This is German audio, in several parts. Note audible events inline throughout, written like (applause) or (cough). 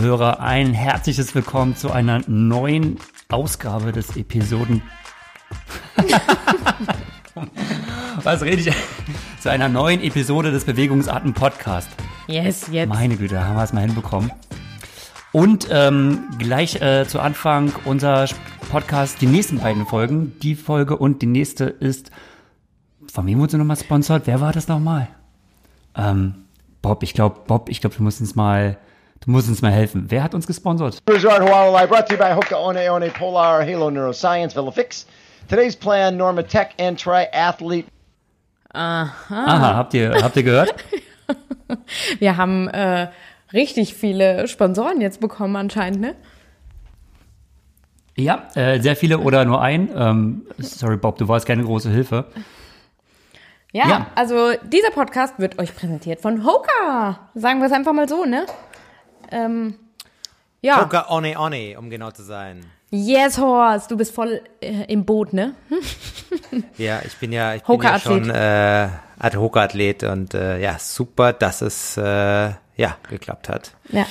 liebe Hörer, ein herzliches Willkommen zu einer neuen Ausgabe des Episoden. (laughs) Was rede ich? Zu einer neuen Episode des Bewegungsarten Podcast. Yes, jetzt. Meine Güte, haben wir es mal hinbekommen. Und ähm, gleich äh, zu Anfang unser Podcast, die nächsten beiden Folgen. Die Folge und die nächste ist, von wem wurde sie nochmal sponsert? Wer war das nochmal? Ähm, Bob, ich glaube, Bob, ich glaube, du musst uns mal, du musst uns mal helfen. Wer hat uns gesponsert? Resort Huawei brought to you by Hoka One One Polar Halo Neuroscience Velofix. Today's plan Norma Tech and Triathlete. Aha, habt ihr, habt ihr gehört? (laughs) Wir haben äh, richtig viele Sponsoren jetzt bekommen anscheinend, ne? Ja, äh, sehr viele oder nur ein. Ähm, sorry, Bob, du warst keine große Hilfe. Ja, Ja. also dieser Podcast wird euch präsentiert von Hoka. Sagen wir es einfach mal so, ne? Ähm, ja. Poker One One, um genau zu sein. Yes, Horst, du bist voll äh, im Boot, ne? (laughs) Ja, ich bin ja, ich bin ja schon äh, Hoka-Athlet und äh, ja, super, dass es äh, ja geklappt hat. Ja.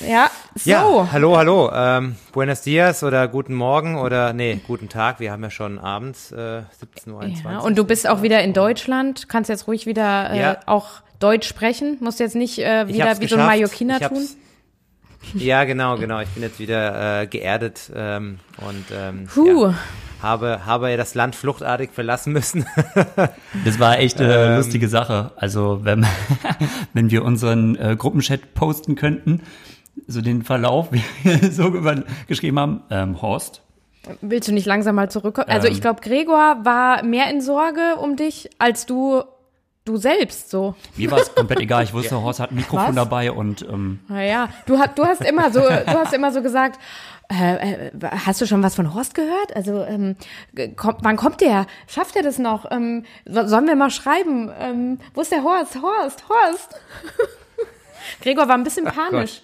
Ja, so. Ja, hallo, hallo. Ähm, buenos dias oder guten Morgen oder nee, guten Tag. Wir haben ja schon abends äh, 17.21 Uhr. Ja, und du bist auch wieder in Deutschland, kannst jetzt ruhig wieder äh, Ja. auch Deutsch sprechen, musst jetzt nicht äh, wieder wie so ein. Mallorquiner tun. Ja, genau, genau. Ich bin jetzt wieder äh, geerdet ähm, und ähm, ja, habe, habe ja das Land fluchtartig verlassen müssen. (laughs) Das war echt eine lustige Sache. Also wenn, (laughs) wenn wir unseren äh, Gruppenchat posten könnten, so den Verlauf, wie wir (laughs) so über, geschrieben haben, ähm, Horst. Willst du nicht langsam mal zurückkommen? Also Ähm. ich glaube, Gregor war mehr in Sorge um dich als du du selbst so. Mir war es komplett egal. Ich (laughs) wusste, Horst hat ein Mikrofon Was? dabei und ähm, Naja, du, hast- du hast immer so, du hast immer so gesagt, äh, äh, hast du schon was von Horst gehört? Also ähm, kommt, wann kommt der? Schafft er das noch? Ähm, so, sollen wir mal schreiben? Ähm, wo ist der Horst? Horst, Horst. (laughs) Gregor war ein bisschen panisch.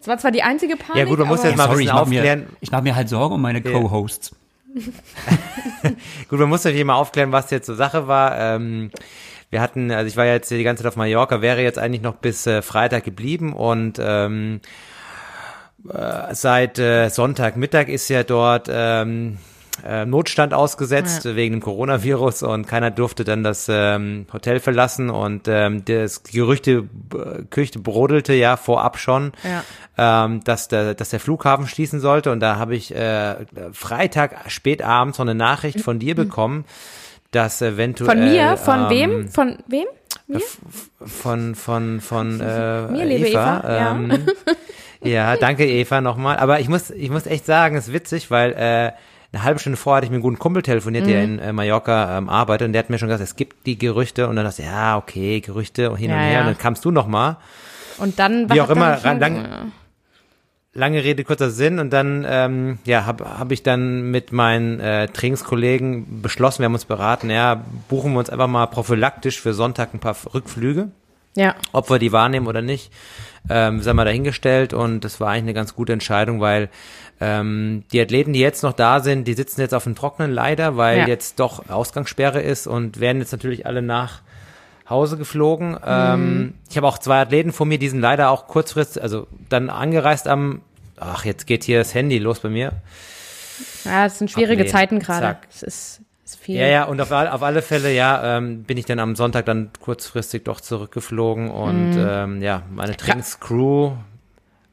Es war zwar die einzige Panik, Ja, gut, man muss aber jetzt mal- ein sorry, ich bisschen mache mir, aufklären. ich mach mir halt Sorgen um meine Co-Hosts. (laughs) Gut, man muss natürlich mal aufklären, was jetzt zur Sache war. Ähm, wir hatten, also ich war ja jetzt die ganze Zeit auf Mallorca, wäre jetzt eigentlich noch bis äh, Freitag geblieben und ähm, äh, seit äh, Sonntagmittag ist ja dort ähm, äh, Notstand ausgesetzt wegen dem Coronavirus und keiner durfte dann das ähm, Hotel verlassen und ähm, das Gerüchte äh, Küche brodelte ja vorab schon, Ja. ähm, dass der dass der Flughafen schließen sollte und da habe ich äh, Freitag spät abends noch eine Nachricht von dir bekommen, dass eventuell von mir, von ähm, wem? Von wem? Mir? von von von äh, Mir, liebe Eva, ja. ähm, (laughs) ja, danke Eva nochmal. Aber ich muss ich muss echt sagen, es ist witzig, weil äh, eine halbe Stunde vorher hatte ich mit einem guten Kumpel telefoniert, der Mhm. in äh, Mallorca ähm, arbeitet und der hat mir schon gesagt, es gibt die Gerüchte und dann dachte ich, ja, okay, Gerüchte und hin Ja, und her ja. und dann kamst du nochmal. Und dann Wie hat auch immer, ran- lang- Lange Rede, kurzer Sinn und dann ähm, ja, habe hab ich dann mit meinen äh, Trainingskollegen beschlossen, wir haben uns beraten, ja, buchen wir uns einfach mal prophylaktisch für Sonntag ein paar Rückflüge Ja. ob wir die wahrnehmen oder nicht, ähm, sind wir dahingestellt und das war eigentlich eine ganz gute Entscheidung, weil ähm, die Athleten, die jetzt noch da sind, die sitzen jetzt auf dem Trockenen leider, weil Ja. jetzt doch Ausgangssperre ist und werden jetzt natürlich alle nach Hause geflogen. Ähm, ich habe auch zwei Athleten vor mir, die sind leider auch kurzfristig, also dann angereist am, ach, jetzt geht hier das Handy los bei mir. Ja, es sind schwierige Ablehnen. Zeiten gerade. Es ist, ist viel. Ja, ja, und auf, auf alle Fälle, ja, ähm, bin ich dann am Sonntag dann kurzfristig doch zurückgeflogen und ähm, ja, meine Trainingscrew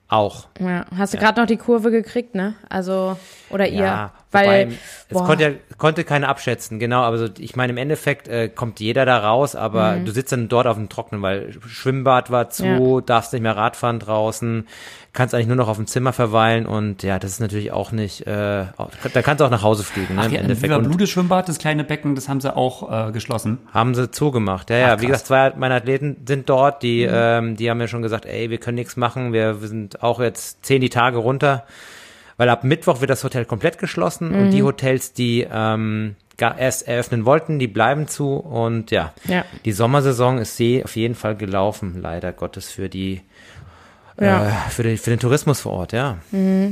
auch. Ja. Hast du gerade noch die Kurve gekriegt, ne? Also, oder ihr? Ja, Weil, es konnte, ja, konnte keiner abschätzen, genau, aber so, ich meine, im Endeffekt äh, kommt jeder da raus, aber Mhm. du sitzt dann dort auf dem Trocknen, weil Schwimmbad war zu, Ja. darfst nicht mehr Radfahren draußen, kannst eigentlich nur noch auf dem Zimmer verweilen und ja, das ist natürlich auch nicht, äh, da kannst du auch nach Hause fliegen, ne, Ach, im ja, Endeffekt. Viva Und Blute Schwimmbad, das kleine Becken, das haben sie auch äh, geschlossen. Haben sie zugemacht. Ja, ja. Ach, Wie gesagt, zwei meiner Athleten sind dort, die, ähm, die haben mir schon gesagt, ey, wir können nichts machen, wir, wir sind auch jetzt zehn die Tage runter. Weil ab Mittwoch wird das Hotel komplett geschlossen und die Hotels, die ähm, erst eröffnen wollten, die bleiben zu und ja, Ja. die Sommersaison ist sie auf jeden Fall gelaufen, leider Gottes für die Ja. äh, für, den, für den Tourismus vor Ort, ja.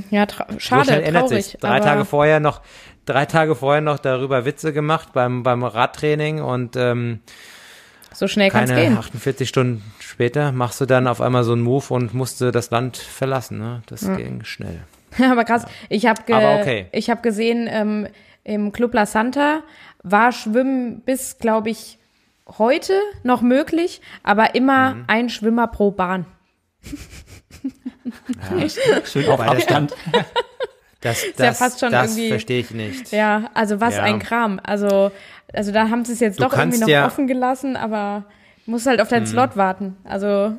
Ja, tra so schade, schnell ändert traurig. sich. Drei Tage vorher noch, drei Tage vorher noch darüber Witze gemacht beim, beim Radtraining und ähm, So schnell kann es gehen. 48 Stunden später machst du dann auf einmal so einen Move und musste das Land verlassen. Ne? Das ging schnell. (laughs) Aber krass, ich habe ge okay. ich hab gesehen, ähm, im Club La Santa war Schwimmen bis, glaube ich, heute noch möglich, aber immer Mhm. ein Schwimmer pro Bahn. (laughs) Schön auf Weil das Abstand. Das, ja das, fast schon das irgendwie- verstehe ich nicht. Ja, also was Ja. ein Kram. Also, also da haben sie es jetzt Du doch irgendwie noch ja- offen gelassen, aber musst halt auf deinen Slot warten. Also,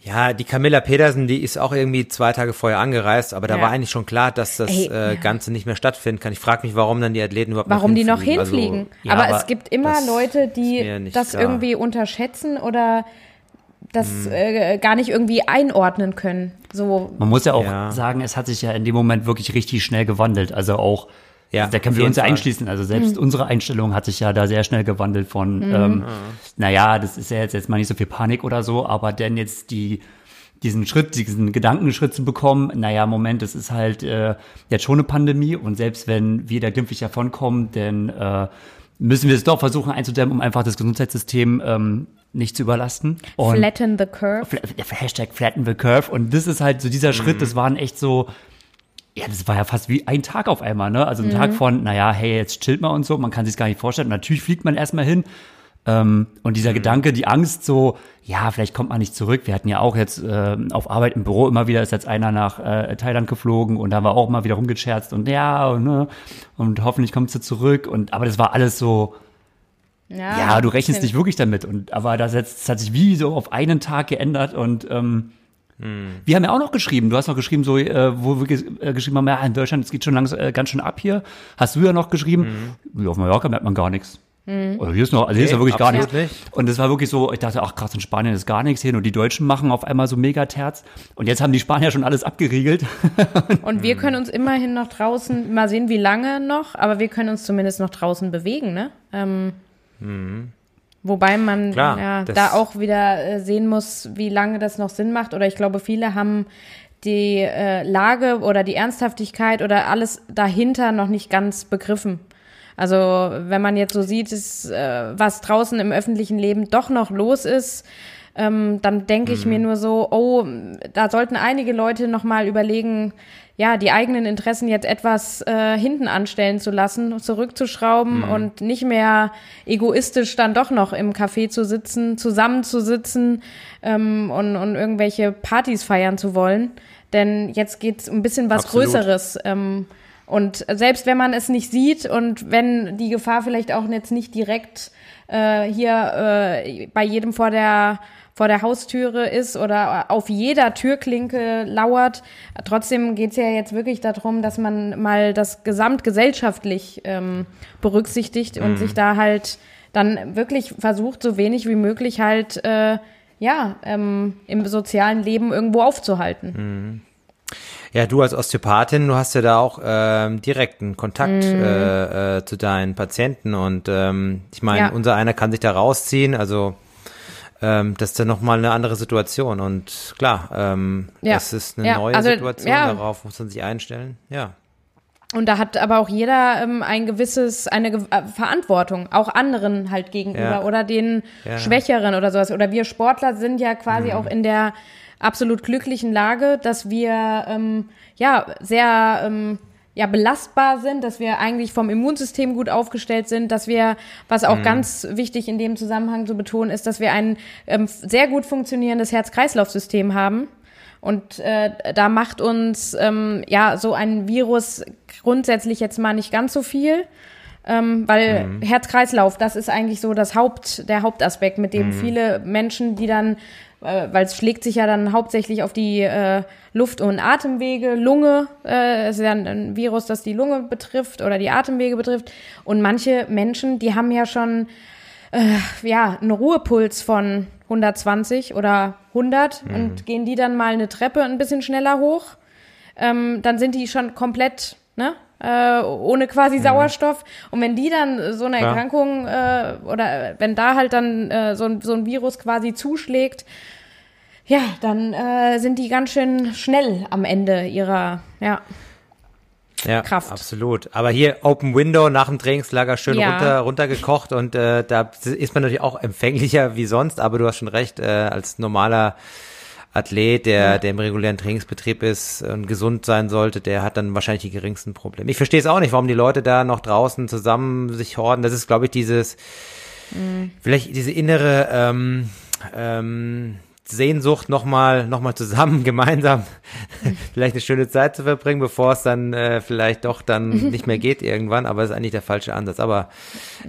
Ja, die Camilla Pedersen, die ist auch irgendwie zwei Tage vorher angereist, aber da Ja. war eigentlich schon klar, dass das Ey, äh, ja. Ganze nicht mehr stattfinden kann. Ich frage mich, warum dann die Athleten überhaupt warum die noch hinfliegen. Also, ja, aber, aber es gibt immer das Leute, die das irgendwie unterschätzen oder das Hm. äh, gar nicht irgendwie einordnen können. So, Man muss ja auch Ja. sagen, es hat sich ja in dem Moment wirklich richtig schnell gewandelt. Also auch, Ja, da können wir uns ja einschließen. Also selbst Mhm. unsere Einstellung hat sich ja da sehr schnell gewandelt von, ähm, naja, das ist ja jetzt, jetzt mal nicht so viel Panik oder so, aber denn jetzt die, diesen Schritt, diesen Gedankenschritt zu bekommen, naja, Moment, es ist halt äh, jetzt schon eine Pandemie und selbst wenn wir da glimpflich davonkommen, dann äh, müssen wir es doch versuchen einzudämmen, um einfach das Gesundheitssystem ähm, nicht zu überlasten. Und flatten the curve. Hashtag flatten the curve. Und das ist halt so dieser Schritt, das waren echt so, ja, das war ja fast wie ein Tag auf einmal, ne? Also ein Tag von, naja, hey, jetzt chillt mal und so, man kann sich gar nicht vorstellen. Und natürlich fliegt man erstmal hin. Ähm, und dieser Gedanke, die Angst, so, ja, vielleicht kommt man nicht zurück. Wir hatten ja auch jetzt äh, auf Arbeit im Büro immer wieder, ist jetzt einer nach äh, Thailand geflogen und da war auch mal wieder rumgescherzt und ja, und, ne, und hoffentlich kommst du zurück. Und aber das war alles so, ja, du rechnest nicht wirklich damit. Und aber das, jetzt, das hat sich wie so auf einen Tag geändert und ähm, wir haben ja auch noch geschrieben. Du hast noch geschrieben, so äh, wo wir ges äh, geschrieben haben, ja, in Deutschland es geht schon langs äh, ganz schön ab hier. Hast du ja noch geschrieben, ja, auf Mallorca merkt man gar nichts. Oder hier ist noch, also hier ist ja wirklich gar nichts. nicht. Und es war wirklich so, ich dachte, ach krass, in Spanien ist gar nichts hin und die Deutschen machen auf einmal so Megaterz. Und jetzt haben die Spanier schon alles abgeriegelt. (laughs) Und wir können uns immerhin noch draußen, mal sehen, wie lange noch, aber wir können uns zumindest noch draußen bewegen, ne? Ähm, Wobei man Klar, ja, da auch wieder äh, sehen muss, wie lange das noch Sinn macht. Oder ich glaube, viele haben die äh, Lage oder die Ernsthaftigkeit oder alles dahinter noch nicht ganz begriffen. Also wenn man jetzt so sieht, ist, äh, was draußen im öffentlichen Leben doch noch los ist, ähm, dann denke ich mir nur so, oh, da sollten einige Leute noch mal überlegen, ja, die eigenen Interessen jetzt etwas äh, hinten anstellen zu lassen, zurückzuschrauben und nicht mehr egoistisch dann doch noch im Café zu sitzen, zusammenzusitzen ähm, und, und irgendwelche Partys feiern zu wollen. Denn jetzt geht's um ein bisschen was Absolut. Größeres. Ähm, und selbst wenn man es nicht sieht und wenn die Gefahr vielleicht auch jetzt nicht direkt äh, hier äh, bei jedem vor der vor der Haustüre ist oder auf jeder Türklinke lauert. Trotzdem geht's ja jetzt wirklich darum, dass man mal das gesamtgesellschaftlich ähm, berücksichtigt und sich da halt dann wirklich versucht, so wenig wie möglich halt äh, ja ähm, im sozialen Leben irgendwo aufzuhalten. Ja, du als Osteopathin, du hast ja da auch ähm, direkten Kontakt Mhm. äh, äh, zu deinen Patienten und ähm, ich meine, Ja. unser einer kann sich da rausziehen, also ähm, das ist dann nochmal eine andere Situation und klar, ähm, Ja. es ist eine Ja, neue also, Situation, ja. darauf muss man sich einstellen, ja. Und da hat aber auch jeder ähm, ein gewisses, eine Ge äh, Verantwortung, auch anderen halt gegenüber oder den. Mhm. Schwächeren oder sowas. Oder wir Sportler sind ja quasi auch in der absolut glücklichen Lage, dass wir ähm, ja sehr ähm, ja belastbar sind, dass wir eigentlich vom Immunsystem gut aufgestellt sind, dass wir, was Mhm. auch ganz wichtig in dem Zusammenhang zu betonen ist, dass wir ein ähm, sehr gut funktionierendes Herz-Kreislauf-System haben. Und äh, da macht uns ähm, ja so ein Virus grundsätzlich jetzt mal nicht ganz so viel, ähm, weil Herz-Kreislauf, das ist eigentlich so das Haupt, der Hauptaspekt, mit dem viele Menschen, die dann, weil es schlägt sich ja dann hauptsächlich auf die äh, Luft- und Atemwege, Lunge, äh, es ist ja ein, ein Virus, das die Lunge betrifft oder die Atemwege betrifft. Und manche Menschen, die haben ja schon ja, einen Ruhepuls von 120 oder 100 und gehen die dann mal eine Treppe ein bisschen schneller hoch, ähm, dann sind die schon komplett, ne? Äh, ohne quasi Sauerstoff. Und wenn die dann so eine. Erkrankung äh, oder wenn da halt dann äh, so, ein, so ein Virus quasi zuschlägt, ja, dann äh, sind die ganz schön schnell am Ende ihrer, ja. Ja, Kraft. absolut. Aber hier Open Window nach dem Trainingslager schön Ja. runter runtergekocht und äh, da ist man natürlich auch empfänglicher wie sonst, aber du hast schon recht, äh, als normaler Athlet, der, der im regulären Trainingsbetrieb ist und gesund sein sollte, der hat dann wahrscheinlich die geringsten Probleme. Ich verstehe es auch nicht, warum die Leute da noch draußen zusammen sich horden. Das ist, glaube ich, dieses, vielleicht diese innere ähm, ähm, Sehnsucht nochmal noch mal zusammen, (laughs) gemeinsam (laughs) vielleicht eine schöne Zeit zu verbringen, bevor es dann äh, vielleicht doch dann (laughs) nicht mehr geht irgendwann, aber das ist eigentlich der falsche Ansatz. Aber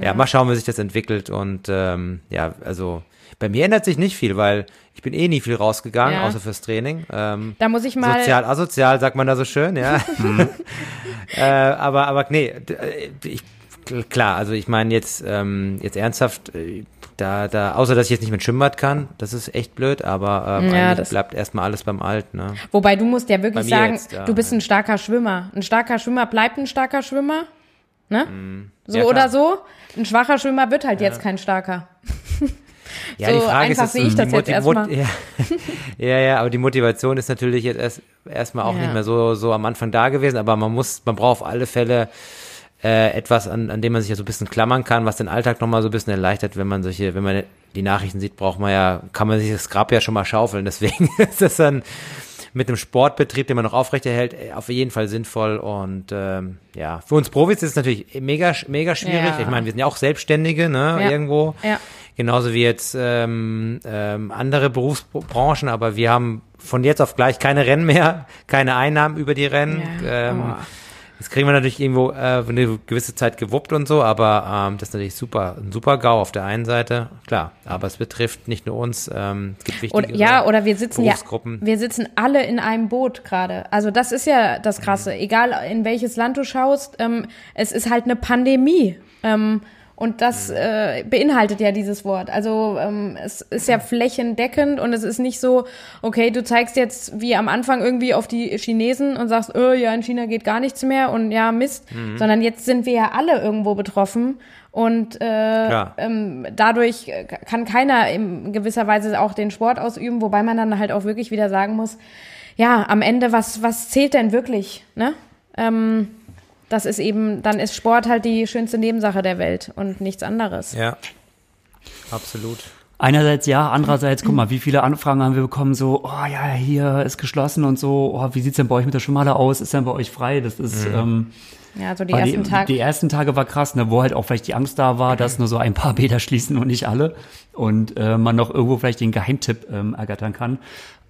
ja, mal schauen, wie sich das entwickelt und ähm, ja, also bei mir ändert sich nicht viel, weil ich bin eh nie viel rausgegangen, Ja. außer fürs Training. Ähm, Da muss ich mal. Sozial, asozial, sagt man da so schön, ja. (laughs) (laughs) äh, aber, aber nee, äh, ich, klar, also ich meine jetzt, ähm, jetzt ernsthaft, äh, da, da, außer dass ich jetzt nicht mit Schwimmbad kann, das ist echt blöd, aber ähm, Ja, eigentlich bleibt erstmal alles beim Alten, ne? Wobei du musst ja wirklich sagen, jetzt, ja, du bist ja. ein starker Schwimmer. Ein starker Schwimmer bleibt ein starker Schwimmer. Ne? So Mm. Ja, klar. oder so. Ein schwacher Schwimmer wird halt jetzt kein starker. (laughs) Ja, So einfach sehe ich die das jetzt erstmal. (laughs) Ja. ja, ja, aber die Motivation ist natürlich jetzt erst erstmal auch Ja. nicht mehr so so am Anfang da gewesen, aber man muss, man braucht auf alle Fälle äh, etwas, an, an dem man sich ja so ein bisschen klammern kann, was den Alltag nochmal so ein bisschen erleichtert, wenn man solche, wenn man die Nachrichten sieht, braucht man ja, kann man sich das Grab ja schon mal schaufeln. Deswegen (laughs) ist das dann mit einem Sportbetrieb, den man noch aufrechterhält, äh, auf jeden Fall sinnvoll. Und ähm, ja, für uns Profis ist es natürlich mega, mega schwierig. Ja. Ich meine, wir sind ja auch Selbstständige, ne, Ja. irgendwo. Ja. Genauso wie jetzt ähm, ähm, andere Berufsbranchen, aber wir haben von jetzt auf gleich keine Rennen mehr, keine Einnahmen über die Rennen. Ja. Ähm, Oh. Das kriegen wir natürlich irgendwo äh, für eine gewisse Zeit gewuppt und so, aber ähm, das ist natürlich super, ein super GAU auf der einen Seite, klar, aber es betrifft nicht nur uns, ähm, es gibt wichtige Oder, ja, oder wir sitzen ja, wir sitzen alle in einem Boot gerade. Also das ist ja das Krasse. Egal in welches Land du schaust, ähm, es ist halt eine Pandemie. Ähm, und das äh, beinhaltet ja dieses Wort. Also ähm, es ist ja flächendeckend und es ist nicht so, okay, du zeigst jetzt wie am Anfang irgendwie auf die Chinesen und sagst, oh, ja, in China geht gar nichts mehr und ja, Mist. Sondern jetzt sind wir ja alle irgendwo betroffen. Und äh, ähm, dadurch kann keiner in gewisser Weise auch den Sport ausüben, wobei man dann halt auch wirklich wieder sagen muss, ja, am Ende, was, was zählt denn wirklich, ne? Ähm, das ist eben, dann ist Sport halt die schönste Nebensache der Welt und nichts anderes. Ja, absolut. Einerseits ja, andererseits, guck mal, wie viele Anfragen haben wir bekommen, so, oh ja, hier ist geschlossen und so, oh, wie sieht's denn bei euch mit der Schwimmhalle aus? Ist denn bei euch frei? Das ist, ähm, Ja, so die ersten die, Tage. die ersten Tage war krass, ne, wo halt auch vielleicht die Angst da war, dass nur so ein paar Bäder schließen und nicht alle und äh, man noch irgendwo vielleicht den Geheimtipp ähm, ergattern kann.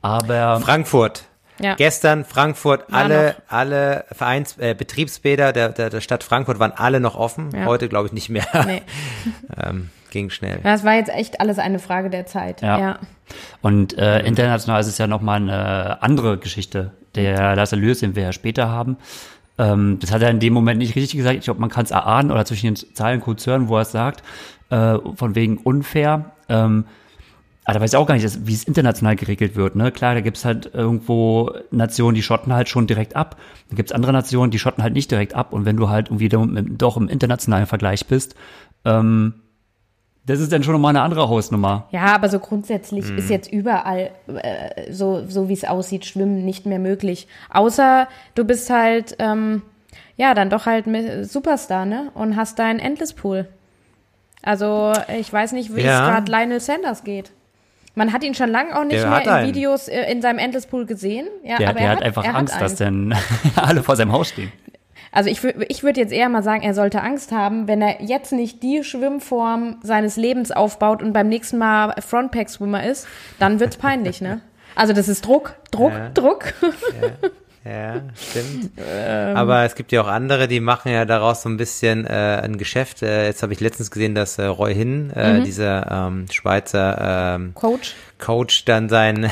Aber Frankfurt. Ja. Gestern Frankfurt, War alle, noch. alle Vereins, äh, Betriebsbäder der, der, der Stadt Frankfurt waren alle noch offen. Ja. Heute glaube ich nicht mehr. (laughs) Nee. (laughs) ähm, ging schnell. Das war jetzt echt alles eine Frage der Zeit. Ja. ja. Und äh, international ist es ja nochmal eine andere Geschichte. Der Lasse Lewis, den wir ja später haben, ähm, das hat er in dem Moment nicht richtig gesagt. Ich glaube, man kann es erahnen oder zwischen den Zeilen kurz hören, wo er es sagt, äh, von wegen unfair. Ähm, aber da weiß ich auch gar nicht, wie es international geregelt wird. Ne? Klar, da gibt's halt irgendwo Nationen, die schotten halt schon direkt ab. Dann gibt's andere Nationen, die schotten halt nicht direkt ab. Und wenn du halt irgendwie doch im- internationalen Vergleich bist, ähm, das ist dann schon nochmal eine andere Hausnummer. Ja, aber so grundsätzlich Mhm. ist jetzt überall, äh, so, so wie es aussieht, Schwimmen nicht mehr möglich. Außer du bist halt, ähm, ja, dann doch halt Superstar, ne? Und hast deinen Endless Pool. Also, ich weiß nicht, wie Ja. es gerade Lionel Sanders geht. Man hat ihn schon lange auch nicht Der hat mehr in einen. Videos äh, in seinem Endless Pool gesehen. Ja, Der, aber der er hat einfach er Angst, einen. dass dann (laughs) alle vor seinem Haus stehen. Also ich, ich würde jetzt eher mal sagen, er sollte Angst haben, wenn er jetzt nicht die Schwimmform seines Lebens aufbaut und beim nächsten Mal Frontpack-Swimmer ist, dann wird's peinlich, ne? Also das ist Druck, Druck, Ja. Druck. Ja, stimmt. (laughs) Ähm. Aber es gibt ja auch andere, die machen ja daraus so ein bisschen äh, ein Geschäft. Äh, jetzt habe ich letztens gesehen, dass äh, Roy Hinn, äh, Mhm. dieser ähm, Schweizer ähm, Coach. Coach, dann sein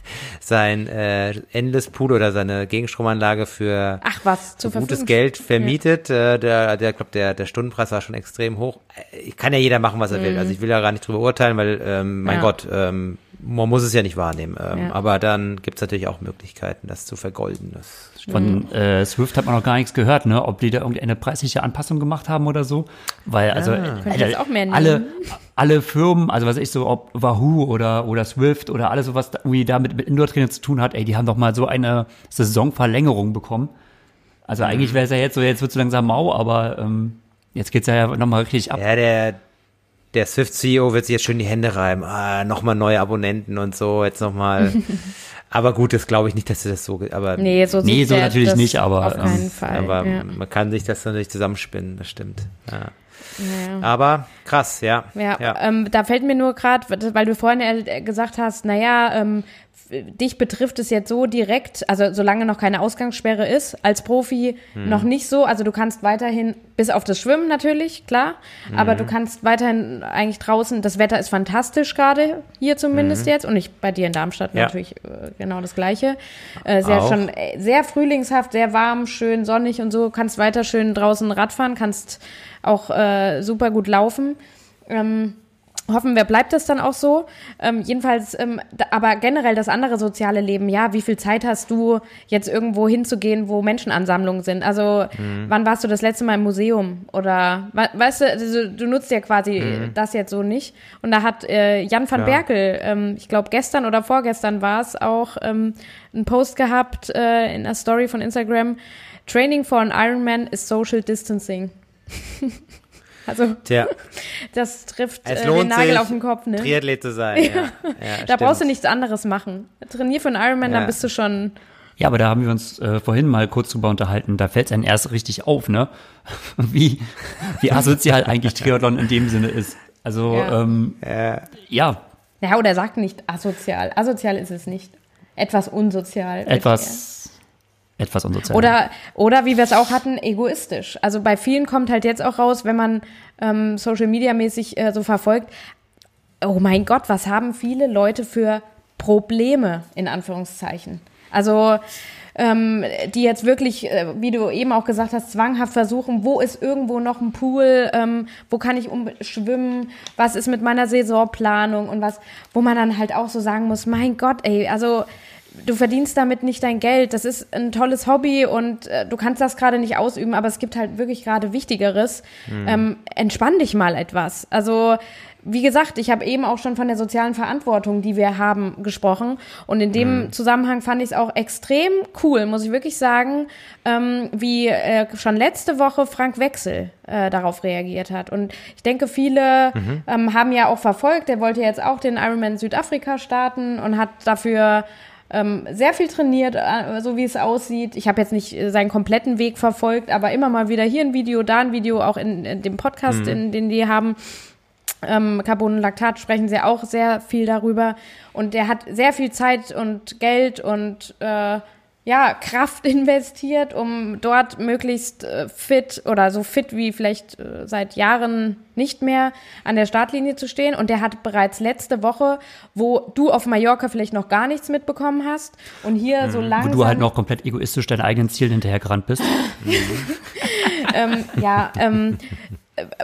(laughs) sein äh, Endless Pool oder seine Gegenstromanlage für Ach was, zur gutes. Geld vermietet. Äh, der, der glaube, der, der Stundenpreis war schon extrem hoch. Äh, Kann ja jeder machen, was er will. Also ich will ja gar nicht drüber urteilen, weil, ähm, mein Mhm. Ja. Gott, ähm, man muss es ja nicht wahrnehmen. Ähm, Ja. Aber dann gibt's natürlich auch Möglichkeiten, das zu vergolden. Das stimmt. Von äh, Swift hat man noch gar nichts gehört, ne? Ob die da irgendeine preisliche Anpassung gemacht haben oder so. Weil, also, auch mehr nehmen. alle, alle Firmen, also was ich so, ob Wahoo oder, oder Swift oder alles so, was irgendwie damit mit Indoor-Training zu tun hat, ey, die haben doch mal so eine Saisonverlängerung bekommen. Also eigentlich wäre es ja jetzt so, jetzt wird es langsam mau, aber ähm, jetzt geht's ja nochmal richtig ab. Ja, der, der Swift-CEO wird sich jetzt schön die Hände reiben. Ah, nochmal neue Abonnenten und so, jetzt nochmal. (laughs) aber gut, das glaube ich nicht, dass du das so, aber, Nee, so, Nee, so natürlich nicht, aber, Auf keinen ähm, Fall. aber ja. man kann sich das natürlich zusammenspinnen, das stimmt. Ja. Ja. Aber krass, ja. Ja, Ähm, da fällt mir nur gerade, weil du vorhin gesagt hast, naja, ähm, dich betrifft es jetzt so direkt, also solange noch keine Ausgangssperre ist, als Profi noch nicht so. Also du kannst weiterhin, bis auf das Schwimmen natürlich, klar, aber du kannst weiterhin eigentlich draußen, das Wetter ist fantastisch gerade, hier zumindest jetzt, und ich bei dir in Darmstadt Ja. natürlich äh, genau das Gleiche. Äh, sehr Auch. schon äh, sehr frühlingshaft, sehr warm, schön sonnig und so, kannst weiter schön draußen Radfahren, kannst auch äh, super gut laufen. Ähm, hoffen wir, bleibt das dann auch so. Ähm, jedenfalls, ähm, aber generell das andere soziale Leben, ja, wie viel Zeit hast du, jetzt irgendwo hinzugehen, wo Menschenansammlungen sind? Also, wann warst du das letzte Mal im Museum? Oder, we- weißt du, also, du nutzt ja quasi das jetzt so nicht. Und da hat äh, Jan van Ja. Berkel, ähm, ich glaube gestern oder vorgestern war es auch, ähm, einen Post gehabt äh, in einer Story von Instagram. Training for an Ironman is social distancing. (laughs) also, Tja, (laughs) das trifft es äh, den Nagel sich, auf den Kopf, ne? Triathlet zu sein. Ja. Ja, (laughs) Da brauchst du nichts anderes machen. Trainier für einen Ironman, Ja. dann bist du schon. Ja, aber da haben wir uns äh, vorhin mal kurz drüber unterhalten. Da fällt es einem erst richtig auf, ne? (laughs) Wie, wie asozial eigentlich Triathlon in dem Sinne ist. Also, Ja. ja, ähm, Ja. ja Ja, oder sag nicht asozial. Asozial ist es nicht. Etwas unsozial. etwas, etwas unsozial. Oder, oder wie wir es auch hatten, egoistisch. Also bei vielen kommt halt jetzt auch raus, wenn man ähm, Social Media mäßig äh, so verfolgt, oh mein Gott, was haben viele Leute für Probleme, in Anführungszeichen. Also ähm, die jetzt wirklich, äh, wie du eben auch gesagt hast, zwanghaft versuchen, wo ist irgendwo noch ein Pool, ähm, wo kann ich schwimmen, was ist mit meiner Saisonplanung und was, wo man dann halt auch so sagen muss, mein Gott, ey, also du verdienst damit nicht dein Geld, das ist ein tolles Hobby und äh, du kannst das gerade nicht ausüben, aber es gibt halt wirklich gerade Wichtigeres. Ähm, entspann dich mal etwas. Also wie gesagt, ich habe eben auch schon von der sozialen Verantwortung, die wir haben, gesprochen. Und in dem Zusammenhang fand ich es auch extrem cool, muss ich wirklich sagen, ähm, wie äh, schon letzte Woche Frank Wechsel äh, darauf reagiert hat. Und ich denke, viele ähm, haben ja auch verfolgt, der wollte jetzt auch den Ironman Südafrika starten und hat dafür ähm, sehr viel trainiert, äh, so wie es aussieht. Ich habe jetzt nicht äh, seinen kompletten Weg verfolgt, aber immer mal wieder hier ein Video, da ein Video, auch in, in dem Podcast, in, den die haben. Ähm, Carbon und Laktat sprechen sie auch sehr viel darüber. Und der hat sehr viel Zeit und Geld und äh, ja, Kraft (laughs) investiert, um dort möglichst äh, fit oder so fit wie vielleicht äh, seit Jahren nicht mehr an der Startlinie zu stehen. Und der hat bereits letzte Woche, wo du auf Mallorca vielleicht noch gar nichts mitbekommen hast und hier so wo langsam... du halt noch komplett egoistisch deinen eigenen Zielen hinterhergerannt bist. (laughs) ähm, ja, ähm, äh,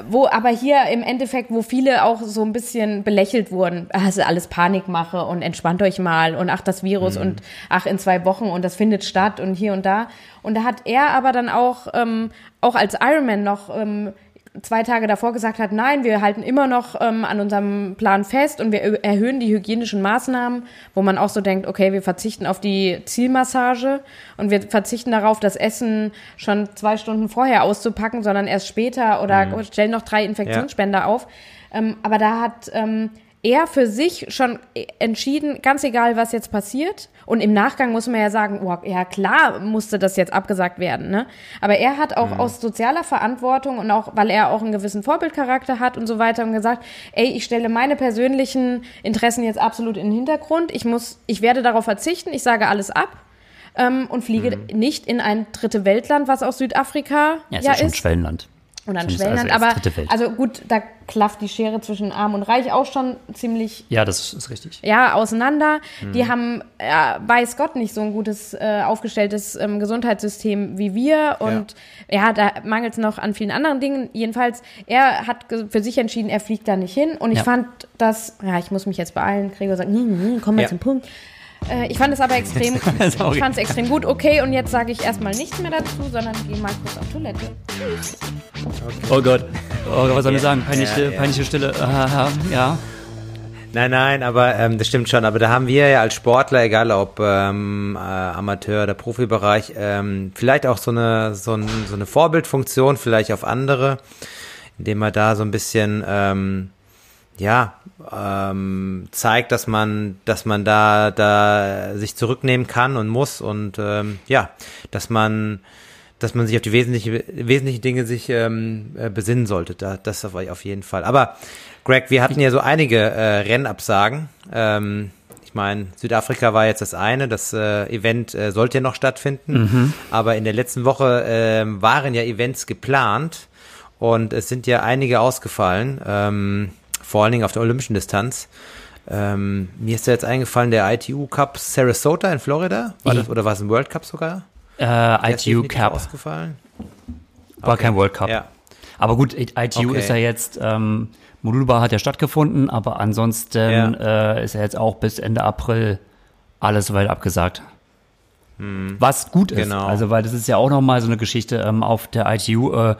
wo aber hier im Endeffekt, wo viele auch so ein bisschen belächelt wurden, ah, ist alles Panikmache und entspannt euch mal und ach, das Virus und ach, in zwei Wochen und das findet statt und hier und da. Und da hat er aber dann auch, ähm, auch als Ironman noch ähm, zwei Tage davor gesagt hat, nein, wir halten immer noch ähm, an unserem Plan fest und wir erhöhen die hygienischen Maßnahmen, wo man auch so denkt, okay, wir verzichten auf die Zielmassage und wir verzichten darauf, das Essen schon zwei Stunden vorher auszupacken, sondern erst später oder stellen noch drei Infektionsspender auf. Ähm, aber da hat ähm, er für sich schon entschieden, ganz egal, was jetzt passiert. Und im Nachgang muss man ja sagen, oh, ja klar musste das jetzt abgesagt werden. Ne? Aber er hat auch aus sozialer Verantwortung und auch, weil er auch einen gewissen Vorbildcharakter hat und so weiter und gesagt, ey, ich stelle meine persönlichen Interessen jetzt absolut in den Hintergrund. Ich muss, ich werde darauf verzichten. Ich sage alles ab. Ähm, und fliege nicht in ein dritte Weltland, was aus Südafrika Ja, ist ja ja schon ein ist. Schwellenland. Schon ist Schwellenland, also aber also gut, da klafft die Schere zwischen Arm und Reich auch schon ziemlich Ja, das ist richtig. ja, auseinander. Die haben, ja, weiß Gott, nicht so ein gutes, äh, aufgestelltes ähm, Gesundheitssystem wie wir. Und ja, da mangelt es noch an vielen anderen Dingen. Jedenfalls, er hat für sich entschieden, er fliegt da nicht hin. Und ich Ja. fand das, ja, ich muss mich jetzt beeilen. Gregor sagt, hm, hm, komm mal Ja. zum Punkt. Äh, ich fand es aber extrem, (laughs) ich fand es extrem gut. Okay, und jetzt sage ich erstmal nichts mehr dazu, sondern gehe mal kurz auf Toilette. Oh Gott. Oh Gott, was soll ich sagen? Peinliche, Ja, ja. peinliche Stille. Ah, ja. Nein, nein, aber ähm, das stimmt schon. Aber da haben wir ja als Sportler, egal ob ähm, äh, Amateur oder Profibereich, ähm, vielleicht auch so eine so, ein, so eine Vorbildfunktion, vielleicht auf andere, indem man da so ein bisschen ähm, ja ähm, zeigt, dass man, dass man da da sich zurücknehmen kann und muss und ähm, ja, dass man dass man sich auf die wesentlichen, wesentlichen Dinge sich ähm, äh, besinnen sollte. Da, das auf, auf jeden Fall. Aber Greg, wir hatten ja so einige äh, Rennabsagen. Ähm, ich meine, Südafrika war jetzt das eine, das äh, Event äh, sollte ja noch stattfinden, mhm. aber in der letzten Woche äh, waren ja Events geplant und es sind ja einige ausgefallen, ähm, vor allen Dingen auf der olympischen Distanz. Ähm, mir ist da jetzt eingefallen, der ITU Cup Sarasota in Florida, war das, oder war es ein World Cup sogar? Äh, ITU Cup. Ausgefallen? War okay. kein World Cup. Ja. Aber gut, ITU okay. ist ja jetzt, ähm, Modulbar hat ja stattgefunden, aber ansonsten ja. Äh, ist ja jetzt auch bis Ende April alles soweit abgesagt. Hm. Was gut ist, genau. also weil das ist ja auch nochmal so eine Geschichte ähm, auf der ITU. Äh,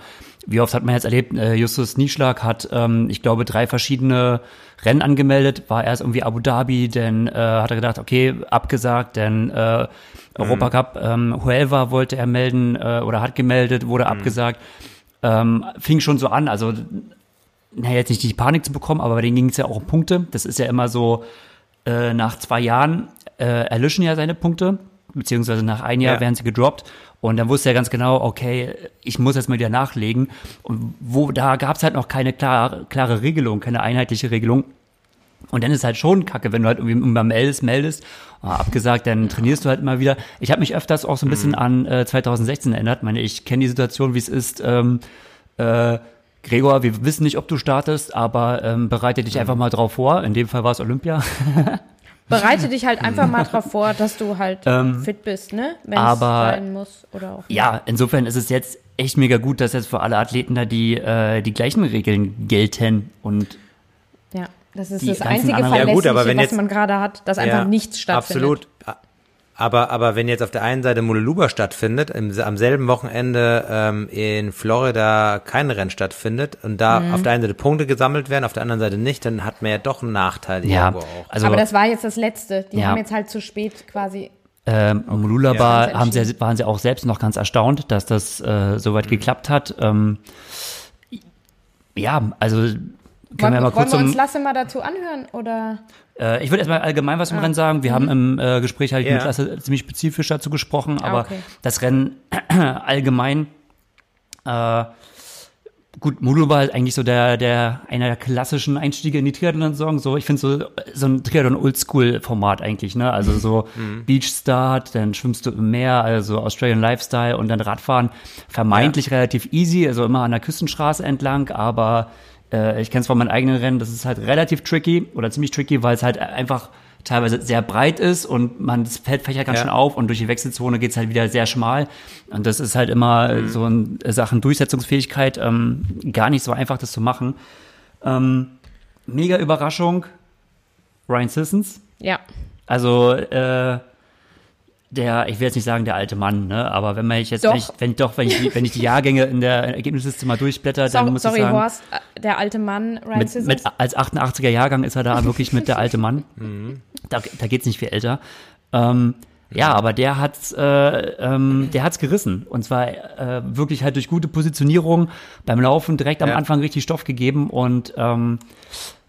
wie oft hat man jetzt erlebt, äh, Justus Nieschlag hat, ähm, ich glaube, drei verschiedene Rennen angemeldet, war erst irgendwie Abu Dhabi, dann äh, hat er gedacht, okay, abgesagt, denn äh, Europacup, ähm, Huelva wollte er melden äh, oder hat gemeldet, wurde mhm. abgesagt. Ähm, fing schon so an, also naja, jetzt nicht die Panik zu bekommen, aber bei denen ging es ja auch um Punkte. Das ist ja immer so, äh, nach zwei Jahren äh, erlöschen ja seine Punkte, beziehungsweise nach ein Jahr ja. werden sie gedroppt. Und dann wusste er ganz genau, okay, ich muss jetzt mal wieder nachlegen. Und wo da gab es halt noch keine klare, klare Regelung, keine einheitliche Regelung. Und dann ist halt schon kacke, wenn du halt irgendwie immer meldest, meldest, oh, abgesagt, dann trainierst du halt immer wieder. Ich habe mich öfters auch so ein bisschen mhm. an äh, 2016 erinnert. Ich meine, ich kenne die Situation, wie es ist. Ähm, äh, Gregor, wir wissen nicht, ob du startest, aber ähm, bereite dich mhm. einfach mal drauf vor. In dem Fall war es Olympia. (laughs) Bereite dich halt (laughs) einfach mal drauf vor, dass du halt ähm, fit bist, ne? Wenn es sein muss oder auch. Nicht. Ja, insofern ist es jetzt echt mega gut, dass jetzt für alle Athleten da die, äh, die gleichen Regeln gelten und ja. Das ist das einzige Verlässliche, ja, gut, aber wenn was man gerade hat, dass einfach ja, nichts stattfindet. Absolut. Aber, aber wenn jetzt auf der einen Seite Mululuba stattfindet, im, am selben Wochenende ähm, in Florida kein Rennen stattfindet und da mhm. auf der einen Seite Punkte gesammelt werden, auf der anderen Seite nicht, dann hat man ja doch einen Nachteil ja, irgendwo auch. Also, aber das war jetzt das Letzte. Die ja. haben jetzt halt zu spät quasi ähm, Mululaba ja, haben sie, waren sie auch selbst noch ganz erstaunt, dass das äh, soweit mhm. geklappt hat. Ähm, ja, also können wir mal kurz wollen wir uns Lasse mal dazu anhören oder? Äh, ich würde erstmal allgemein was zum ah. Rennen sagen. Wir mhm. haben im äh, Gespräch halt yeah. mit Lasse ziemlich spezifisch dazu gesprochen, ah, aber ah, okay. das Rennen (clears throat) allgemein äh, gut, Modulo war halt eigentlich so der, der, einer der klassischen Einstiege in die Triathlon-Saison. So, ich finde so, so ein Triathlon-Oldschool-Format eigentlich, ne? Also so mhm. Beach-Start, dann schwimmst du im Meer, also Australian Lifestyle und dann Radfahren. Vermeintlich ja. relativ easy, also immer an der Küstenstraße entlang, aber äh, ich kenne es von meinen eigenen Rennen, das ist halt relativ tricky oder ziemlich tricky, weil es halt einfach teilweise sehr breit ist und man das Feld fächert ganz ja. schön auf und durch die Wechselzone geht's halt wieder sehr schmal. Und das ist halt immer mhm. so in Sachen Durchsetzungsfähigkeit ähm, gar nicht so einfach, das zu machen. Ähm, mega Überraschung, Ryan Sissons. Ja. Also äh, der, ich will jetzt nicht sagen der alte Mann, ne, aber wenn man jetzt, doch. wenn ich, wenn doch, wenn ich, wenn ich die Jahrgänge in der Ergebnisliste mal durchblätter, so, dann muss sorry, ich sagen, Horst, äh, der alte Mann, Ryan mit, mit, als 88er Jahrgang ist er da (laughs) wirklich mit der alte Mann. Mhm. Da, da geht's nicht viel älter. Ähm, ja, aber der hat's, äh, ähm, der hat's gerissen und zwar äh, wirklich halt durch gute Positionierung beim Laufen direkt am ja. Anfang richtig Stoff gegeben und ähm,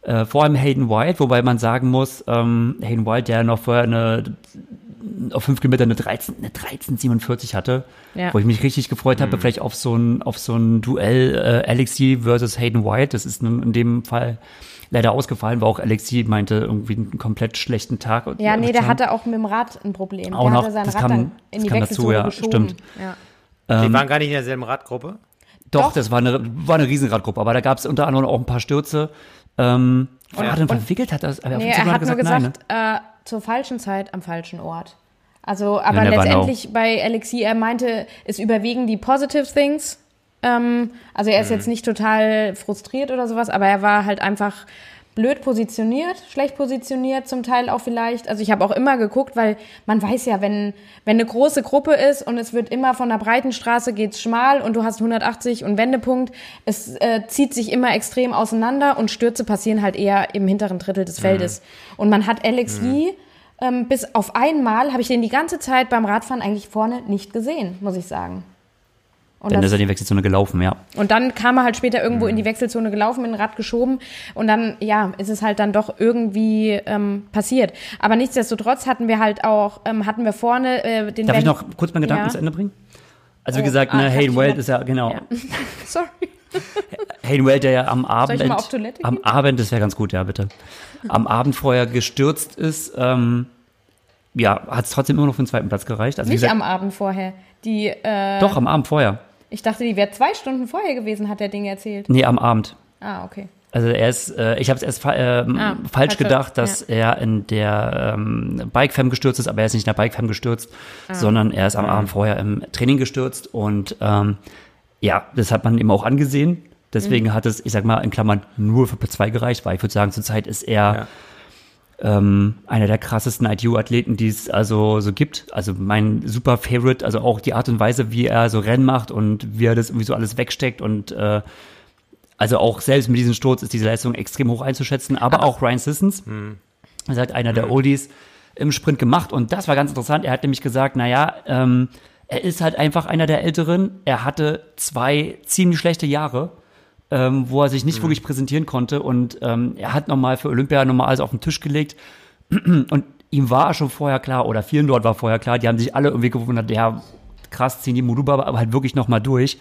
äh, vor allem Hayden White, wobei man sagen muss, ähm, Hayden White, der noch vorher eine auf fünf Kilometer eine 13, eine 13,47 hatte, ja. wo ich mich richtig gefreut habe, mhm. vielleicht auf so ein, auf so ein Duell äh, Alexi versus Hayden White. Das ist in dem Fall leider ausgefallen, weil auch Alexi meinte irgendwie einen komplett schlechten Tag. Ja, nee, der hatte auch mit dem Rad ein Problem. Auch der noch, hatte sein das Rad kam, dann in die dazu, ja, geschoben. stimmt. Ja. Die ähm, waren gar nicht in derselben Radgruppe? Doch, doch, das war eine, war eine Riesenradgruppe, aber da gab es unter anderem auch ein paar Stürze. Ähm, und, ja. und entwickelt hat das, aber nee, er hat gesagt, nur gesagt, nein, ne? äh, zur falschen Zeit am falschen Ort. Also, aber ja, letztendlich bei Alexi, er meinte, es überwiegen die positive things. Ähm, also er ist mhm. jetzt nicht total frustriert oder sowas, aber er war halt einfach blöd positioniert, schlecht positioniert, zum Teil auch vielleicht. Also ich habe auch immer geguckt, weil man weiß ja, wenn, wenn eine große Gruppe ist und es wird immer von der breiten Straße geht's schmal und du hast 180 und Wendepunkt, es äh, zieht sich immer extrem auseinander und Stürze passieren halt eher im hinteren Drittel des Feldes. Und man hat Alex Yee, ähm, bis auf einmal habe ich den die ganze Zeit beim Radfahren eigentlich vorne nicht gesehen, muss ich sagen. Und Dann das- ist er in die Wechselzone gelaufen, ja. und dann kam er halt später irgendwo in die Wechselzone gelaufen, in ein Rad geschoben und dann, ja, ist es halt dann doch irgendwie ähm, passiert. Aber nichtsdestotrotz hatten wir halt auch, ähm, hatten wir vorne äh, den Darf ich Ben- noch kurz meinen Gedanken Ja. zu Ende bringen? Also wie Oh, gesagt, ah, ne, ich Hayden Weld ist ja, genau, Ja. (laughs) Sorry. Hayden Weld, der ja am Abend, ich mal auf Toilette am? Abend, das wäre ganz gut, ja, bitte, am Abend vorher gestürzt ist, ähm, ja, hat es trotzdem immer noch für den zweiten Platz gereicht. Also Nicht gesagt, am Abend vorher. Die, äh, doch, am Abend vorher. Ich dachte, die wäre zwei Stunden vorher gewesen, hat der Ding erzählt. Nee, am Abend. Ah, okay. Also er ist, äh, ich habe es erst fa ähm, Ah, falsch falsche- gedacht, dass er in der ähm, Bikefam gestürzt ist, aber er ist nicht in der Bikefam gestürzt, Ah. sondern er ist am Abend vorher im Training gestürzt und ähm, ja, das hat man ihm auch angesehen. Deswegen Mhm. hat es, ich sag mal, in Klammern nur für P2 gereicht, weil ich würde sagen, zurzeit ist er ähm, einer der krassesten ITU-Athleten, die es also so gibt. Also mein super Favorite, also auch die Art und Weise, wie er so Rennen macht und wie er das irgendwie so alles wegsteckt und äh, also auch selbst mit diesem Sturz ist diese Leistung extrem hoch einzuschätzen, aber, auch Ryan Sissons, er sagt einer der Oldies im Sprint gemacht und das war ganz interessant. Er hat nämlich gesagt, naja, ähm, er ist halt einfach einer der Älteren. Er hatte zwei ziemlich schlechte Jahre, ähm, wo er sich nicht wirklich präsentieren konnte und ähm, er hat nochmal für Olympia nochmal alles auf den Tisch gelegt (clears throat) und ihm war schon vorher klar oder vielen dort war vorher klar, die haben sich alle irgendwie gewundert, ja, krass, ziehen die Muduba aber halt wirklich nochmal durch.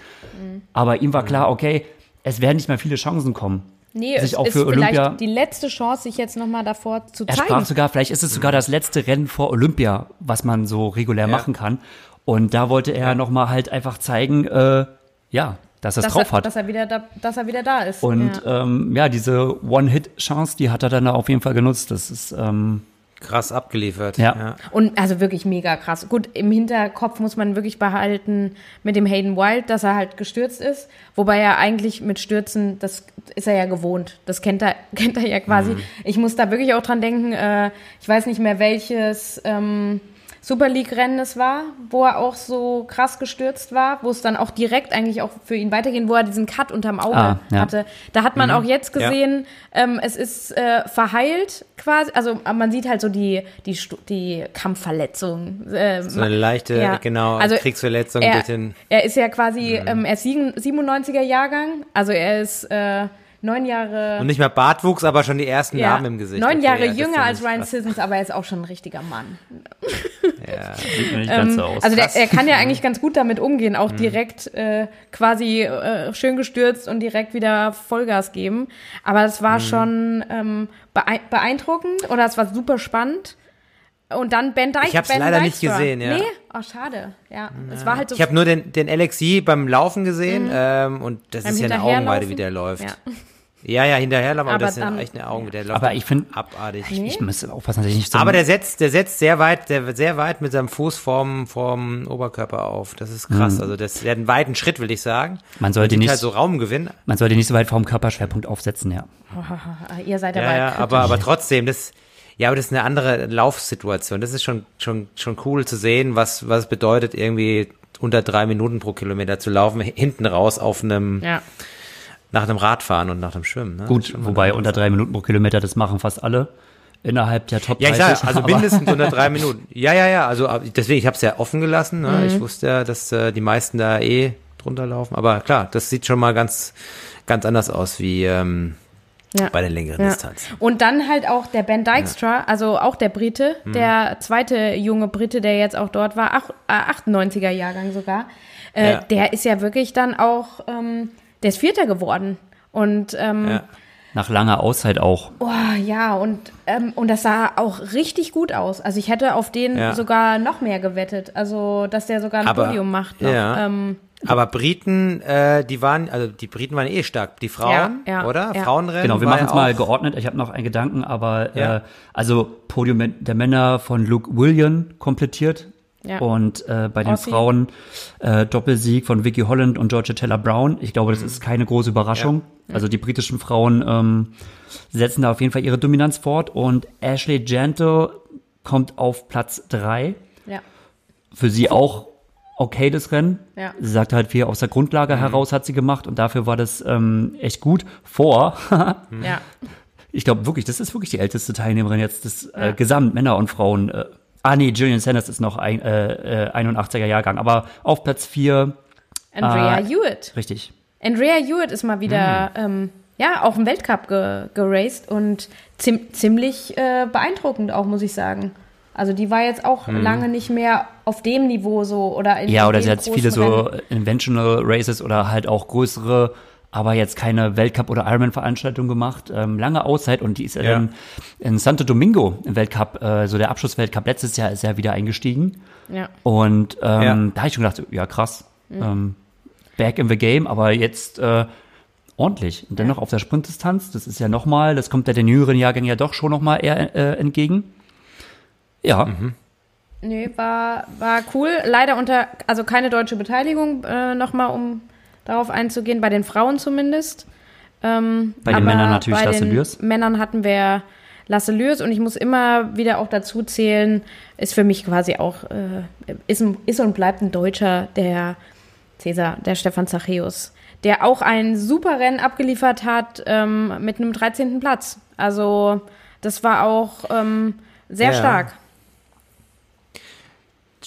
Aber ihm war klar, okay, es werden nicht mehr viele Chancen kommen. Nee, sich es auch ist für Olympia. vielleicht die letzte Chance, sich jetzt nochmal davor zu Er zeigen. sprach sogar, vielleicht ist es sogar das letzte Rennen vor Olympia, was man so regulär machen kann. Und da wollte er nochmal halt einfach zeigen, äh, ja, dass er es dass, drauf er, hat. dass, er wieder da, dass er wieder da ist. Und ja. ähm, ja, diese One-Hit-Chance, die hat er dann auf jeden Fall genutzt. Das ist, ähm, Krass abgeliefert. Ja. Und also wirklich mega krass. Gut, im Hinterkopf muss man wirklich behalten mit dem Hayden Wild, dass er halt gestürzt ist. Wobei er eigentlich mit Stürzen, das ist er ja gewohnt. Das kennt er, (laughs) kennt er ja quasi. Mhm. Ich muss da wirklich auch dran denken, äh, ich weiß nicht mehr welches ähm, Super League-Rennen es war, wo er auch so krass gestürzt war, wo es dann auch direkt eigentlich auch für ihn weitergehen, wo er diesen Cut unterm Auge Ah, ja. hatte. Da hat man auch jetzt Ja. gesehen, ähm, es ist äh, verheilt quasi, also aber man sieht halt so die, die, die Kampfverletzung. Äh, So eine leichte, Ja. genau, Also Kriegsverletzung er, durch den. er ist ja quasi, Mhm. ähm, er ist sieben- 97er Jahrgang, also er ist äh, neun Jahre. Und nicht mehr Bartwuchs, aber schon die ersten ja, Narben im Gesicht. neun Okay, Jahre ja, ist jünger als nicht Ryan. Sissons, aber er ist auch schon ein richtiger Mann. (laughs) sieht mir nicht ganz so aus. Also der, er kann ja eigentlich ganz gut damit umgehen, Mhm. auch direkt äh, quasi äh, schön gestürzt und direkt wieder Vollgas geben. Aber es Mhm. war schon ähm, beein- beeindruckend oder es war super spannend. Und dann Ben Dyke. Ich hab's ben leider nicht Dykstra. gesehen, ja. Nee? Oh, schade. Ja, es war halt so. Ich habe nur den, den Alexi beim Laufen gesehen ähm, und das Beim ist ja eine? Augenweide, wie der läuft. Ja. Ja, ja, hinterherlaufen, aber, Aber das sind echt eine Augen, der läuft. Aber ich finde, abartig. ich müsste aufpassen, dass ich nicht so Aber der setzt, der setzt sehr weit, der wird sehr weit mit seinem Fuß vorm, vorm Oberkörper auf. Das ist krass. Also das, der hat einen weiten Schritt, will ich sagen. Man sollte nicht- halt so Raumgewinn. man sollte nicht so weit vom Körperschwerpunkt aufsetzen, ja. Ihr seid Ja, dabei. ja, aber, aber trotzdem, das, ja, aber das ist eine andere Laufsituation. Das ist schon, schon, schon cool zu sehen, was, was es bedeutet, irgendwie unter drei Minuten pro Kilometer zu laufen, hinten raus auf einem, ja. Nach einem Radfahren und nach einem Schwimmen. Ne? Gut, wobei unter drei Minuten pro Kilometer, das machen fast alle innerhalb der Top Ja, ich 30. sag, also mindestens unter drei (laughs) Minuten. Ja, ja, ja, also ab- deswegen, ich habe es ja offen gelassen. Ne? Mhm. Ich wusste ja, dass äh, die meisten da eh drunter laufen. Aber klar, das sieht schon mal ganz, ganz anders aus wie ähm, Ja. bei den längeren Ja. Distanzen. Und dann halt auch der Ben Dykstra, also auch der Brite, Mhm. der zweite junge Brite, der jetzt auch dort war, ach, äh, 98er Jahrgang sogar, äh, Ja. der ist ja wirklich dann auch, ähm, der ist Vierter geworden. Und ähm, Ja. Nach langer Auszeit auch. oh, ja, und, ähm, und das sah auch richtig gut aus. Also ich hätte auf den Ja. sogar noch mehr gewettet. Also, dass der sogar ein Aber- Podium macht. Noch. ja. Ähm, Aber Briten, äh, die waren, also die Briten waren eh stark. Die Frauen, Ja, ja, oder? ja. Frauenrennen. Genau, wir machen es mal geordnet. Ich habe noch einen Gedanken, aber Ja. äh, also Podium der Männer von Luke William komplettiert. Ja. Und äh, bei den Aussie. Frauen äh, Doppelsieg von Vicky Holland und Georgia Taylor Brown. Ich glaube, das ist keine große Überraschung. Also die britischen Frauen ähm, setzen da auf jeden Fall ihre Dominanz fort. Und Ashley Janto kommt auf Platz drei. Ja. Für sie auch okay das Rennen. Ja. Sie sagt halt, viel aus der Grundlage heraus hat sie gemacht und dafür war das ähm, echt gut. Vor, (laughs) Ja. ich glaube wirklich, das ist wirklich die älteste Teilnehmerin jetzt des äh, Ja. Gesamt Männer und Frauen. Äh, ah nee, Julian Sanders ist noch ein, äh, äh, 81er Jahrgang, aber auf Platz vier Andrea Ah. Hewitt. richtig. Andrea Hewitt ist mal wieder, ähm, ja, auch im Weltcup ge geraced und ziem ziemlich äh, beeindruckend auch, muss ich sagen. Also die war jetzt auch lange nicht mehr auf dem Niveau so oder in Ja, oder sie hat viele so Rennen. Inventional Races oder halt auch größere, aber jetzt keine Weltcup- oder Ironman-Veranstaltung gemacht. Ähm, lange Auszeit und die ist ja. Dann in Santo Domingo im Weltcup, äh, so der Abschlussweltcup letztes Jahr ist ja wieder eingestiegen. Ja. Und ähm, Ja. da habe ich schon gedacht, ja krass, ähm, back in the game, aber jetzt äh, ordentlich. Und dennoch auf der Sprintdistanz, das ist ja nochmal, das kommt ja den jüngeren Jahrgängen ja doch schon nochmal eher äh, entgegen. Ja, Nee, war, war cool. Leider unter, also keine deutsche Beteiligung, äh, nochmal, um darauf einzugehen, bei den Frauen zumindest. Ähm, Bei den Männern natürlich bei Lasse den Lürs. Männern hatten wir Lasse Lürs und ich muss immer wieder auch dazu zählen, ist für mich quasi auch, äh, ist, ist und bleibt ein Deutscher, der Cäsar, der Stefan Zachäus, der auch ein super Rennen abgeliefert hat ähm, mit einem 13. Platz. Also das war auch ähm, sehr Ja. stark.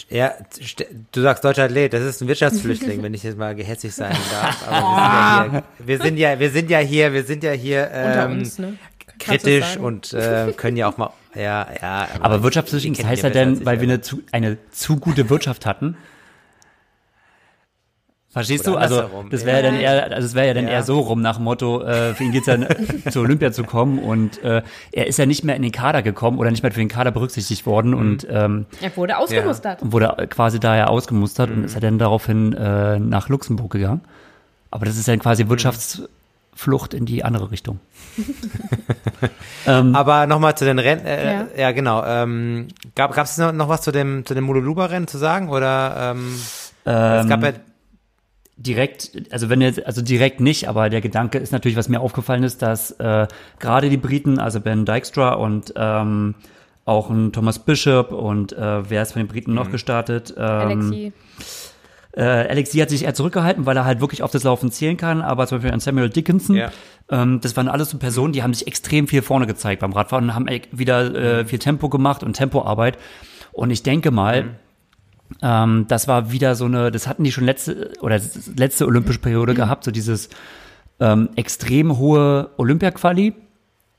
Ja, st- du sagst deutscher Athlet, das ist ein Wirtschaftsflüchtling, (laughs) wenn ich jetzt mal gehässig sein darf. Aber wir sind ja hier, wir sind ja, wir sind ja hier, wir sind ja hier Unter ähm, uns, ne? Kritisch und äh, können ja auch mal, ja, ja. aber Wirtschaftsflüchtling ihr das heißt ja denn, weil wir aber- eine zu, eine zu gute Wirtschaft hatten. Verstehst Oder du? Also das wäre ja dann eher, also es wäre ja dann Ja. eher so rum nach dem Motto, äh, für ihn geht's ja (laughs) zur Olympia zu kommen und äh, er ist ja nicht mehr in den Kader gekommen oder nicht mehr für den Kader berücksichtigt worden und ähm, Er wurde ausgemustert. wurde quasi daher ausgemustert und ist ja dann daraufhin äh, nach Luxemburg gegangen. Aber das ist dann quasi Wirtschaftsflucht in die andere Richtung. (laughs) Aber nochmal zu den Rennen, äh, Ja. ja. genau, ähm, gab es noch, noch was zu dem, zu dem Mululuba-Rennen zu sagen oder, ähm, es gab ja, direkt, also wenn jetzt, also direkt nicht, aber der Gedanke ist natürlich, was mir aufgefallen ist, dass äh, gerade die Briten, also Ben Dykstra und ähm, auch ein Thomas Bishop und äh, wer ist von den Briten Mhm. noch gestartet? Ähm, Alexi. Äh, Alexi hat sich eher zurückgehalten, weil er halt wirklich auf das Laufen zählen kann, aber zum Beispiel an Samuel Dickinson, Ja. ähm, das waren alles so Personen, die haben sich extrem viel vorne gezeigt beim Radfahren und haben e- wieder äh, viel Tempo gemacht und Tempoarbeit. Und ich denke mal, ähm, das war wieder so eine, das hatten die schon letzte oder letzte olympische Periode gehabt, so dieses ähm, extrem hohe Olympia-Quali.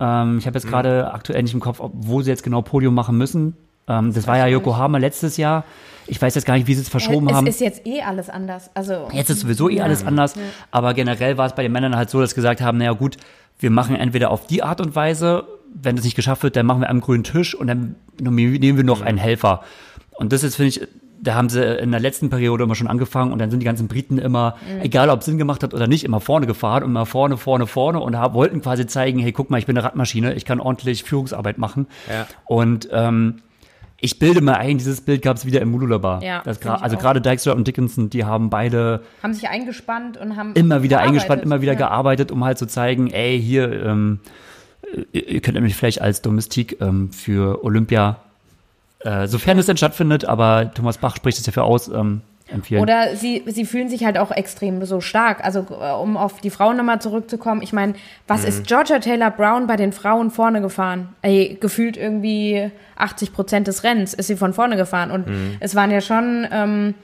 Ähm, ich habe jetzt gerade aktuell nicht im Kopf, wo sie jetzt genau Podium machen müssen. Ähm, das war ja Yokohama letztes Jahr. Ich weiß jetzt gar nicht, wie sie es verschoben es haben. ist jetzt eh alles anders. Also Jetzt ist sowieso eh alles anders. Aber generell war es bei den Männern halt so, dass sie gesagt haben, naja gut, wir machen entweder auf die Art und Weise, wenn das nicht geschafft wird, dann machen wir am grünen Tisch und dann nominieren wir noch einen Helfer. Und das ist, finde ich, da haben sie in der letzten Periode immer schon angefangen und dann sind die ganzen Briten immer, egal ob es Sinn gemacht hat oder nicht, immer vorne gefahren und immer vorne, vorne, vorne und haben, wollten quasi zeigen, hey, guck mal, ich bin eine Radmaschine, ich kann ordentlich Führungsarbeit machen. Ja. Und ähm, ich bilde mal ein, dieses Bild gab es wieder im. Ja, find gra- ich also gerade Dijkstra und Dickinson, die haben beide haben sich eingespannt und haben immer wieder gearbeitet. eingespannt, immer wieder ja. gearbeitet, um halt zu zeigen, ey, hier, ähm, ihr ihr könnt nämlich vielleicht als Domestik ähm, für Olympia, äh, sofern es denn stattfindet, aber Thomas Bach spricht es ja für aus, ähm, empfehlen. Oder sie, sie fühlen sich halt auch extrem so stark. Also äh, um auf die Frauen nochmal zurückzukommen, ich meine, was ist Georgia Taylor Brown bei den Frauen vorne gefahren? Ey, gefühlt irgendwie 80 Prozent des Rennens ist sie von vorne gefahren. Und es waren ja schon ähm,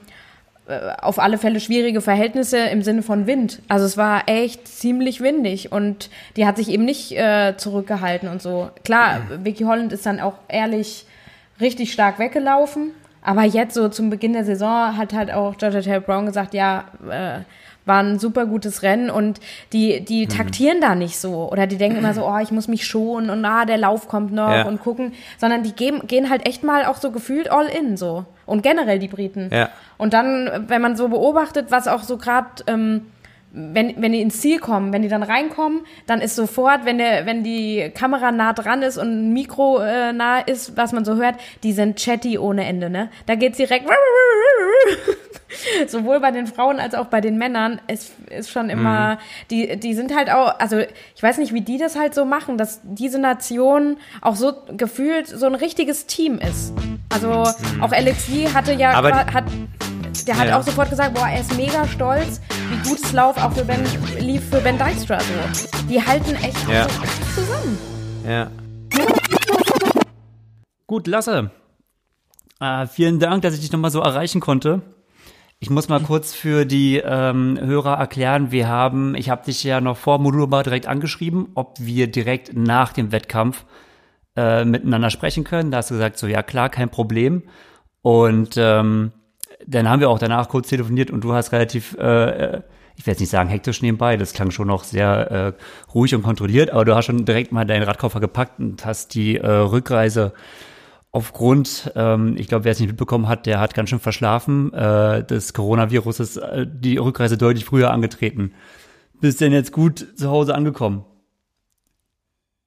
äh, auf alle Fälle schwierige Verhältnisse im Sinne von Wind. Also es war echt ziemlich windig und die hat sich eben nicht äh, zurückgehalten und so. Klar, Vicky Holland ist dann auch ehrlich richtig stark weggelaufen. Aber jetzt so zum Beginn der Saison hat halt auch Georgia Taylor Brown gesagt, ja, äh, war ein super gutes Rennen und die, die taktieren da nicht so oder die denken immer so, oh, ich muss mich schonen und ah, der Lauf kommt noch Ja. und gucken, sondern die geben, gehen halt echt mal auch so gefühlt all in so und generell die Briten. Ja. Und dann, wenn man so beobachtet, was auch so gerade ähm, wenn, wenn die ins Ziel kommen, wenn die dann reinkommen, dann ist sofort, wenn, der, wenn die Kamera nah dran ist und ein Mikro äh, nah ist, was man so hört, die sind chatty ohne Ende, ne? Da geht's direkt (laughs) sowohl bei den Frauen als auch bei den Männern. Es ist schon immer, mhm. die, die sind halt auch, also ich weiß nicht, wie die das halt so machen, dass diese Nation auch so gefühlt so ein richtiges Team ist. Also mhm. auch Alexi hatte ja, Aber hat der hat ja. auch sofort gesagt, boah, er ist mega stolz, wie gut es Lauf auch für ben, lief für Ben Dijkstra so. Die halten echt ja. so zusammen. Ja. Gut, Lasse. Äh, vielen Dank, dass ich dich nochmal so erreichen konnte. Ich muss mal kurz für die ähm, Hörer erklären, wir haben, ich habe dich ja noch vor Modulbar direkt angeschrieben, ob wir direkt nach dem Wettkampf äh, miteinander sprechen können. Da hast du gesagt, so ja klar, kein Problem. Und ähm, dann haben wir auch danach kurz telefoniert und du hast relativ, äh, ich werde jetzt nicht sagen hektisch nebenbei, das klang schon noch sehr äh, ruhig und kontrolliert, aber du hast schon direkt mal deinen Radkoffer gepackt und hast die äh, Rückreise aufgrund, ähm, ich glaube, wer es nicht mitbekommen hat, der hat ganz schön verschlafen, äh, des Coronaviruses äh, die Rückreise deutlich früher angetreten. Bist denn jetzt gut zu Hause angekommen?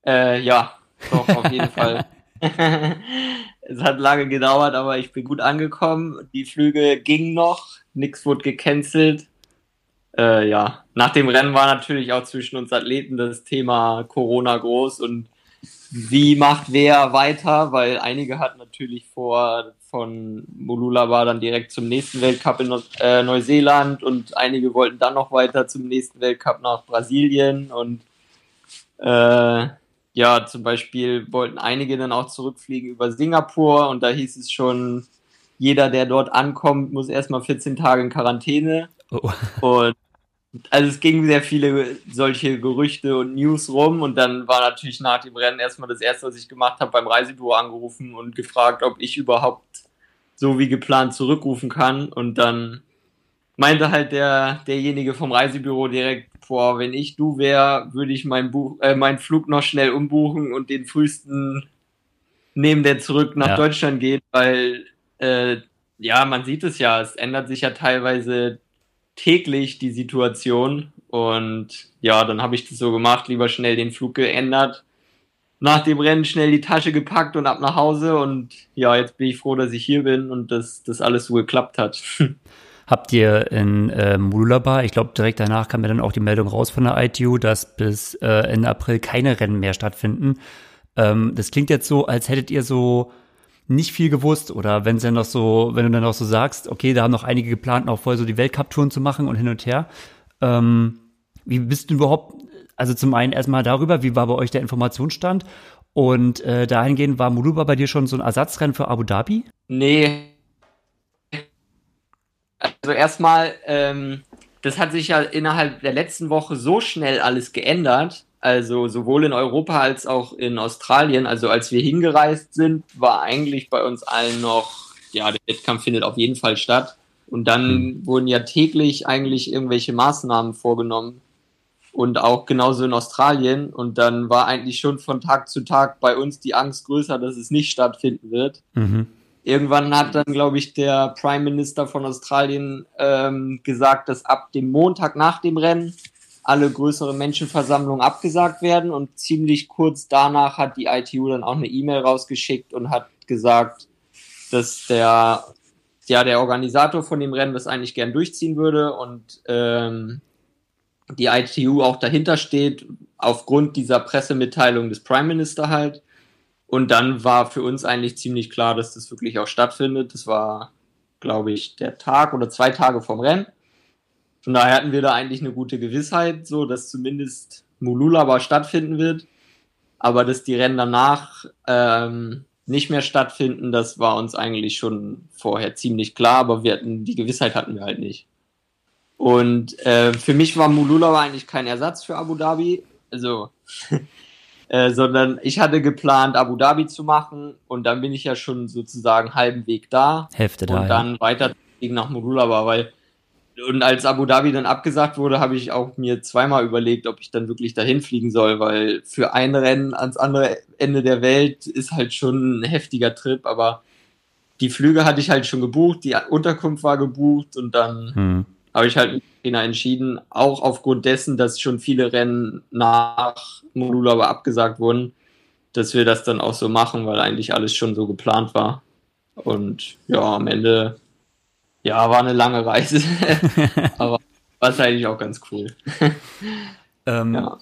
Äh, ja, doch, auf jeden Fall. (laughs) (laughs) Es hat lange gedauert, aber ich bin gut angekommen. Die Flüge gingen noch, nichts wurde gecancelt. Äh, ja, nach dem Rennen war natürlich auch zwischen uns Athleten das Thema Corona groß und wie macht wer weiter, weil einige hatten natürlich vor, von Molulaba dann direkt zum nächsten Weltcup in äh, Neuseeland und einige wollten dann noch weiter zum nächsten Weltcup nach Brasilien und äh, ja, zum Beispiel wollten einige dann auch zurückfliegen über Singapur und da hieß es schon, jeder, der dort ankommt, muss erstmal 14 Tage in Quarantäne. Oh. Und also es gingen sehr viele solche Gerüchte und News rum und dann war natürlich nach dem Rennen erstmal das erste, was ich gemacht habe, beim Reisebüro angerufen und gefragt, ob ich überhaupt so wie geplant zurückrufen kann und dann meinte halt der, derjenige vom Reisebüro direkt, boah, wenn ich du wäre, würde ich mein Buch, äh, meinen Flug noch schnell umbuchen und den frühesten nehmen, der zurück nach ja. Deutschland geht, weil äh, ja, man sieht es ja, es ändert sich ja teilweise täglich die Situation und ja, dann habe ich das so gemacht, lieber schnell den Flug geändert, nach dem Rennen schnell die Tasche gepackt und ab nach Hause und ja, jetzt bin ich froh, dass ich hier bin und dass das alles so geklappt hat. (laughs) habt ihr in äh, Mululaba, ich glaube direkt danach kam mir dann auch die Meldung raus von der ITU, dass bis äh, Ende April keine Rennen mehr stattfinden. Ähm, das klingt jetzt so, als hättet ihr so nicht viel gewusst oder wenn dann noch so, wenn du dann noch so sagst, okay, da haben noch einige geplant, noch voll so die Weltcup-Touren zu machen und hin und her. Ähm, wie bist du überhaupt, also zum einen erstmal darüber, wie war bei euch der Informationsstand und äh, dahingehend war Muluba bei dir schon so ein Ersatzrennen für Abu Dhabi? Nee, also erstmal, ähm, das hat sich ja innerhalb der letzten Woche so schnell alles geändert. Also sowohl in Europa als auch in Australien. Also als wir hingereist sind, war eigentlich bei uns allen noch, ja, der Wettkampf findet auf jeden Fall statt. Und dann mhm. wurden ja täglich eigentlich irgendwelche Maßnahmen vorgenommen. Und auch genauso in Australien. Und dann war eigentlich schon von Tag zu Tag bei uns die Angst größer, dass es nicht stattfinden wird. Mhm. Irgendwann hat dann, glaube ich, der Prime Minister von Australien ähm, gesagt, dass ab dem Montag nach dem Rennen alle größere Menschenversammlungen abgesagt werden. Und ziemlich kurz danach hat die ITU dann auch eine E-Mail rausgeschickt und hat gesagt, dass der ja der Organisator von dem Rennen das eigentlich gern durchziehen würde. Und ähm, die ITU auch dahinter steht aufgrund dieser Pressemitteilung des Prime Minister halt und dann war für uns eigentlich ziemlich klar, dass das wirklich auch stattfindet. Das war, glaube ich, der Tag oder zwei Tage vom Rennen. Von daher hatten wir da eigentlich eine gute Gewissheit, so dass zumindest Mululaba stattfinden wird. Aber dass die Rennen danach ähm, nicht mehr stattfinden, das war uns eigentlich schon vorher ziemlich klar, aber wir hatten, die Gewissheit hatten wir halt nicht. Und äh, für mich war Mululaba eigentlich kein Ersatz für Abu Dhabi. Also (laughs) Äh, sondern ich hatte geplant, Abu Dhabi zu machen und dann bin ich ja schon sozusagen halben Weg da. Hälfte da. Und dann ja. weiter nach Modulaba, weil und als Abu Dhabi dann abgesagt wurde, habe ich auch mir zweimal überlegt, ob ich dann wirklich dahin fliegen soll, weil für ein Rennen ans andere Ende der Welt ist halt schon ein heftiger Trip, aber die Flüge hatte ich halt schon gebucht, die Unterkunft war gebucht und dann hm. Habe ich halt mit Trainer entschieden, auch aufgrund dessen, dass schon viele Rennen nach aber abgesagt wurden, dass wir das dann auch so machen, weil eigentlich alles schon so geplant war. Und ja, am Ende, ja, war eine lange Reise, (laughs) aber war eigentlich auch ganz cool. (laughs) Ähm, ja.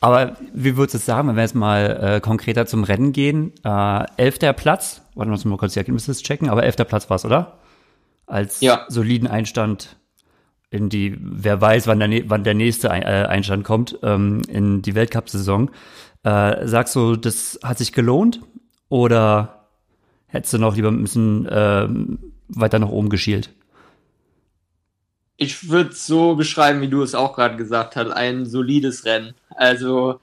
Aber wie würdest du sagen, wenn wir jetzt mal äh, konkreter zum Rennen gehen? Äh, elfter Platz, warte mal kurz die Ergebnisse checken, aber elfter Platz war es, oder? Als ja. soliden Einstand in die, wer weiß, wann der, wann der nächste äh, Einstand kommt, ähm, in die Weltcup-Saison. Äh, sagst du, das hat sich gelohnt? Oder hättest du noch lieber ein bisschen äh, weiter nach oben geschielt? Ich würde es so beschreiben, wie du es auch gerade gesagt hast, ein solides Rennen. Also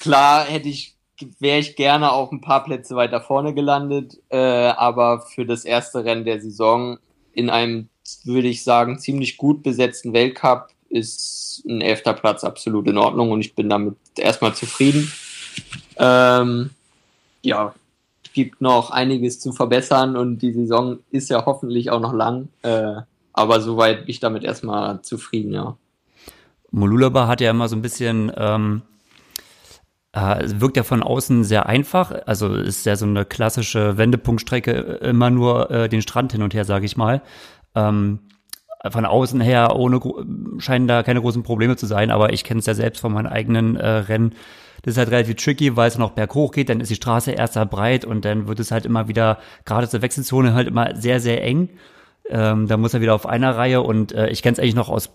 klar hätte ich, wäre ich gerne auch ein paar Plätze weiter vorne gelandet, äh, aber für das erste Rennen der Saison in einem, würde ich sagen, ziemlich gut besetzten Weltcup ist ein elfter Platz absolut in Ordnung und ich bin damit erstmal zufrieden. Ähm, ja, gibt noch einiges zu verbessern und die Saison ist ja hoffentlich auch noch lang. Äh, aber soweit bin ich damit erstmal zufrieden, ja. Molulaba hat ja immer so ein bisschen, ähm, äh, wirkt ja von außen sehr einfach. Also ist ja so eine klassische Wendepunktstrecke, immer nur äh, den Strand hin und her, sage ich mal. Ähm, von außen her ohne scheinen da keine großen Probleme zu sein, aber ich kenne es ja selbst von meinen eigenen äh, Rennen. Das ist halt relativ tricky, weil es noch berghoch geht, dann ist die Straße erst breit und dann wird es halt immer wieder, gerade zur Wechselzone, halt immer sehr, sehr eng. Ähm, da muss er wieder auf einer Reihe und äh, ich kenne es eigentlich noch aus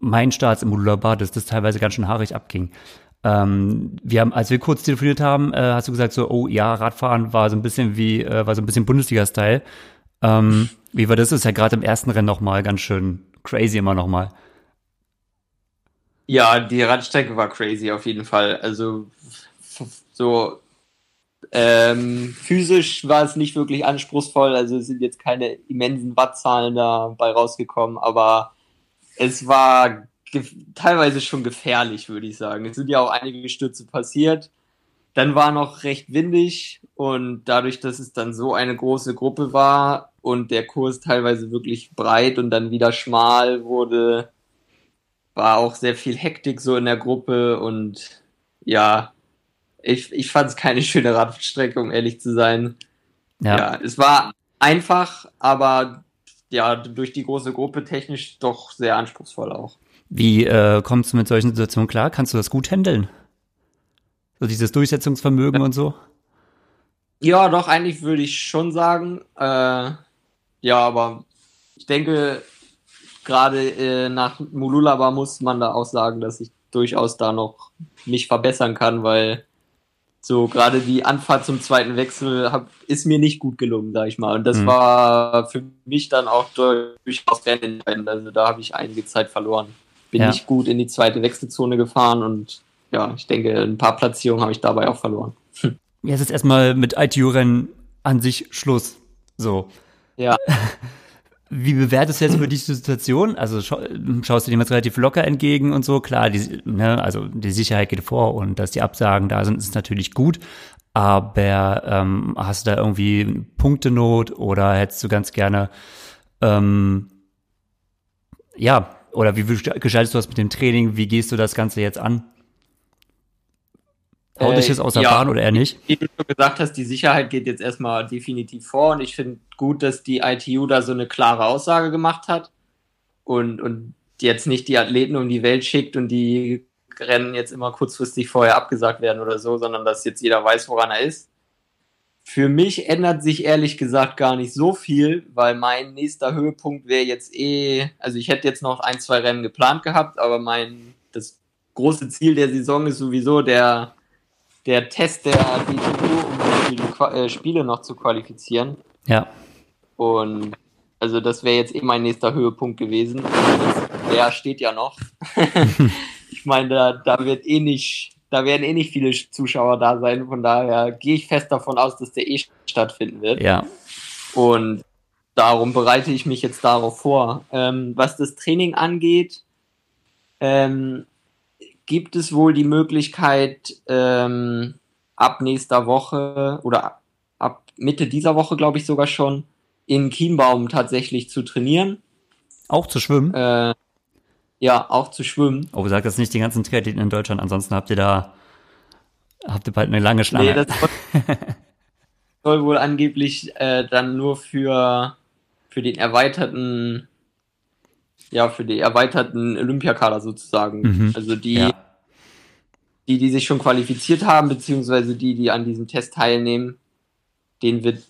meinen Starts im Modularbad, dass das teilweise ganz schön haarig abging. Ähm, wir haben, als wir kurz telefoniert haben, äh, hast du gesagt so, oh ja, Radfahren war so ein bisschen wie, äh, war so ein bisschen Bundesliga-Style. Ähm, wie war das? Ist ja gerade im ersten Rennen nochmal ganz schön crazy immer nochmal. Ja, die Radstrecke war crazy auf jeden Fall. Also so ähm, physisch war es nicht wirklich anspruchsvoll, also es sind jetzt keine immensen Wattzahlen dabei rausgekommen, aber es war teilweise schon gefährlich, würde ich sagen. Es sind ja auch einige Stürze passiert. Dann war noch recht windig und dadurch, dass es dann so eine große Gruppe war und der Kurs teilweise wirklich breit und dann wieder schmal wurde, war auch sehr viel Hektik so in der Gruppe und ja, ich, ich fand es keine schöne Radstrecke, um ehrlich zu sein. Ja. ja, es war einfach, aber ja, durch die große Gruppe technisch doch sehr anspruchsvoll auch. Wie äh, kommst du mit solchen Situationen klar? Kannst du das gut handeln? So dieses Durchsetzungsvermögen ja. und so? Ja, doch, eigentlich würde ich schon sagen. Äh, ja, aber ich denke, gerade äh, nach Mululaba muss man da auch sagen, dass ich durchaus da noch mich verbessern kann, weil so gerade die Anfahrt zum zweiten Wechsel hab, ist mir nicht gut gelungen, sag ich mal. Und das mhm. war für mich dann auch durchaus entscheidend. Also da habe ich einige Zeit verloren. Bin ja. nicht gut in die zweite Wechselzone gefahren und ja, ich denke, ein paar Platzierungen habe ich dabei auch verloren. (laughs) Jetzt ist erstmal mit ITU-Rennen an sich Schluss. So. Ja. (laughs) Wie bewertest du jetzt über die Situation? Also schaust du dem jetzt relativ locker entgegen und so? Klar, die, ne, also die Sicherheit geht vor und dass die Absagen da sind, ist natürlich gut. Aber ähm, hast du da irgendwie Punktenot oder hättest du ganz gerne, ähm, ja, oder wie gestaltest du das mit dem Training? Wie gehst du das Ganze jetzt an? Haut äh, dich jetzt aus der ja, Bahn oder eher nicht? Wie du schon gesagt hast, die Sicherheit geht jetzt erstmal definitiv vor und ich finde gut, dass die ITU da so eine klare Aussage gemacht hat und, und jetzt nicht die Athleten um die Welt schickt und die Rennen jetzt immer kurzfristig vorher abgesagt werden oder so, sondern dass jetzt jeder weiß, woran er ist. Für mich ändert sich ehrlich gesagt gar nicht so viel, weil mein nächster Höhepunkt wäre jetzt eh, also ich hätte jetzt noch ein, zwei Rennen geplant gehabt, aber mein, das große Ziel der Saison ist sowieso der der Test der DTU, um die äh, Spiele noch zu qualifizieren. Ja. Und also das wäre jetzt eh mein nächster Höhepunkt gewesen. Der steht ja noch. (laughs) ich meine, da, da wird eh nicht, da werden eh nicht viele Zuschauer da sein. Von daher gehe ich fest davon aus, dass der eh stattfinden wird. Ja. Und darum bereite ich mich jetzt darauf vor. Ähm, was das Training angeht, ähm, gibt es wohl die Möglichkeit, ähm, ab nächster Woche oder ab Mitte dieser Woche, glaube ich sogar schon, in Chiembaum tatsächlich zu trainieren. Auch zu schwimmen? Äh, Ja, auch zu schwimmen. Oh, sagt das nicht die ganzen Triathleten in Deutschland, ansonsten habt ihr da, habt ihr bald eine lange Schlange. Nee, das soll, (laughs) soll wohl angeblich äh, dann nur für, für den erweiterten, ja, für die erweiterten Olympiakader sozusagen. Mhm. Also die, Ja. die, die sich schon qualifiziert haben, beziehungsweise die, die an diesem Test teilnehmen, denen wird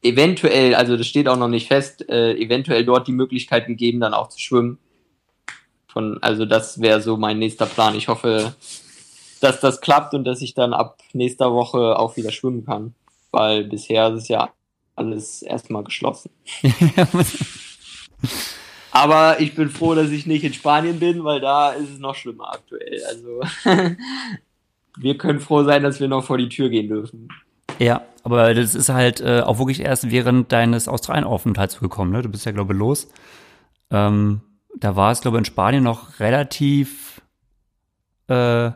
eventuell, also das steht auch noch nicht fest, äh, eventuell dort die Möglichkeit gegeben, dann auch zu schwimmen. Von, also das wäre so mein nächster Plan. Ich hoffe, dass das klappt und dass ich dann ab nächster Woche auch wieder schwimmen kann. Weil bisher ist ja alles erstmal geschlossen. (laughs) (laughs) Aber ich bin froh, dass ich nicht in Spanien bin, weil da ist es noch schlimmer aktuell. Also (laughs) wir können froh sein, dass wir noch vor die Tür gehen dürfen. Ja, aber das ist halt äh, auch wirklich erst während deines Australien-Aufenthalts gekommen, ne? Du bist ja, glaube ich, los. Ähm, da war es, glaube ich, in Spanien noch relativ, äh,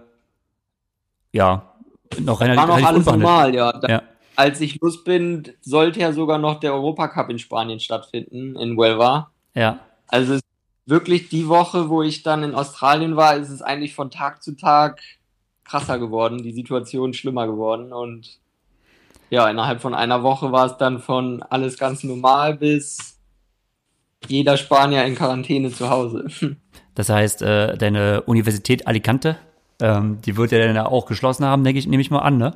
ja, noch relativ, War noch alles normal, ja. Da, Ja. Als ich los bin, sollte ja sogar noch der Europacup in Spanien stattfinden, in Huelva. Ja, Also wirklich die Woche, wo ich dann in Australien war, ist es eigentlich von Tag zu Tag krasser geworden, die Situation schlimmer geworden und ja, innerhalb von einer Woche war es dann von alles ganz normal bis jeder Spanier in Quarantäne zu Hause. (laughs) das heißt, äh, deine Universität Alicante, ähm, die wird ja dann auch geschlossen haben, denke ich, nehme ich mal an, ne?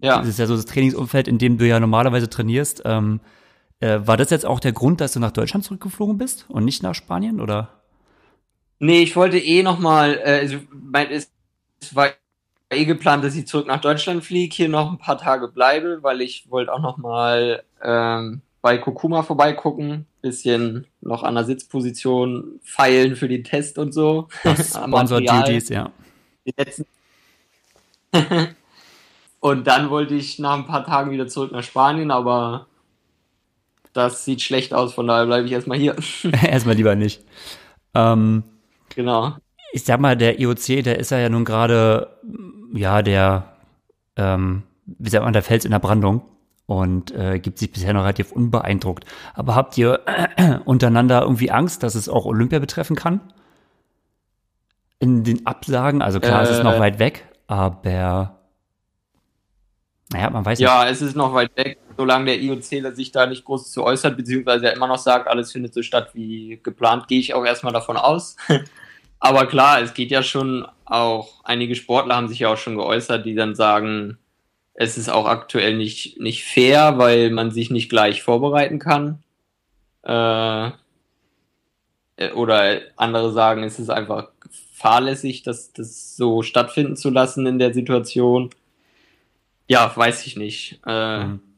Ja, Das ist ja so das Trainingsumfeld, in dem du ja normalerweise trainierst. Äh, war das jetzt auch der Grund, dass du nach Deutschland zurückgeflogen bist und nicht nach Spanien, oder? Nee, ich wollte eh nochmal, äh, also, mein, es, war eh geplant, dass ich zurück nach Deutschland fliege, hier noch ein paar Tage bleibe, weil ich wollte auch nochmal ähm, bei Kokuma vorbeigucken, bisschen noch an der Sitzposition feilen für den Test und so. (laughs) Am Sponsor Material. Duties, ja. Die letzten (laughs) und dann wollte ich nach ein paar Tagen wieder zurück nach Spanien, aber das sieht schlecht aus, von daher bleibe ich erstmal hier. (laughs) Erstmal lieber nicht. Ähm, genau. ich sag mal, der IOC, der ist ja nun gerade, ja, der, ähm, wie sagt man, der Fels in der Brandung und äh, gibt sich bisher noch relativ unbeeindruckt. Aber habt ihr (clears throat) untereinander irgendwie Angst, dass es auch Olympia betreffen kann? In den Absagen, also klar, es ist noch Äh. weit weg, aber naja, man weiß nicht. Ja, es ist noch weit weg, solange der IOC sich da nicht groß zu äußert, beziehungsweise er immer noch sagt, alles findet so statt wie geplant, gehe ich auch erstmal davon aus. (laughs) Aber klar, es geht ja schon auch, einige Sportler haben sich ja auch schon geäußert, die dann sagen, es ist auch aktuell nicht, nicht fair, weil man sich nicht gleich vorbereiten kann. Äh, oder andere sagen, es ist einfach fahrlässig, das, das so stattfinden zu lassen in der Situation. Ja, weiß ich nicht. Äh, Mhm.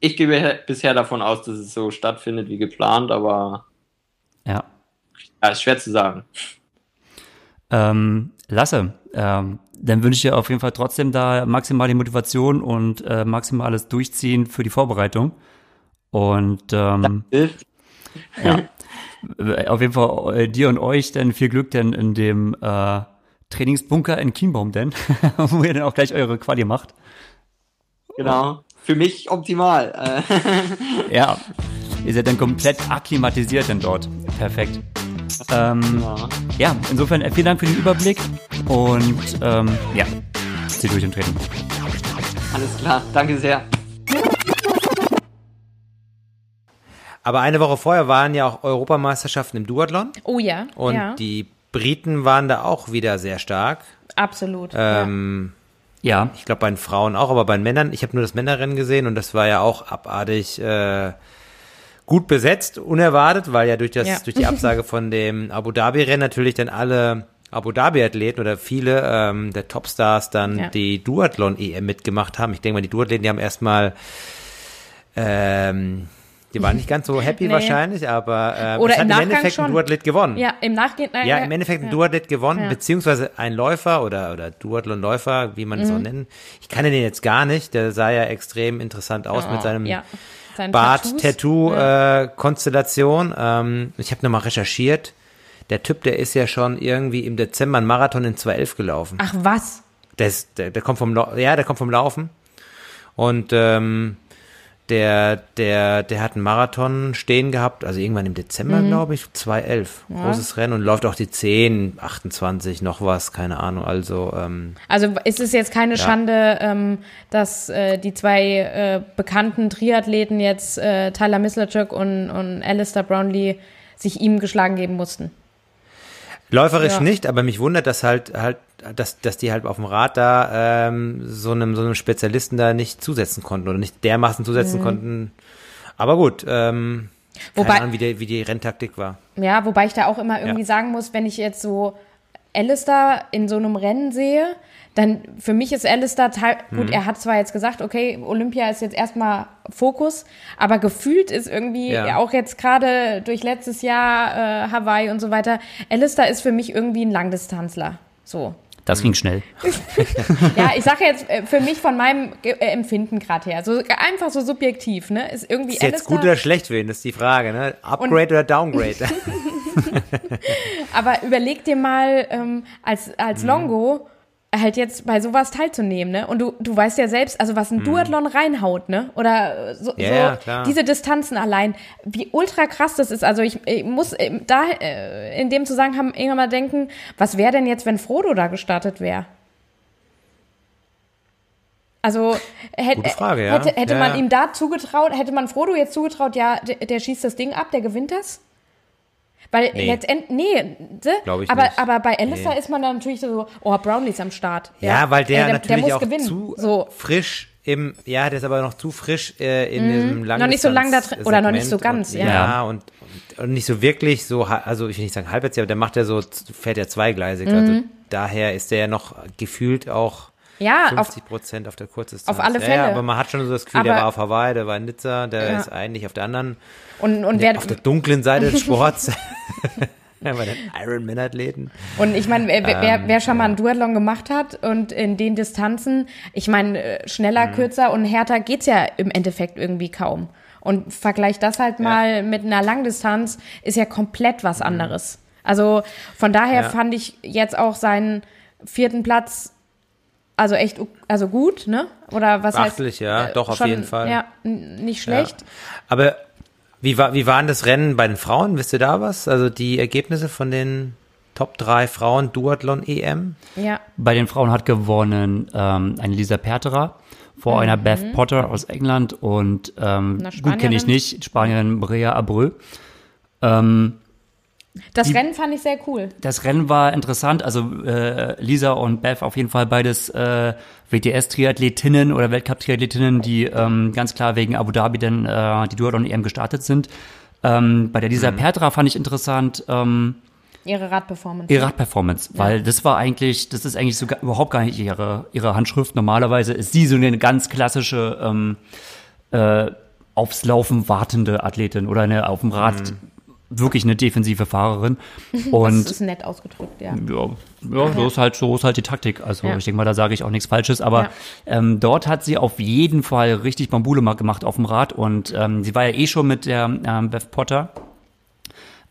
Ich gehe he- bisher davon aus, dass es so stattfindet wie geplant, aber Ja. ja, ist schwer zu sagen. Ähm, Lasse, ähm, dann wünsche ich dir auf jeden Fall trotzdem da maximale Motivation und äh, maximales Durchziehen für die Vorbereitung. Und ähm, ja, (laughs) auf jeden Fall äh, dir und euch dann viel Glück denn in dem äh, Trainingsbunker in Kienbaum denn, (laughs) wo ihr dann auch gleich eure Quali macht. Genau. Für mich optimal. (laughs) Ja, ihr seid dann komplett akklimatisiert denn dort. Perfekt. Ähm, ja. ja, insofern äh, vielen Dank für den Überblick und ähm, ja, zieh durch im Training. Alles klar. Danke sehr. Aber eine Woche vorher waren ja auch Europameisterschaften im Duathlon Oh ja. und ja, die Briten waren da auch wieder sehr stark. absolut. Ähm, Ja, Ich glaube bei den Frauen auch, aber bei den Männern, ich habe nur das Männerrennen gesehen und das war ja auch abartig äh, gut besetzt, unerwartet, weil ja durch das Ja. durch die Absage von dem Abu Dhabi Rennen natürlich dann alle Abu Dhabi Athleten oder viele ähm, der Topstars dann Ja. die Duathlon EM mitgemacht haben. Ich denke mal, die Duathleten, die haben erstmal ähm, die waren nicht ganz so happy Nee. wahrscheinlich, aber äh, Oder es hat im Nachgang Endeffekt schon. ein Duathlet gewonnen. ja, im Nachgehen. äh, Ja, im Endeffekt ein ja. Duathlet gewonnen, Ja. beziehungsweise ein Läufer oder, oder Duathlon-Läufer, wie man es Mhm. auch nennen. Ich kannte den jetzt gar nicht, der sah ja extrem interessant aus Oh, mit seinem ja. Seine Tattoos. Bart-Tattoo-Konstellation. ähm, ich habe nochmal recherchiert. Der Typ, der ist ja schon irgendwie im Dezember einen Marathon in 2.11 gelaufen. Ach was? Der, ist, der, der kommt vom ja, der kommt vom Laufen. Und ähm, der, der, der hat einen Marathon stehen gehabt, also irgendwann im Dezember, Mhm. glaube ich, 2011. Großes Rennen und läuft auch die 10, 28, noch was, keine Ahnung. Also, ähm, Also ist es jetzt keine Schande, ähm, dass äh, die zwei äh, bekannten Triathleten jetzt äh, Tyler Mislachuk und, und Alistair Brownlee sich ihm geschlagen geben mussten. läuferisch Ja. nicht, aber mich wundert, dass halt, halt, dass, dass die halt auf dem Rad da ähm, so einem, so einem Spezialisten da nicht zusetzen konnten oder nicht dermaßen zusetzen konnten. Aber gut, ähm, Wobei- keine Ahnung, wie, die, wie die Renntaktik war. Ja, wobei ich da auch immer irgendwie Ja. sagen muss, wenn ich jetzt so Alistair in so einem Rennen sehe, dann für mich ist Alistair teil Mhm. gut, er hat zwar jetzt gesagt, okay, Olympia ist jetzt erstmal Fokus, aber gefühlt ist irgendwie Ja. auch jetzt gerade durch letztes Jahr äh, Hawaii und so weiter, Alistair ist für mich irgendwie ein Langdistanzler. So. Das ging schnell. Ja, ich sage jetzt äh, für mich von meinem äh, Empfinden gerade her, so einfach so subjektiv, ne? Ist irgendwie Ist jetzt gut oder schlecht für ihn, ist die Frage, ne? Upgrade oder Downgrade? (laughs) Aber überleg dir mal, ähm, als, als Mhm. Longo halt jetzt bei sowas teilzunehmen, ne? Und du, du weißt ja selbst, also was ein Duathlon reinhaut, ne? Oder so. Ja, so diese Distanzen allein, wie ultra krass das ist. Also ich, ich muss äh, da äh, in dem Zusammenhang irgendwann mal denken, was wäre denn jetzt, wenn Frodo da gestartet wäre? Also hätte, Gute Frage, ja. hätte, hätte Ja, man ja. ihm da zugetraut, hätte man Frodo jetzt zugetraut, ja, der, der schießt das Ding ab, der gewinnt das? Weil Nee. letztendlich, nee, ne? Glaub ich aber, nicht. aber bei Alistair Nee. ist man dann natürlich so, oh, Brownlee ist am Start. Ja, weil der, Ey, natürlich muss auch gewinnen. zu so. frisch im, ja, der ist aber noch zu frisch äh, in diesem langen Mhm. Noch nicht so lang da drin- oder noch nicht so ganz, und, ja. Ja, und, und, nicht so wirklich so, also ich will nicht sagen halbherzig, aber der macht ja so, fährt ja zweigleisig. Also Mhm. daher ist der ja noch gefühlt auch Ja, auf, 50 Prozent auf der Kurzdistanz. auf alle Ja, Fälle. Ja, aber man hat schon so das Gefühl, der Aber- war auf Hawaii, der war in Nizza, der Ja. ist eigentlich auf der anderen, und, und wer, auf der dunklen Seite des (laughs) Sports. (laughs) bei den Ironman-Athleten. Und ich meine, wer, wer, Ähm, wer schon mal einen Duathlon gemacht hat und in den Distanzen, ich meine, äh, schneller, Mhm. kürzer und härter geht's ja im Endeffekt irgendwie kaum. Und vergleich das halt mal mit einer Langdistanz, ist ja komplett was anderes. Also von daher Mhm. Ja. fand ich jetzt auch seinen vierten Platz also echt also gut, ne? Oder was Beachtlich, heißt? ja, äh, doch, auf schon, jeden Fall. Ja, n- nicht schlecht. Aber wie war, wie waren das Rennen bei den Frauen? Wisst ihr da was? Also die Ergebnisse von den Top 3 Frauen Duathlon EM? Ja. Bei den Frauen hat gewonnen ähm, eine Lisa Perterer vor einer Beth Potter aus England und ähm, gut kenne ich nicht, Spanierin Brea Abreu. Ähm, Das Die- Rennen fand ich sehr cool. das Rennen war interessant, also äh, Lisa und Beth auf jeden Fall beides äh, WTS-Triathletinnen oder Weltcup-Triathletinnen, die ähm, ganz klar wegen Abu Dhabi dann äh, die Duathlon-EM gestartet sind. Ähm, bei der Lisa Perterer fand ich interessant, ähm, Ihre Radperformance. ihre Radperformance, weil das war eigentlich, das ist eigentlich sogar überhaupt gar nicht ihre, ihre Handschrift. Normalerweise ist sie so eine ganz klassische ähm, äh, aufs Laufen wartende Athletin oder eine auf dem Rad wirklich eine defensive Fahrerin. (laughs) das Und ist nett ausgedrückt, ja. ja, ja, so ist halt so ist halt die Taktik. Also Ja. ich denke mal, da sage ich auch nichts Falsches. Aber Ja. ähm, dort hat sie auf jeden Fall richtig Bambule ma- gemacht auf dem Rad und ähm, sie war ja eh schon mit der ähm, Beth Potter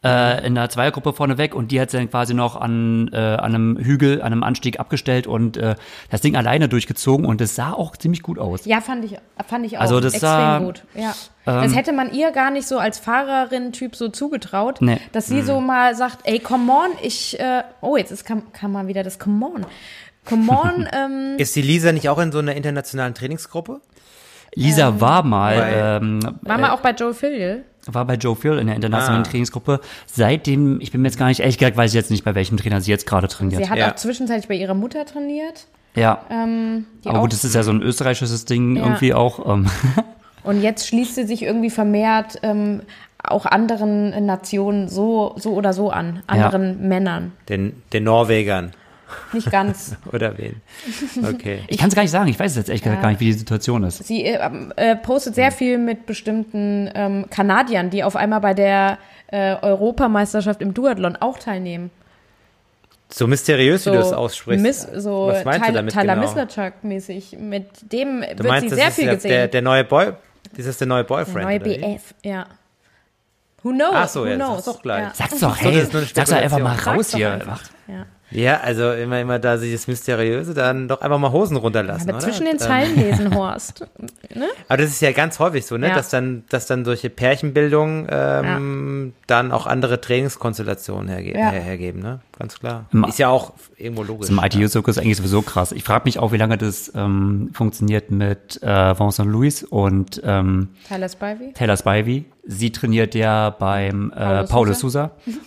äh, in der Zweiergruppe vorneweg und die hat sie dann quasi noch an, äh, an einem Hügel, an einem Anstieg abgestellt und äh, das Ding alleine durchgezogen und es sah auch ziemlich gut aus. Ja, fand ich, fand ich auch Also das extrem sah, gut. Ja. das hätte man ihr gar nicht so als Fahrerin-Typ so zugetraut, Nee. dass sie so mal sagt, ey, come on, ich, äh, oh, jetzt ist, kam, kam mal wieder das come on. Come (laughs) on, ähm, Ist die Lisa nicht auch in so einer internationalen Trainingsgruppe? Lisa war mal ähm, war mal auch bei Joe Filial. war bei Joe Phil in der internationalen Ah. Trainingsgruppe. Seitdem, ich bin mir jetzt gar nicht, ehrlich gesagt, weiß ich jetzt nicht, bei welchem Trainer sie jetzt gerade trainiert. Sie hat Ja. auch zwischenzeitlich bei ihrer Mutter trainiert. ja. Ähm, Aber auch, gut, das ist ja so ein österreichisches Ding Ja. irgendwie auch. Ähm, (laughs) und jetzt schließt sie sich irgendwie vermehrt ähm, auch anderen Nationen so, so oder so an, anderen Männern. Den, den Norwegern. Nicht ganz. (laughs) Oder wen? Okay. ich kann es gar nicht sagen, ich weiß jetzt echt Ja. gar nicht, wie die Situation ist. Sie äh, äh, postet sehr viel mit bestimmten ähm, Kanadiern, die auf einmal bei der äh, Europameisterschaft im Duathlon auch teilnehmen. So mysteriös, So wie du es aussprichst. Miss, so Was meinst du Tyler, damit Tyler genau? Mislachuk-mäßig. Mit dem Du wird meinst, sie sehr viel der, gesehen. der, der neue Boy? Das ist der neue Der Boyfriend. neue oder wie? BF, ja. Who knows? Ach so, Who ja, knows? sag's doch gleich. Ja. Sag's doch, So, hey, das ist nur eine sag's doch einfach mal raus hier. einfach. Ja. Ja, also immer, immer da sich das Mysteriöse, dann doch einfach mal Hosen runterlassen, Aber oder? zwischen den Ähm, Zeilen lesen, (laughs) Horst. Ne? Aber das ist ja ganz häufig so, ne? Ja. Dass dann, dass dann solche Pärchenbildungen ähm, dann auch andere Trainingskonstellationen herge Ja. her hergeben, ne? Ganz klar. Im- ist ja auch irgendwo logisch. Im ITU-Zirkus ist eigentlich sowieso krass. Ich frage mich auch, wie lange das ähm, funktioniert mit äh, Vincent Louis und ähm, Tyler Spivey. Taylor Spivey. Sie trainiert ja beim äh, Paulo Paulo Sousa. Sousa.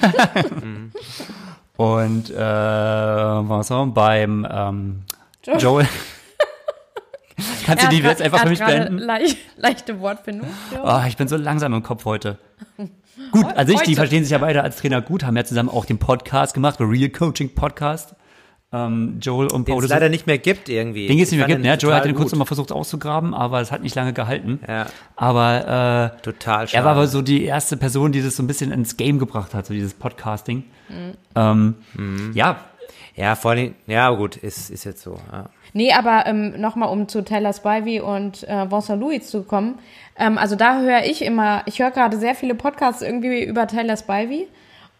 (laughs) (laughs) und äh, Vincent beim ähm, Joel. Joel. (laughs) Kannst du die jetzt einfach für mich beenden? Leicht, (laughs) leichte Wortfindung. Oh, ich bin so langsam im Kopf heute. Gut, also ich, die verstehen sich ja beide als Trainer gut, haben ja zusammen auch den Podcast gemacht, den Real Coaching Podcast. Ähm, Joel und Den Paulo es leider nicht mehr gibt irgendwie. Den es nicht mehr gibt. Ne? den Joel hat den kurz nochmal versucht auszugraben, aber es hat nicht lange gehalten. Ja, Aber äh, total schade. er war aber so die erste Person, die das so ein bisschen ins Game gebracht hat, so dieses Podcasting. Ähm, Ja, Ja, vor allem, ja gut, ist, ist jetzt so. Ja. Nee, aber ähm, nochmal, um zu Taylor Spivey und äh, Vincent Louis zu kommen. Ähm, also da höre ich immer, ich höre gerade sehr viele Podcasts irgendwie über Taylor Spivey.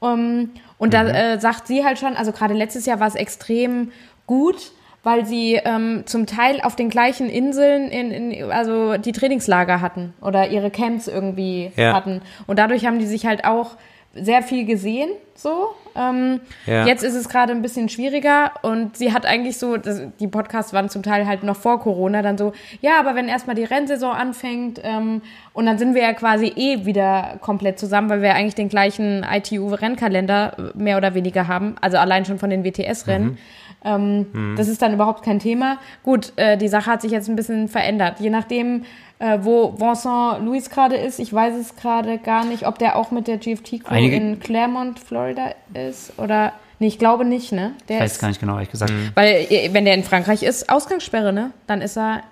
Um, und da äh, sagt sie halt schon, also gerade letztes Jahr war es extrem gut, weil sie ähm, zum Teil auf den gleichen Inseln in, in, also die Trainingslager hatten oder ihre Camps irgendwie Ja. hatten. Und dadurch haben die sich halt auch sehr viel gesehen, so. Ähm, Ja. Jetzt ist es gerade ein bisschen schwieriger und sie hat eigentlich so, das, die Podcasts waren zum Teil halt noch vor Corona, dann so, ja, aber wenn erstmal die Rennsaison anfängt ähm, und dann sind wir ja quasi eh wieder komplett zusammen, weil wir eigentlich den gleichen ITU-Rennkalender mehr oder weniger haben, also allein schon von den WTS-Rennen. Ähm, Das ist dann überhaupt kein Thema. Gut, äh, die Sache hat sich jetzt ein bisschen verändert. Je nachdem, äh, wo Vincent Louis gerade ist, ich weiß es gerade gar nicht, ob der auch mit der GFT-Crew Einige- in Claremont, Florida ist oder, nee, ich glaube nicht, ne? Der ich weiß ist, gar nicht genau, ehrlich gesagt. Weil, äh, wenn der in Frankreich ist, Ausgangssperre, ne? Dann ist er,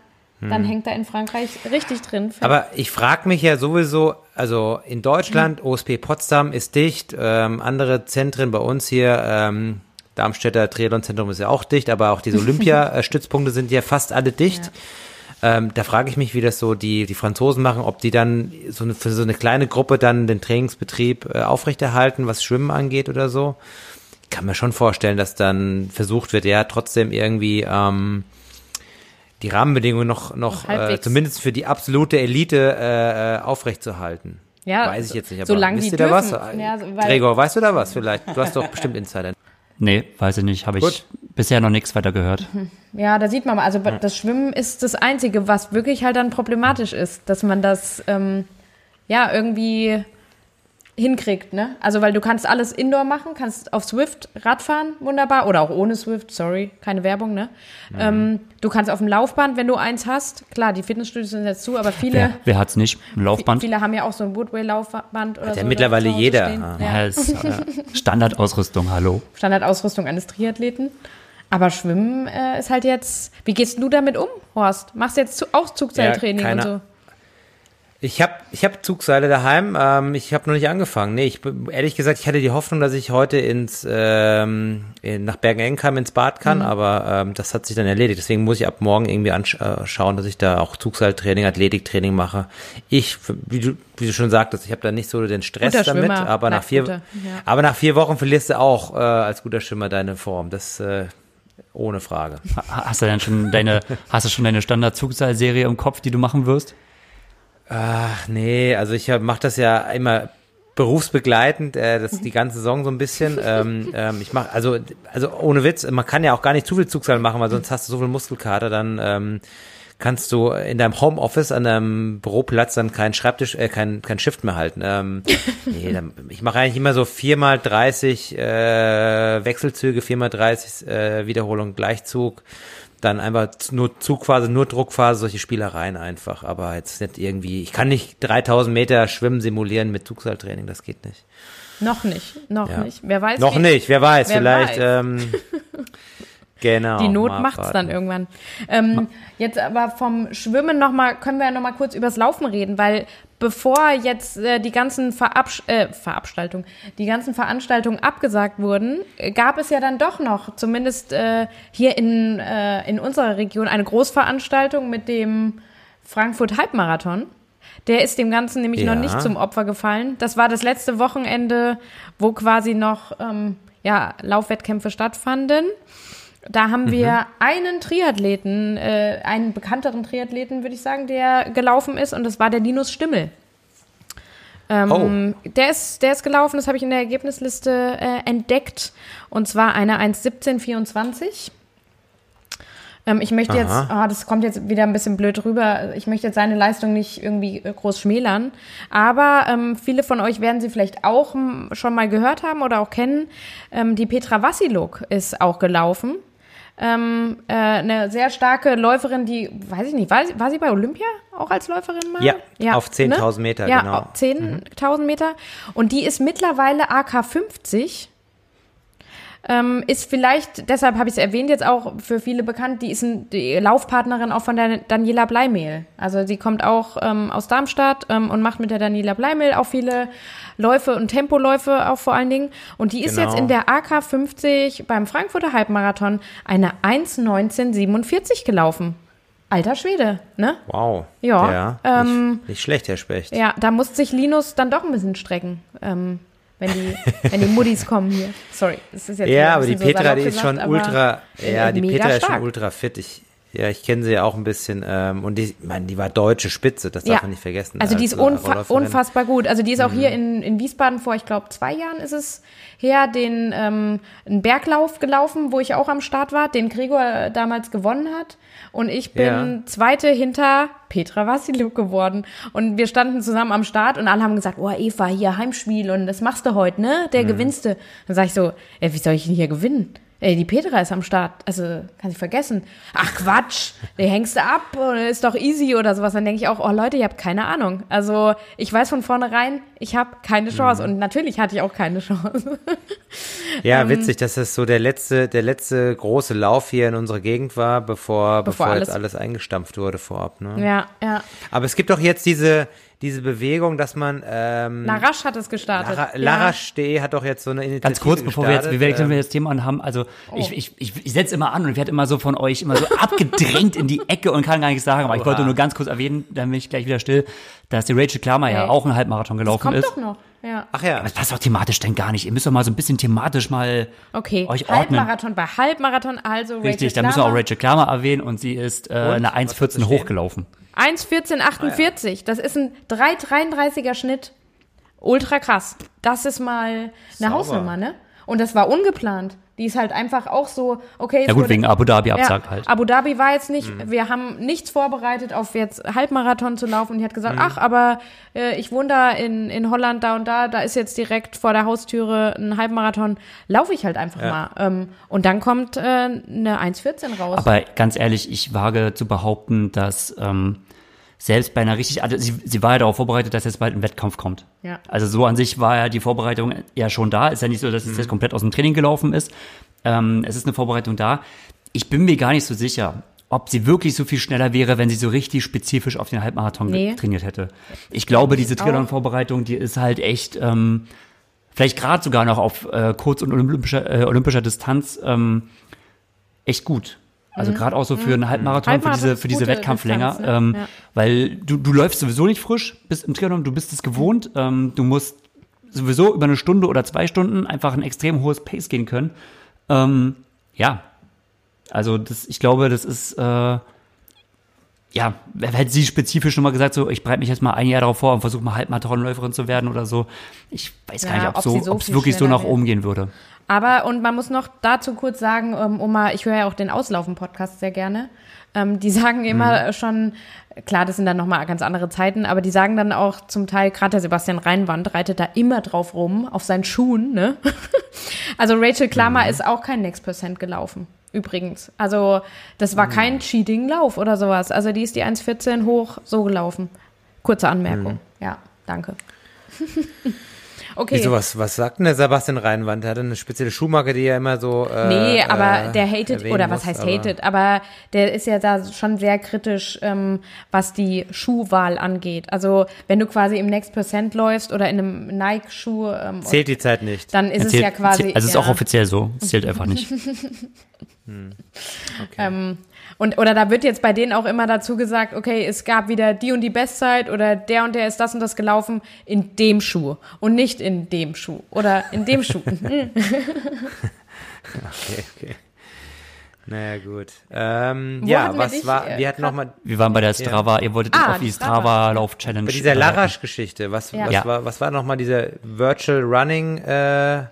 dann hängt er in Frankreich richtig drin. Aber ich frage mich ja sowieso, also in Deutschland, OSP Potsdam ist dicht, ähm, andere Zentren bei uns hier, ähm, Darmstädter Triathlon-Zentrum ist ja auch dicht, aber auch diese (laughs) Olympia-Stützpunkte sind ja fast alle dicht. Ähm, da frage ich mich, wie das so die, die Franzosen machen, ob die dann so eine, für so eine kleine Gruppe dann den Trainingsbetrieb äh, aufrechterhalten, was Schwimmen angeht oder so. Ich kann mir schon vorstellen, dass dann versucht wird, ja, trotzdem irgendwie ähm, die Rahmenbedingungen noch, noch äh, zumindest für die absolute Elite äh, äh, aufrechtzuerhalten. Ja, Weiß ich jetzt nicht, aber solange wisst die ihr da was? dürfen. Ja, Gregor, weißt du da was vielleicht? Du hast doch bestimmt Insider. (laughs) Nee, weiß ich nicht. Habe ich Gut. Bisher noch nichts weiter gehört. Ja, da sieht man mal, also das Schwimmen ist das Einzige, was wirklich halt dann problematisch ist, dass man das ähm, ja irgendwie hinkriegt, ne? Also weil du kannst alles Indoor machen, kannst auf Swift Radfahren, wunderbar, oder auch ohne Swift, sorry, keine Werbung, ne? Ähm, du kannst auf dem Laufband, wenn du eins hast, klar, die Fitnessstudios sind jetzt zu, aber viele, Wer, wer hat's nicht? Ein Laufband? viele haben ja auch so ein Woodway-Laufband oder Hat ja so. mittlerweile jeder. Ja. Ja, ist, äh, (laughs) Standardausrüstung, hallo. Standardausrüstung eines Triathleten. Aber Schwimmen äh, ist halt jetzt. Wie gehst du damit um, Horst? Machst du jetzt auch Zugseiltraining Ja, und so? Ich habe ich hab Zugseile daheim. Ähm, ich habe noch nicht angefangen. Nee, ich bin- ehrlich gesagt, ich hatte die Hoffnung, dass ich heute ins ähm, in, nach Bergen-Enkheim ins Bad kann, Mhm. aber ähm, das hat sich dann erledigt. Deswegen muss ich ab morgen irgendwie anschauen, dass ich da auch Zugseiltraining, Athletiktraining mache. Ich, wie du, wie du schon sagtest, ich habe da nicht so den Stress damit, aber nach vier, ja. aber nach vier Wochen verlierst du auch äh, als guter Schwimmer deine Form. Das äh, ohne Frage. Ha- Hast du denn schon deine, hast du schon deine Standard-Zugseilserie im Kopf, die du machen wirst? Ach nee, also ich mache das ja immer berufsbegleitend, äh, das die ganze Saison so ein bisschen. ähm, ähm, ich mache also also ohne Witz, man kann ja auch gar nicht zu viel Zugseil machen, weil sonst hast du so viel Muskelkater, dann ähm, kannst du in deinem Homeoffice an deinem Büroplatz dann keinen Schreibtisch, äh, kein kein Shift mehr halten. Ähm, (laughs) nee, dann, ich mache eigentlich immer so viermal 30 äh, Wechselzüge, viermal 30 äh, Wiederholung Gleichzug dann einfach nur Zugphase, nur Druckphase, solche Spielereien einfach. Aber jetzt nicht irgendwie, ich kann nicht 3000 Meter Schwimmen simulieren mit Zugseiltraining, das geht nicht. Noch nicht, noch Ja. nicht. Wer weiß. Noch nicht, wer weiß, wer vielleicht, weiß. ähm, (laughs) genau. Die Not macht's abwarten. dann irgendwann. Ähm, jetzt aber vom Schwimmen noch mal, können wir ja noch mal kurz übers Laufen reden, weil bevor jetzt äh, die ganzen Verabsch äh, Verabstaltung, die ganzen Veranstaltungen abgesagt wurden, gab es ja dann doch noch, zumindest äh, hier in, äh, in unserer Region, eine Großveranstaltung mit dem Frankfurt Halbmarathon. Der ist dem Ganzen nämlich Ja. noch nicht zum Opfer gefallen. Das war das letzte Wochenende, wo quasi noch ähm, ja, Laufwettkämpfe stattfanden. Da haben wir einen Triathleten, äh, einen bekannteren Triathleten, würde ich sagen, der gelaufen ist, und das war der Linus Stimmel. Ähm, Der, ist, der ist gelaufen, das habe ich in der Ergebnisliste äh, entdeckt, und zwar eine 1.17.24. Ähm, ich möchte jetzt, ah, das kommt jetzt wieder ein bisschen blöd rüber, ich möchte jetzt seine Leistung nicht irgendwie äh, groß schmälern, aber ähm, viele von euch werden sie vielleicht auch schon mal gehört haben oder auch kennen. Ähm, die Petra Vassiluk ist auch gelaufen. Ähm, äh, eine sehr starke Läuferin, die, weiß ich nicht, war, sie- war sie bei Olympia auch als Läuferin mal? Ja, auf 10.000 Meter, ja, genau. auf 10.000 Meter. Und die ist mittlerweile AK 50. Ähm, ist vielleicht, deshalb habe ich es erwähnt, jetzt auch für viele bekannt, die ist ein, die Laufpartnerin auch von der Daniela Bleimehl. Also sie kommt auch ähm, aus Darmstadt ähm, und macht mit der Daniela Bleimehl auch viele Läufe und Tempoläufe auch vor allen Dingen. Und die ist Genau. jetzt in der AK 50 beim Frankfurter Halbmarathon eine 1,1947 gelaufen. Alter Schwede, ne? Wow. Ja, ja ähm, nicht, nicht schlecht, Herr Specht. Ja, da musste sich Linus dann doch ein bisschen strecken, ähm, wenn die, wenn die Muddis kommen hier. Sorry, das ist jetzt Ja, aber die Petra, die ist gesagt, schon ultra, äh, ja, die Petra ist schon stark. ultra fit. Ich, ja, ich kenne sie ja auch ein bisschen, ähm, und die, meine, die war deutsche Spitze, das darf man nicht vergessen. Also die als ist unfa Läuferin. unfassbar gut. Also die ist auch hier Mhm. in, in Wiesbaden vor, ich glaube, zwei Jahren ist es her, den ähm, einen Berglauf gelaufen, wo ich auch am Start war, den Gregor damals gewonnen hat. Und ich bin Ja. Zweite hinter Petra Vassiluk geworden. Und wir standen zusammen am Start und alle haben gesagt, oh Eva, hier Heimspiel und das machst du heute, ne? Mhm. Der gewinnst du. Dann sag ich so, ey, wie soll ich denn hier gewinnen? Ey, die Petra ist am Start. Also, kann ich vergessen. Ach Quatsch, die hängst du ab und ist doch easy oder sowas. Dann denke ich auch, oh Leute, ihr habt keine Ahnung. Also, ich weiß von vornherein, ich habe keine Mhm. Chance. Und natürlich hatte ich auch keine Chance. (laughs) Ja, Ähm, witzig, dass das so der letzte, der letzte große Lauf hier in unserer Gegend war, bevor, bevor, alles- jetzt alles eingestampft wurde vorab. Ne? ja, ja. Aber es gibt doch jetzt diese, diese Bewegung, dass man ähm, Larache hat es gestartet. Lara, ja. Larache.de hat doch jetzt so eine Initiative Ganz kurz, bevor wir jetzt, gestartet, wir wechseln wir ähm, das Thema und haben, also Oh. ich, ich, ich, ich setze immer an und ich werde immer so von euch immer so abgedrängt in die Ecke und kann gar nichts sagen. Aber ich Oha. wollte nur ganz kurz erwähnen, dann bin ich gleich wieder still, dass die Rachel Klammer ja Ey. auch einen Halbmarathon gelaufen Kommt ist. doch noch. Ja. Ach ja, Das passt doch thematisch denn gar nicht. Ihr müsst doch mal so ein bisschen thematisch mal Okay, euch ordnen. Halbmarathon bei Halbmarathon, also Richtig, da Rachel müssen wir auch. Rachel Klammer erwähnen und sie ist äh, eine Was hat sie 1,14 stehen? hochgelaufen. 1,1448. Das ist ein 3,33er Schnitt. Ultra krass. Das ist mal eine Sauber. Hausnummer, ne? Und das war ungeplant. Die ist halt einfach auch so, okay. Ja gut, wurde- wegen Abu Dhabi absagt ja, halt. Abu Dhabi war jetzt nicht, Mhm. wir haben nichts vorbereitet auf jetzt Halbmarathon zu laufen. Und die hat Mhm. gesagt, ach, aber äh, ich wohne da in, in Holland, da und da, da ist jetzt direkt vor der Haustüre ein Halbmarathon, laufe ich halt einfach mal. Ähm, und dann kommt äh, eine 1,14 raus. Aber ganz ehrlich, ich wage zu behaupten, dass ähm, selbst bei einer richtig, also sie, sie war ja darauf vorbereitet, dass jetzt bald ein Wettkampf kommt. Ja. Also so an sich war ja die Vorbereitung ja schon da. Ist ja nicht so, dass es jetzt komplett aus dem Training gelaufen ist. Ähm, es ist eine Vorbereitung da. Ich bin mir gar nicht so sicher, ob sie wirklich so viel schneller wäre, wenn sie so richtig spezifisch auf den Halbmarathon Nee. trainiert hätte. Ich glaube, diese. Triathlon-Vorbereitung, die ist halt echt, ähm, vielleicht gerade sogar noch auf äh, kurz- und olympischer, äh, olympischer Distanz ähm, echt gut. Also gerade auch so für einen Halbmarathon, für Mhm. Halbmarathon diese, ist für diese Wettkampflänge. Distanz, ne? ähm, Ja. Weil du, du läufst sowieso nicht frisch, bist im Triathlon, du bist es gewohnt. Ähm, du musst sowieso über eine Stunde oder zwei Stunden einfach ein extrem hohes Pace gehen können. Ähm, ja, also das, ich glaube, das ist äh, ja, hätte sie spezifisch schon mal gesagt, so ich bereite mich jetzt mal ein Jahr darauf vor und versuche mal Halbmarathonläuferin zu werden oder so. Ich weiß gar Ja, nicht, ob ob so, so es wirklich so nach oben gehen würde. Aber, und man muss noch dazu kurz sagen, ähm, Oma, ich höre ja auch den Auslaufen-Podcast sehr gerne. Ähm, die sagen immer Mhm. schon, klar, das sind dann nochmal ganz andere Zeiten, aber die sagen dann auch zum Teil, gerade der Sebastian Reinwand reitet da immer drauf rum, auf seinen Schuhen, ne? (laughs) also Rachel Klammer Mhm. ist auch kein Next Percent gelaufen. Übrigens. Also, das Mhm. war kein Cheating-Lauf oder sowas. Also, die ist die 1,14 hoch so gelaufen. Kurze Anmerkung. Mhm. Ja, danke. (laughs) okay. Wieso, was, was sagt denn der Sebastian Reinwand? Er hat eine spezielle Schuhmarke, die er immer so. Äh, Nee, aber äh, der hatet, oder was muss, heißt aber- hatet, aber der ist ja da schon sehr kritisch, ähm, was die Schuhwahl angeht. Also, wenn du quasi im Next Percent läufst oder in einem Nike-Schuh, ähm, Zählt die Zeit nicht. dann ist es Zählt- ja quasi. zählt- Also es ist ja. auch offiziell so. Es zählt einfach nicht. (laughs) ähm, und, oder da wird jetzt bei denen auch immer dazu gesagt, okay, es gab wieder die und die Bestzeit oder der und der ist das und das gelaufen in dem Schuh und nicht in dem Schuh oder in dem Schuh. (laughs) (laughs) Okay, okay. Naja, gut. Ähm, Wo ja, was dich, war, äh, wir hatten nochmal Wir waren bei der Strava, ihr wolltet Ah, auf die die Strava. Strava-Lauf-Challenge. bei dieser Larasch-Geschichte. Was, Ja. was, Ja. war, was war nochmal dieser Virtual Running, äh,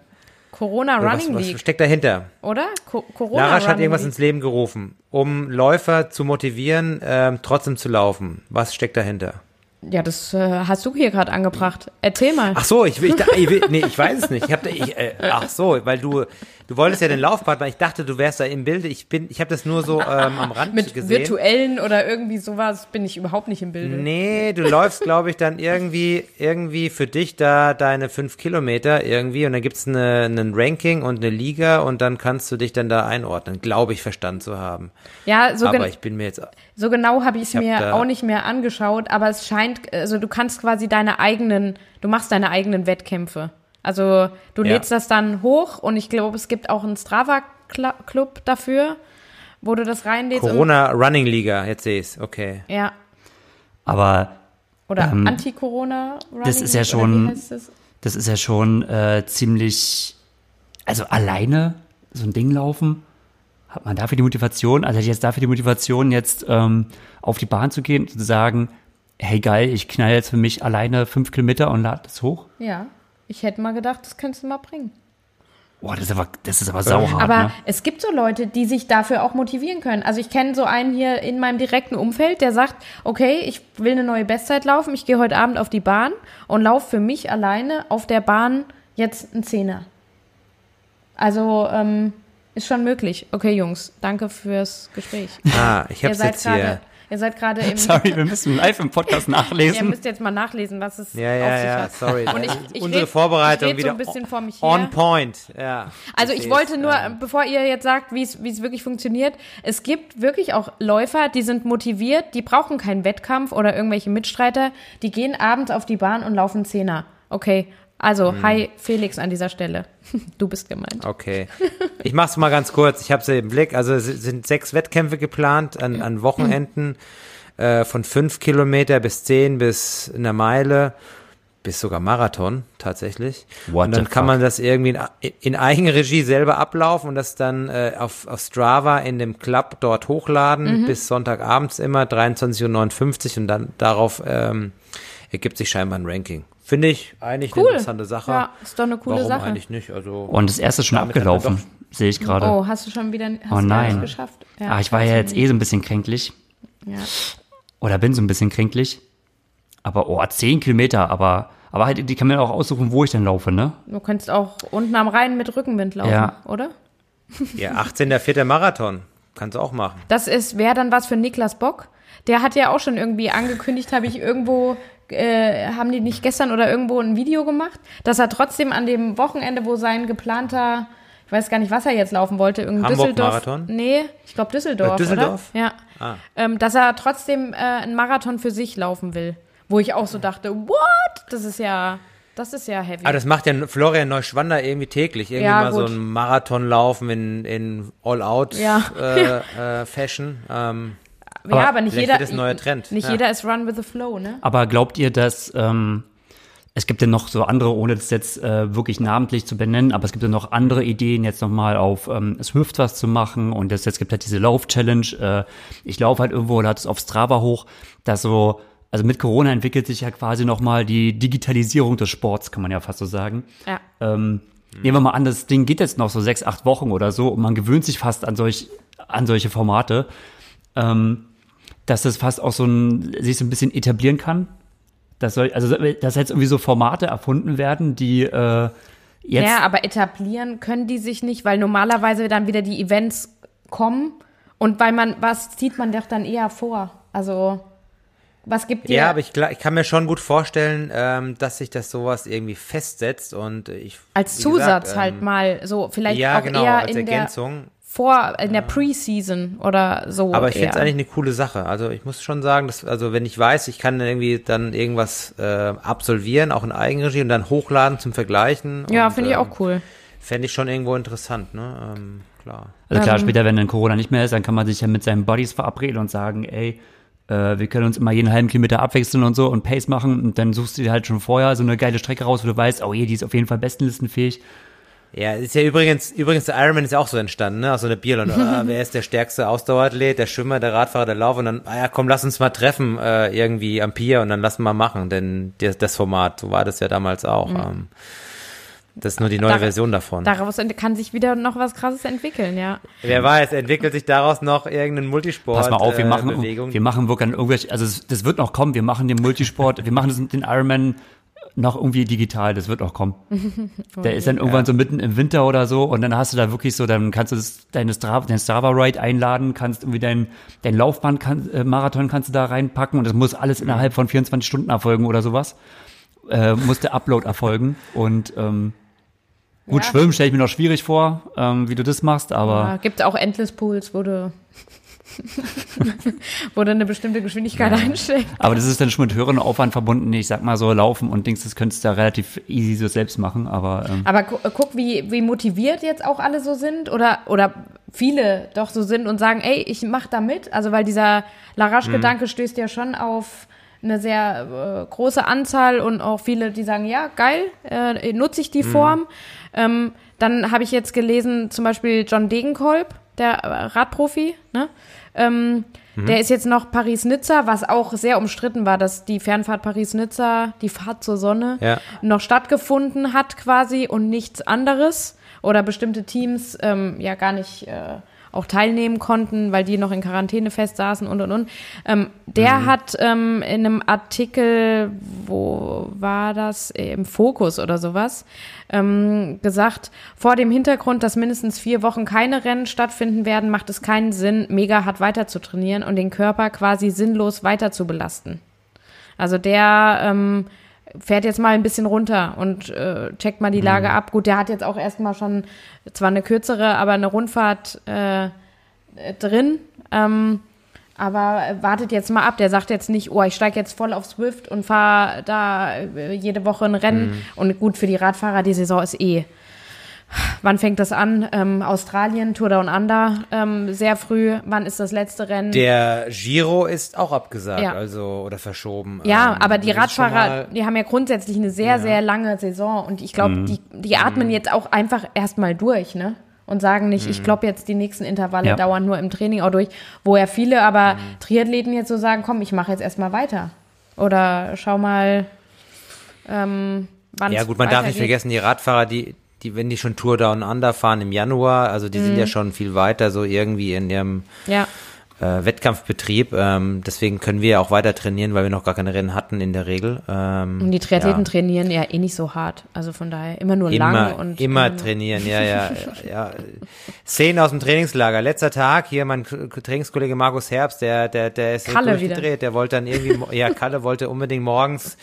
Corona oder Running was, League, was steckt dahinter? oder? Co Corona Larasch hat Running irgendwas League. ins Leben gerufen, um Läufer zu motivieren, ähm, trotzdem zu laufen. Was steckt dahinter? Ja, das äh, hast du hier gerade angebracht. Erzähl mal. Ach so, ich, ich, ich nee, ich weiß es nicht. Ich hab, ich, äh, ach so, weil du, du wolltest ja den Laufpartner. Ich dachte, du wärst da im Bilde. Ich bin, ich habe das nur so ähm, am Rand (laughs) Mit gesehen. virtuellen oder irgendwie sowas bin ich überhaupt nicht im Bilde. Nee, du läufst, glaube ich, dann irgendwie, irgendwie für dich da deine fünf Kilometer irgendwie und dann gibt's eine, ein Ranking und eine Liga und dann kannst du dich dann da einordnen, glaube ich, verstanden zu haben. Ja, so, Aber ich bin mir jetzt, so genau habe ich es hab mir auch nicht mehr angeschaut, aber es scheint, also du kannst quasi deine eigenen, du machst deine eigenen Wettkämpfe. Also du Ja. lädst das dann hoch und ich glaube, es gibt auch einen Strava-Club dafür, wo du das reinlädst. Corona Running Liga, jetzt sehe ich's, okay. Ja, Aber oder Ähm, Anti-Corona. Running das ist ja schon- das? das ist ja schon äh, ziemlich, also alleine so ein Ding laufen, hat man dafür die Motivation, also hätte ich jetzt dafür die Motivation, jetzt ähm, auf die Bahn zu gehen und zu sagen, hey geil, ich knall jetzt für mich alleine fünf Kilometer und lade das hoch. Ja, ich hätte mal gedacht, das könntest du mal bringen. Boah, das ist aber, das ist aber sauhart, Aber ne? es gibt so Leute, die sich dafür auch motivieren können. Also ich kenne so einen hier in meinem direkten Umfeld, der sagt, okay, ich will eine neue Bestzeit laufen, ich gehe heute Abend auf die Bahn und laufe für mich alleine auf der Bahn jetzt einen Zehner. Also ähm, ist schon möglich. Okay, Jungs, danke fürs Gespräch. Ah, ich seid jetzt hier. Ihr seid gerade (laughs) im. Sorry, wir müssen live im Podcast (laughs) Ihr nachlesen. müsst jetzt mal nachlesen, was es Ja, auf ja, sich ja, hat. sorry. Und ich, ich Unsere red- Vorbereitung ich wieder so ein bisschen vor mich her. on point, ja. Also ich wollte nur, ähm, bevor ihr jetzt sagt, wie es wie es wirklich funktioniert, es gibt wirklich auch Läufer, die sind motiviert, die brauchen keinen Wettkampf oder irgendwelche Mitstreiter, die gehen abends auf die Bahn und laufen Zehner. Okay, also Hm. hi Felix an dieser Stelle. (laughs) Du bist gemeint. Okay. Ich mach's mal ganz kurz. Ich habe sie im Blick. Also es sind sechs Wettkämpfe geplant an, an Wochenenden äh, von fünf Kilometer bis zehn bis eine Meile bis sogar Marathon tatsächlich. What und dann kann fuck? man das irgendwie in, in Eigenregie selber ablaufen und das dann äh, auf, auf Strava in dem Club dort Mhm. hochladen bis Sonntagabends immer 23.59 Uhr und dann darauf ähm, ergibt sich scheinbar ein Ranking. Finde ich eigentlich eine Cool. interessante Sache. Ja, ist doch eine coole Warum Sache. eigentlich nicht? Also Und das erste ist schon abgelaufen, sehe ich gerade. Oh, hast du schon wieder hast Oh nein. nicht geschafft? ah, ich war ja jetzt eh so ein bisschen kränklich. Ja. Oder bin so ein bisschen kränklich. Aber, oh, 10 Kilometer, aber, aber halt, die kann man auch aussuchen, wo ich dann laufe, ne? Du könntest auch unten am Rhein mit Rückenwind laufen, Ja. oder? Ja, 18.04. Marathon. Kannst du auch machen. Das ist wäre dann was für Niklas Bock. Der hat ja auch schon irgendwie angekündigt, habe ich irgendwo, äh, haben die nicht gestern oder irgendwo ein Video gemacht, dass er trotzdem an dem Wochenende, wo sein geplanter, ich weiß gar nicht, was er jetzt laufen wollte, irgendein Düsseldorf. Hamburg-Marathon? Nee, ich glaube Düsseldorf. Äh, Düsseldorf? Oder? Ja. Ah. Ähm, dass er trotzdem äh, einen Marathon für sich laufen will. Wo ich auch so dachte, what? Das ist ja, das ist ja heavy. Aber das macht ja Florian Neuschwander irgendwie täglich. Irgendwie Ja, mal so gut. einen Marathon laufen in, in All-Out-Fashion. (laughs) Ja. Äh, Fashion. ähm, ja, aber nicht jeder, wird das ein neuer Trend. nicht Ja. jeder ist Run with the Flow, ne? Aber glaubt ihr, dass ähm, es gibt ja noch so andere, ohne das jetzt äh, wirklich namentlich zu benennen, aber es gibt ja noch andere Ideen, jetzt nochmal auf ähm, es hilft was zu machen und es jetzt gibt halt diese Lauf-Challenge. Äh, ich laufe halt irgendwo, lade es auf Strava hoch, dass so, also mit Corona entwickelt sich ja quasi nochmal die Digitalisierung des Sports, kann man ja fast so sagen. Ja. Ähm, Nehmen wir mal an, das Ding geht jetzt noch so sechs, acht Wochen oder so und man gewöhnt sich fast an, solch, an solche Formate, ähm, dass das fast auch so ein, sich so ein bisschen etablieren kann. Dass soll, also, dass jetzt irgendwie so Formate erfunden werden, die äh, jetzt. Ja, aber etablieren können die sich nicht, weil normalerweise dann wieder die Events kommen und weil man, was zieht man doch dann eher vor? Also, was gibt dir? Ja, aber ich, ich kann mir schon gut vorstellen, ähm, dass sich das sowas irgendwie festsetzt und ich. als Zusatz gesagt, halt ähm, mal so, vielleicht Ja, auch genau, eher als in der Ergänzung. Vor, in der Pre-Season oder so. Aber ich finde es eigentlich eine coole Sache. Also ich muss schon sagen, dass, also wenn ich weiß, ich kann irgendwie dann irgendwas äh, absolvieren, auch in Eigenregie und dann hochladen zum Vergleichen. Ja, finde ich ähm, auch cool. Fände ich schon irgendwo interessant, ne? Ähm, klar. Also klar, Ähm. später, wenn dann Corona nicht mehr ist, dann kann man sich ja mit seinen Buddies verabreden und sagen, ey, äh, wir können uns immer jeden halben Kilometer abwechseln und so und Pace machen und dann suchst du dir halt schon vorher so eine geile Strecke raus, wo du weißt, oh je, die ist auf jeden Fall bestenlistenfähig. Ja, ist ja übrigens, übrigens der Ironman ist ja auch so entstanden, ne? Aus so einer Bierlunde. Ah, (laughs) wer ist der stärkste Ausdauerathlet, der Schwimmer, der Radfahrer, der Lauf und dann, ah ja, komm, lass uns mal treffen, äh, irgendwie am Pier und dann lass mal machen, denn das, das Format, so war das ja damals auch. Ähm, das ist nur die neue Dar- Version davon. Daraus kann sich wieder noch was Krasses entwickeln, ja. Wer weiß, entwickelt sich daraus noch irgendein Multisport. Pass mal auf, wir äh, machen, Bewegung. wir machen wirklich irgendwelche, also es, das wird noch kommen, wir machen den Multisport, wir machen das, den Ironman noch irgendwie digital, das wird auch kommen. (laughs) Der ist dann irgendwann so mitten im Winter oder so und dann hast du da wirklich so, dann kannst du das, deine Strava, dein Strava-Ride einladen, kannst irgendwie dein, dein Laufband, kann, äh, Marathon kannst du da reinpacken und das muss alles innerhalb von 24 Stunden erfolgen oder sowas. Äh, muss der Upload erfolgen und ähm, gut, Ja. schwimmen stelle ich mir noch schwierig vor, ähm, wie du das machst, aber Ja, gibt auch Endless Pools, wo du, (laughs) wo du eine bestimmte Geschwindigkeit einstellst. Aber das ist dann schon mit höherem Aufwand verbunden. Ich sag mal so, Laufen und Dings, das könntest du ja relativ easy so selbst machen. Aber ähm, Aber gu guck, wie, wie motiviert jetzt auch alle so sind oder, oder viele doch so sind und sagen, ey, ich mach da mit. Also weil dieser Larache-Gedanke stößt ja schon auf eine sehr äh, große Anzahl und auch viele, die sagen, ja, geil, äh, nutze ich die Form. Ähm, dann habe ich jetzt gelesen, zum Beispiel John Degenkolb, der äh, Radprofi, ne? Ähm, Der ist jetzt noch Paris-Nizza, was auch sehr umstritten war, dass die Fernfahrt Paris-Nizza, die Fahrt zur Sonne, Ja. noch stattgefunden hat quasi und nichts anderes. Oder bestimmte Teams ähm, ja gar nicht äh, auch teilnehmen konnten, weil die noch in Quarantäne festsaßen und und und. Ähm, der hat ähm, in einem Artikel, wo war das, im Fokus oder sowas, ähm, gesagt, vor dem Hintergrund, dass mindestens vier Wochen keine Rennen stattfinden werden, macht es keinen Sinn, mega hart weiter zu trainieren und den Körper quasi sinnlos weiter zu belasten. Also der ähm, fährt jetzt mal ein bisschen runter und äh, checkt mal die Lage ab. Gut, der hat jetzt auch erstmal schon zwar eine kürzere, aber eine Rundfahrt äh, äh, drin. Ähm, aber wartet jetzt mal ab. Der sagt jetzt nicht, oh, ich steige jetzt voll auf Swift und fahre da äh, jede Woche ein Rennen. Und gut, für die Radfahrer, die Saison ist eh. Wann fängt das an? Ähm, Australien, Tour Down Under, ähm, sehr früh. Wann ist das letzte Rennen? Der Giro ist auch abgesagt, Ja. also oder verschoben. Ja, Ähm, aber die Radfahrer, die haben ja grundsätzlich eine sehr, sehr lange Saison und ich Mhm. glaube, die, die atmen jetzt auch einfach erstmal durch, ne? Und sagen nicht, ich glaube jetzt die nächsten Intervalle Mhm. Ja. dauern nur im Training auch durch, wo ja viele aber Mhm. Triathleten jetzt so sagen, komm, ich mache jetzt erstmal weiter. Oder schau mal, ähm, wann Ja gut, man darf nicht vergessen, die Radfahrer, die, die, wenn die schon Tour Down Under fahren im Januar, also die Mhm. sind ja schon viel weiter so irgendwie in ihrem Ja, äh, Wettkampfbetrieb. Ähm, deswegen können wir ja auch weiter trainieren, weil wir noch gar keine Rennen hatten in der Regel. Ähm, und die Triathleten ja. trainieren ja eh nicht so hart. Also von daher immer nur Immer, lang und immer nur- trainieren, ja, ja, (laughs) ja. Szenen aus dem Trainingslager. Letzter Tag, hier mein Trainingskollege Markus Herbst, der, der, der ist Kalle durchgedreht. Der wollte dann irgendwie, ja, Kalle wollte unbedingt morgens,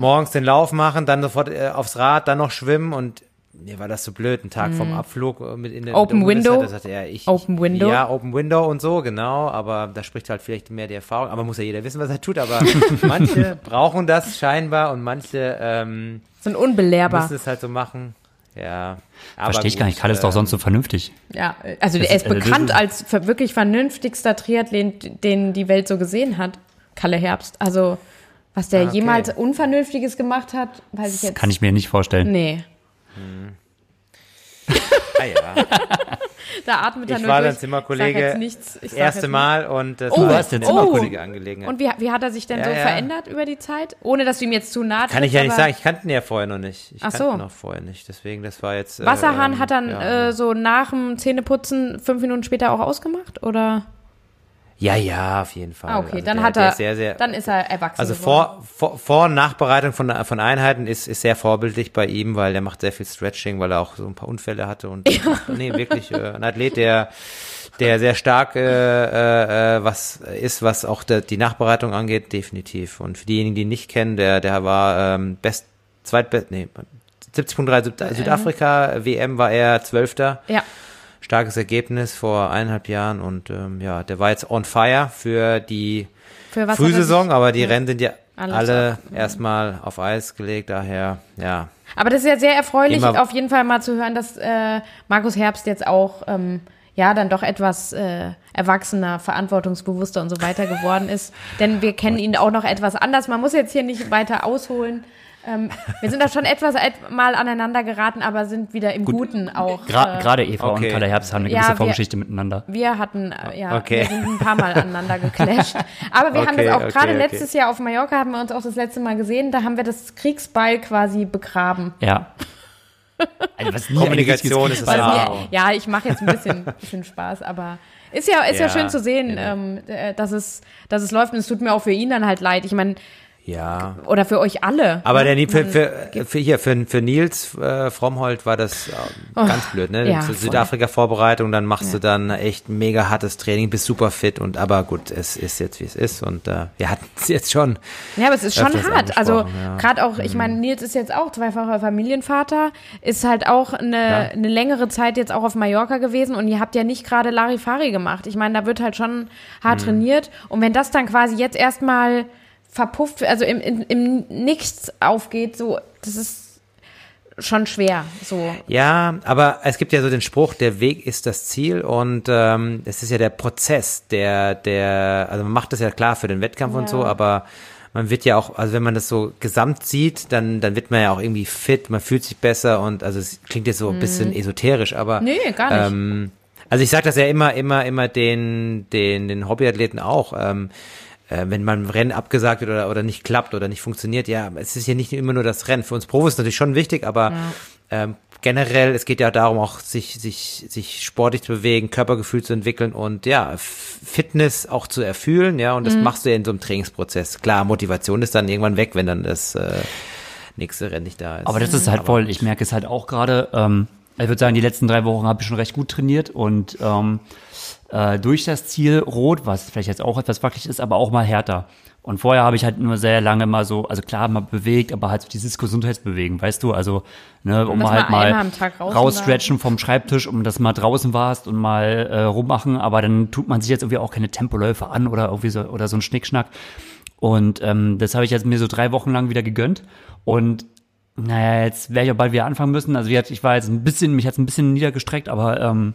morgens den Lauf machen, dann sofort äh, aufs Rad, dann noch schwimmen und mir war das so blöd, ein Tag vom Abflug äh, mit in der Mhm. Open Window. da sagte er, ich, Open Window. Ja, Open Window und so, genau, aber da spricht halt vielleicht mehr die Erfahrung, aber muss ja jeder wissen, was er tut, aber (laughs) manche brauchen das scheinbar und manche, ähm, sind unbelehrbar. müssen es halt so machen. Ja. Aber verstehe ich gar nicht. Kalle ist doch ähm, sonst so vernünftig. Ja, also Das er ist- ist also das bekannt als ver- wirklich vernünftigster Triathlet, den die Welt so gesehen hat. Kalle Herbst. Also, was der Ah, okay. jemals Unvernünftiges gemacht hat, weiß ich jetzt. Kann ich mir nicht vorstellen. Nee. Ah, ja. (laughs) Da atmet er Ich nur war durch. dann Zimmerkollege Ich sag jetzt nichts. Ich Das sag erste jetzt Mal und das Oh, war eine denn? zimmerkundige Oh. Angelegenheit. Und wie, wie hat er sich denn Ja, so ja. verändert über die Zeit? Ohne, dass du ihm jetzt zu nahe Kann ich ja nicht sagen, ich kannte ihn ja vorher noch nicht. Ich Ach kannte so. ihn noch vorher nicht, deswegen, das war jetzt... äh, Wasserhahn ähm, hat dann ja. äh, so nach dem Zähneputzen fünf Minuten später auch ausgemacht? Oder? Ja, ja, auf jeden Fall. Ah, okay, Also dann der, hat er, ist sehr, sehr, dann ist er erwachsen Also geworden. vor, vor, vor und Nachbereitung von, von Einheiten ist, ist sehr vorbildlich bei ihm, weil er macht sehr viel Stretching, weil er auch so ein paar Unfälle hatte und (laughs) nee, wirklich äh, ein Athlet, der der sehr stark äh, äh, äh, was ist, was auch der, die Nachbereitung angeht, definitiv. Und für diejenigen, die ihn nicht kennen, der der war ähm, best zweitbest nee 70.3 Süd Südafrika WM war er Zwölfter Ja. Starkes Ergebnis vor eineinhalb Jahren und ähm, ja, der war jetzt on fire für die Für Frühsaison, aber die Rennen sind ja Alles alle erstmal auf Eis gelegt, daher, ja. Aber das ist ja sehr erfreulich, Immer- auf jeden Fall mal zu hören, dass äh, Markus Herbst jetzt auch ähm, ja dann doch etwas äh, erwachsener, verantwortungsbewusster und so weiter geworden ist. Denn wir kennen ihn auch noch etwas anders. Man muss jetzt hier nicht weiter ausholen. Ähm, wir sind da schon etwas et mal aneinander geraten, aber sind wieder im Guten auch. Gra äh, Gerade Eva Okay. und Kalle Herbst haben eine Ja, gewisse wir- Vorgeschichte miteinander. wir hatten, äh, ja, Okay. wir sind ein paar Mal aneinander geclasht. Aber wir haben Okay, das auch okay, gerade okay. letztes Jahr auf Mallorca, haben wir uns auch das letzte Mal gesehen, da haben wir das Kriegsbeil quasi begraben. Ja. (laughs) Also, was nie Kommunikation ist das Was Ja. ja, ich mache jetzt ein bisschen, (laughs) bisschen Spaß, aber ist ja, ist ja, Ja. schön zu sehen, ähm, äh, dass, es, dass es läuft und es tut mir auch für ihn dann halt leid. Ich meine, Ja. oder für euch alle. Aber der, ne? für, Man- für, für hier, für, für Nils äh, Frommholt war das ähm, ganz blöd, ne? Oh, ja. Südafrika-Vorbereitung, dann machst Ja. du dann echt mega hartes Training, bist super fit und aber gut, es ist jetzt wie es ist und äh, wir hatten es jetzt schon. Ja, aber es ist schon hart. Also ja. Mhm. gerade auch, ich meine, Nils ist jetzt auch zweifacher Familienvater, ist halt auch eine, eine längere Zeit jetzt auch auf Mallorca gewesen und ihr habt ja nicht gerade Larifari gemacht. Ich meine, da wird halt schon hart Mhm. trainiert und wenn das dann quasi jetzt erstmal verpufft, also im, im, im Nichts aufgeht, so, das ist schon schwer. So. Ja, aber es gibt ja so den Spruch, der Weg ist das Ziel und ähm, es ist ja der Prozess, der, der, also man macht das ja klar für den Wettkampf und so, aber man wird ja auch, also wenn man das so gesamt sieht, dann, dann wird man ja auch irgendwie fit, man fühlt sich besser und also es klingt jetzt so ein bisschen esoterisch, aber Mhm. Nee, gar nicht. Ähm, also ich sage das ja immer, immer, immer den, den, den Hobbyathleten auch. Ähm, äh, wenn man ein Rennen abgesagt wird oder, oder nicht klappt oder nicht funktioniert, ja, es ist ja nicht immer nur das Rennen. Für uns Profis ist natürlich schon wichtig, aber ähm, generell, es geht ja darum, auch sich, sich, sich sportlich zu bewegen, Körpergefühl zu entwickeln und ja, Fitness auch zu erfüllen, ja, und das machst du ja in so einem Trainingsprozess. Klar, Motivation ist dann irgendwann weg, wenn dann das äh, nächste Rennen nicht da ist. Aber das ist halt voll, ich merke es halt auch gerade, ähm, ich würde sagen, die letzten drei Wochen habe ich schon recht gut trainiert und ähm, äh, durch das Ziel rot, was vielleicht jetzt auch etwas wackelig ist, aber auch mal härter. Und vorher habe ich halt nur sehr lange mal so, also klar mal bewegt, aber halt so dieses Gesundheitsbewegen, weißt du, also ne, um halt mal rausstretchen vom Schreibtisch, um das mal draußen warst und mal äh, rummachen, aber dann tut man sich jetzt irgendwie auch keine Tempoläufe an oder irgendwie so oder so ein Schnickschnack. Und ähm, das habe ich jetzt mir so drei Wochen lang wieder gegönnt und naja, jetzt werde ich auch bald wieder anfangen müssen. Also ich war jetzt ein bisschen, mich hat's ein bisschen niedergestreckt, aber ähm,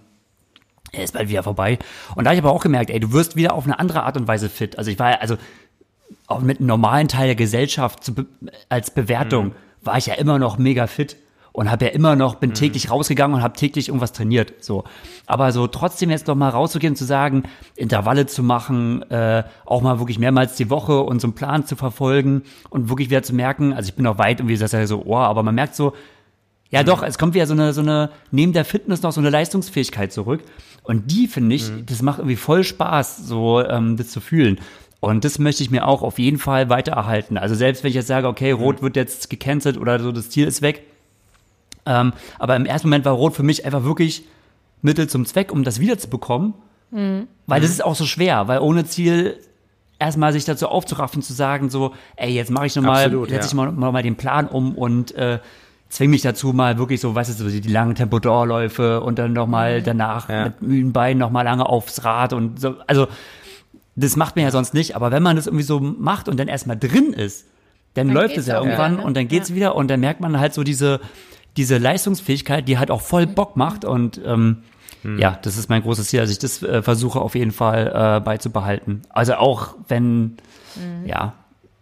er ist bald wieder vorbei. Und da habe ich aber auch gemerkt, ey, du wirst wieder auf eine andere Art und Weise fit. Also ich war ja, also auch mit einem normalen Teil der Gesellschaft zu be als Bewertung war ich ja immer noch mega fit und habe ja immer noch, bin täglich rausgegangen und habe täglich irgendwas trainiert. So. Aber so trotzdem jetzt noch mal rauszugehen und zu sagen, Intervalle zu machen, äh, auch mal wirklich mehrmals die Woche und so einen Plan zu verfolgen und wirklich wieder zu merken, also ich bin noch weit und wie gesagt, ja so, oh, aber man merkt so, ja, doch, es kommt wieder so eine, so eine, neben der Fitness noch so eine Leistungsfähigkeit zurück. Und die finde ich, das macht irgendwie voll Spaß, so ähm, das zu fühlen. Und das möchte ich mir auch auf jeden Fall weiter erhalten. Also selbst wenn ich jetzt sage, okay, Rot wird jetzt gecancelt oder so, das Ziel ist weg. Ähm, aber im ersten Moment war Rot für mich einfach wirklich Mittel zum Zweck, um das wiederzubekommen. Weil das ist auch so schwer, weil ohne Ziel erstmal sich dazu aufzuraffen, zu sagen, so, ey, jetzt mache ich nochmal, setze ja. ich mal, mal, mal den Plan um und äh, zwing mich dazu mal wirklich so, weißt du, so die, die langen Tempodorläufe und dann nochmal danach Ja. mit müden Beinen nochmal lange aufs Rad und so. Also, das macht man ja sonst nicht, aber wenn man das irgendwie so macht und dann erstmal drin ist, dann, Dann läuft es ja irgendwann wieder, ne? und dann geht's wieder und dann merkt man halt so diese, diese Leistungsfähigkeit, die halt auch voll Bock macht und ähm, Hm. ja, das ist mein großes Ziel, dass ich das äh, versuche auf jeden Fall äh, beizubehalten. Also auch wenn, Mhm. ja,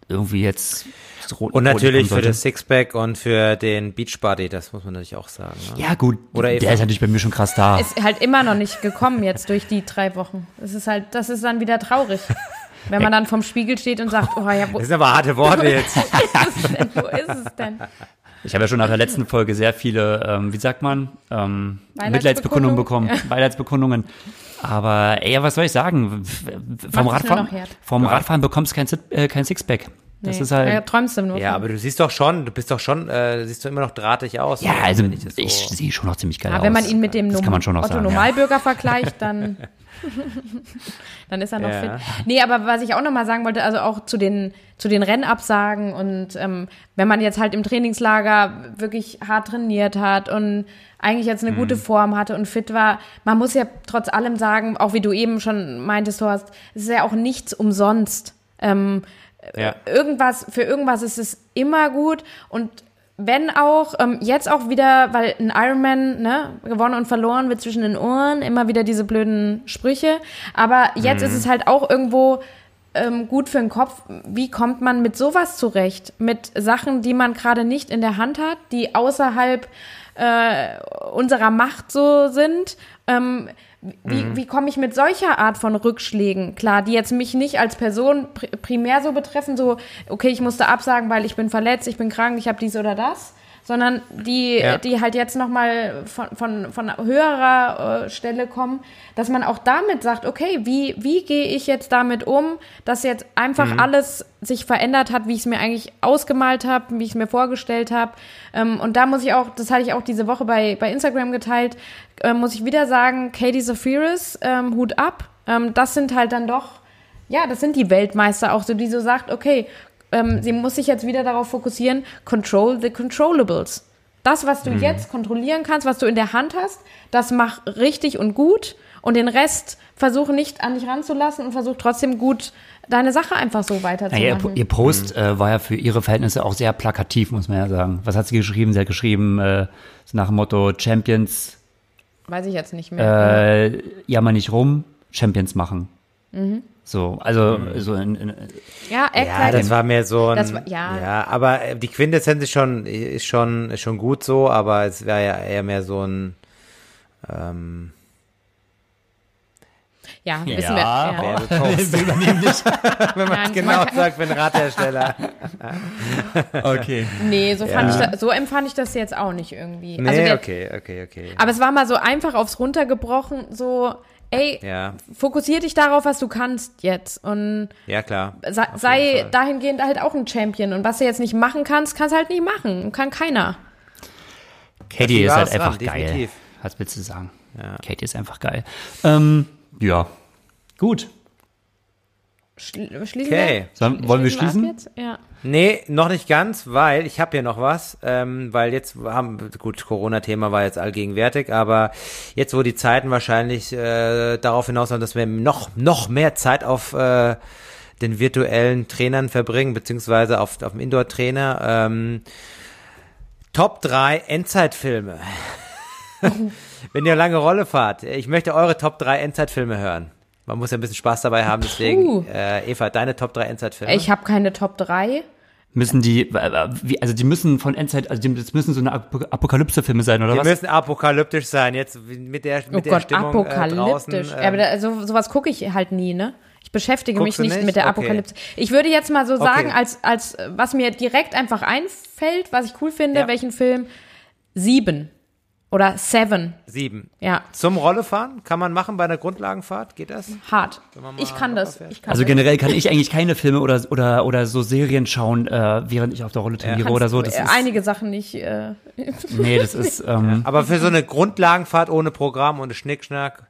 irgendwie jetzt Und natürlich für das Sixpack und für den Beachbody, das muss man natürlich auch sagen. Ne? Ja, gut, Oder der Eva. ist natürlich bei mir schon krass da. Ist halt immer noch nicht gekommen jetzt durch die drei Wochen. Es ist halt, das ist dann wieder traurig. Wenn man dann vorm Spiegel steht und sagt, oh ja, wo Das sind aber harte Worte (laughs) jetzt. ist denn? Wo ist es denn? Ich habe ja schon nach der letzten Folge sehr viele, ähm, wie sagt man, ähm. Mitleidsbekundungen bekommen, Beileidsbekundungen. Aber ey, ja, was soll ich sagen? Vom Radfahren, vom Radfahren bekommst du kein, äh, kein Sixpack. Das Nee. ist halt. Ja, träumst du nur. Ja, aber du siehst doch schon, du bist doch schon, äh, siehst du immer noch drahtig aus. Ja, also ich, so- sehe schon noch ziemlich geil Ja, aus. wenn man ihn mit dem das kann man schon noch Otto. Normalbürger vergleicht, dann, (laughs) (laughs) dann ist er noch Ja. fit. Nee, aber was ich auch noch mal sagen wollte, also auch zu den, zu den Rennabsagen und ähm, wenn man jetzt halt im Trainingslager wirklich hart trainiert hat und eigentlich jetzt eine Mhm. gute Form hatte und fit war, man muss ja trotz allem sagen, auch wie du eben schon meintest, Horst, es ist ja auch nichts umsonst. Ähm, Ja. irgendwas, für irgendwas ist es immer gut und wenn auch, ähm, jetzt auch wieder, weil ein Ironman, ne, gewonnen und verloren wird zwischen den Ohren, immer wieder diese blöden Sprüche. Aber jetzt ist es halt auch irgendwo ähm, gut für den Kopf. Wie kommt man mit sowas zurecht? Mit Sachen, die man gerade nicht in der Hand hat, die außerhalb äh, unserer Macht so sind. Ähm, wie, wie komme ich mit solcher Art von Rückschlägen klar, die jetzt mich nicht als Person pr primär so betreffen, so, okay, ich musste absagen, weil ich bin verletzt, ich bin krank, ich habe dies oder das, sondern die, Ja. die halt jetzt nochmal von, von, von höherer äh, Stelle kommen, dass man auch damit sagt, okay, wie, wie gehe ich jetzt damit um, dass jetzt einfach alles sich verändert hat, wie ich es mir eigentlich ausgemalt habe, wie ich es mir vorgestellt habe. Ähm, und da muss ich auch, das hatte ich auch diese Woche bei, bei Instagram geteilt, äh, muss ich wieder sagen, Katie Zafiris, ähm, Hut ab. Ähm, das sind halt dann doch, ja, das sind die Weltmeister auch so, die so sagt, okay, ähm, sie muss sich jetzt wieder darauf fokussieren, control the controllables. Das, was du jetzt kontrollieren kannst, was du in der Hand hast, das mach richtig und gut und den Rest versuche nicht an dich ranzulassen und versuch trotzdem gut deine Sache einfach so Ja, ihr, weiterzumachen. ihr Post äh, war ja für ihre Verhältnisse auch sehr plakativ, muss man ja sagen. Was hat sie geschrieben? Sie hat geschrieben, äh, nach dem Motto Champions, Weiß ich jetzt nicht mehr. äh, jammer nicht rum, Champions machen. Mhm. So, also so in, in, ja, Ja, das war mehr so ein, Das war- ja. ja, aber äh, die Quintessenz ist schon, ist schon, ist schon gut so, aber es wäre ja eher mehr so ein, ähm, ja, wissen Ja. wir. Ja. Werbepost, (laughs) (laughs) wenn man es genau sagt, einen Radhersteller. (laughs) okay. Nee, so, fand Ja. ich da, so empfand ich das jetzt auch nicht irgendwie. Nee, also der, okay, okay, okay. Aber es war mal so einfach aufs runtergebrochen, so, ey, Ja, fokussier dich darauf, was du kannst jetzt. Und ja klar. sei, sei dahingehend halt auch ein Champion. Und was du jetzt nicht machen kannst, kannst halt nicht machen. Kann keiner. Katie ist halt einfach dran, geil. definitiv. Was willst du sagen? Ja. Katie ist einfach geil. Ähm, ja, gut. Schl schließen Okay. wir? Sollen- wollen wir schließen? Jetzt? Ja. Nee, noch nicht ganz, weil ich habe hier noch was, ähm, weil jetzt haben, gut, Corona-Thema war jetzt allgegenwärtig, aber jetzt, wo die Zeiten wahrscheinlich äh, darauf hinauslaufen, dass wir noch, noch mehr Zeit auf äh, den virtuellen Trainern verbringen, beziehungsweise auf, auf dem Indoor-Trainer, ähm, Top 3 Endzeitfilme. (laughs) Wenn ihr lange Rolle fahrt, ich möchte eure Top 3 Endzeitfilme hören. Man muss ja ein bisschen Spaß dabei haben, deswegen, äh, Eva, deine Top 3 Endzeitfilme. Ich habe keine Top 3. Müssen die, äh, wie, also die müssen von Endzeit, also die, das müssen so eine Ap Apokalypse-Filme sein, oder Die was? müssen apokalyptisch sein, jetzt mit der, mit Oh der Gott, Stimmung apokalyptisch. Äh, draußen. ja, aber da, so, sowas gucke ich halt nie, ne? Ich beschäftige Guckst mich nicht, nicht? mit der Okay. Apokalypse. Ich würde jetzt mal so sagen, Okay. als, als äh, was mir direkt einfach einfällt, was ich cool finde, Ja. welchen Film? Sieben. Oder Seven. sieben. Ja, Zum Rollefahren kann man machen bei einer Grundlagenfahrt, geht das? hart. Ich kann das. Ich kann Also das. generell kann ich eigentlich keine Filme oder, oder, oder so Serien schauen, äh, während ich auf der Rolle trainiere oder so. Das Äh, ist, Einige Sachen nicht. Äh, (laughs) nee, das ist, (laughs) ähm, Aber für so eine Grundlagenfahrt ohne Programm, ohne Schnickschnack,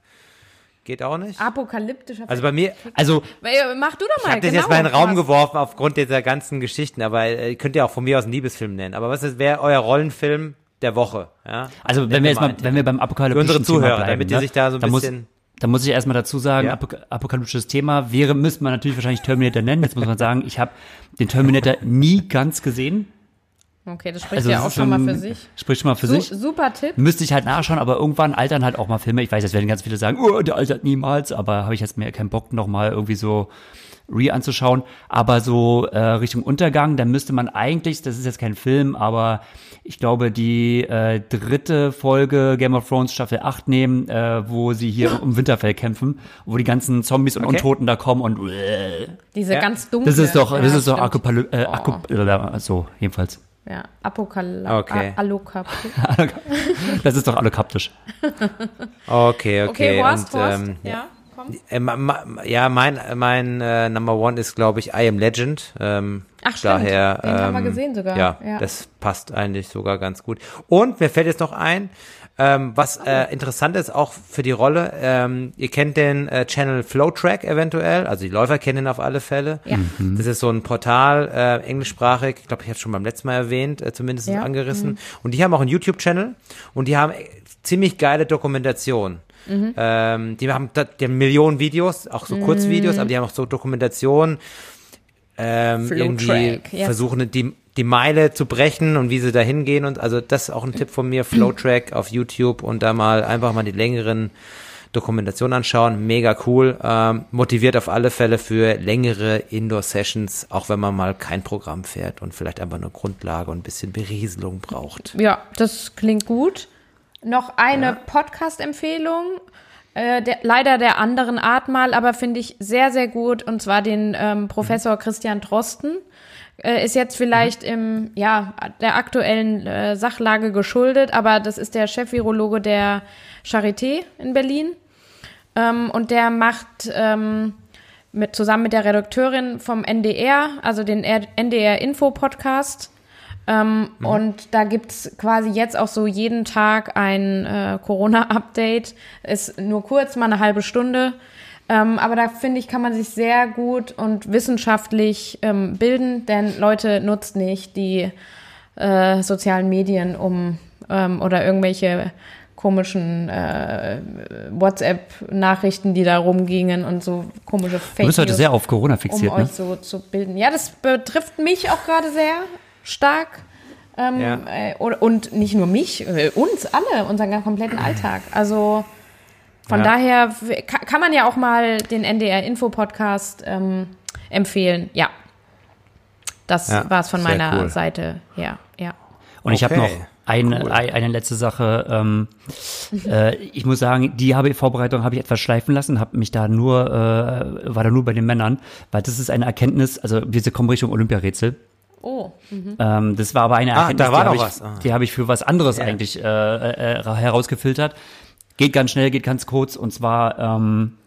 geht auch nicht? apokalyptischer Also bei mir, also, Äh, Mach du doch ich mal. habe das genau, jetzt mal in den Raum geworfen aufgrund dieser ganzen Geschichten, aber äh, ihr könnt ja auch von mir aus einen Liebesfilm nennen. Aber was wäre euer Rollenfilm der Woche? Ja? also wenn wir jetzt mal wenn wir beim apokalyptischen Für unsere Zuhörer, Thema bleiben, damit die ne, sich da so ein dann bisschen- Muss, da muss ich erstmal dazu sagen, Ja. apok apokalyptisches Thema wäre, müsste man natürlich wahrscheinlich Terminator nennen. Jetzt muss man sagen, ich habe den Terminator nie ganz gesehen. Okay, das spricht Also ja auch schon mal für sich. Spricht schon mal für Su sich. super Tipp. Müsste ich halt nachschauen, aber irgendwann altern halt auch mal Filme. Ich weiß, jetzt werden ganz viele sagen, oh, der altert niemals, aber habe ich jetzt mehr keinen Bock, noch mal irgendwie so re anzuschauen. Aber so äh, Richtung Untergang, dann müsste man eigentlich, das ist jetzt kein Film, aber ich glaube, die äh, dritte Folge Game of Thrones Staffel 8 nehmen, äh, wo sie hier um Winterfell kämpfen, wo die ganzen Zombies und Okay. Untoten da kommen und Diese Ja. ganz dunkle. das ist doch, das Ja, ist doch äh, äh, so, jedenfalls. Ja, Apokal Okay. A- Alokap. (laughs) Das ist doch allokaptisch. Okay, okay. Okay, Horst, und, Horst. ähm, ja, komm. Äh, ma, ma, ja, mein, mein äh, Number One ist, glaube ich, I Am Legend. Ähm, Ach, stimmt. Daher, Den haben wir ähm, gesehen sogar. Ja, Ja. das passt eigentlich sogar ganz gut. Und mir fällt jetzt noch ein, ähm, was äh, interessant ist auch für die Rolle. Ähm, ihr kennt den äh, Channel Flowtrack eventuell, also die Läufer kennen ihn auf alle Fälle. Ja. Das ist so ein Portal, äh, englischsprachig, ich glaube, ich habe schon beim letzten Mal erwähnt, äh, zumindest Ja. Mhm. angerissen. Und die haben auch einen YouTube-Channel und die haben äh, ziemlich geile Dokumentation. Mhm. Ähm, die haben, die haben Millionen Videos, auch so Kurzvideos, aber die haben auch so Dokumentationen ähm, irgendwie yes. versuchen, die, die Meile zu brechen und wie sie da hingehen. Und also das ist auch ein Tipp von mir, Flowtrack (clears throat) auf YouTube und da mal einfach mal die längeren Dokumentationen anschauen. Mega cool. Ähm, motiviert auf alle Fälle für längere Indoor-Sessions, auch wenn man mal kein Programm fährt und vielleicht einfach nur Grundlage und ein bisschen Berieselung braucht. Ja, das klingt gut. Noch eine Podcast-Empfehlung. Äh, der, leider der anderen Art mal, aber finde ich sehr, sehr gut. Und zwar den ähm, Professor Christian Drosten. Äh, ist jetzt vielleicht im, ja, der aktuellen äh, Sachlage geschuldet, aber das ist der Chefvirologe der Charité in Berlin. Ähm, und der macht ähm, mit, zusammen mit der Redakteurin vom NDR, also den NDR-Info-Podcast, ähm, Und da gibt's quasi jetzt auch so jeden Tag ein äh, Corona-Update. Ist nur kurz, mal eine halbe Stunde. Ähm, aber da finde ich, kann man sich sehr gut und wissenschaftlich ähm, bilden, denn Leute nutzt nicht die äh, sozialen Medien um ähm, oder irgendwelche komischen äh, WhatsApp-Nachrichten, die da rumgingen und so komische Fake Du bist heute sehr auf Corona um fixiert, ne? euch so zu bilden. Ja, das betrifft mich auch gerade sehr stark. Ähm, Ja. äh, und, nicht nur mich, äh, uns alle, unseren kompletten Alltag. Also von Ja. daher kann man ja auch mal den NDR-Info-Podcast ähm, empfehlen. Ja. Das Ja, war's von sehr meiner cool. Seite her. Ja. Und ich habe noch eine, cool. ein- eine letzte Sache. Ähm, äh, ich muss sagen, die habe Vorbereitung habe ich etwas schleifen lassen, habe mich da nur, äh, war da nur bei den Männern, weil das ist eine Erkenntnis, also wir kommen Richtung Olympiarätsel. Oh. Ähm, das war aber eine Ah, Erkenntnis, da war die habe noch ich, was. Ah. die habe ich für was anderes eigentlich äh, äh, äh, herausgefiltert. Geht ganz schnell, geht ganz kurz und zwar, ähm,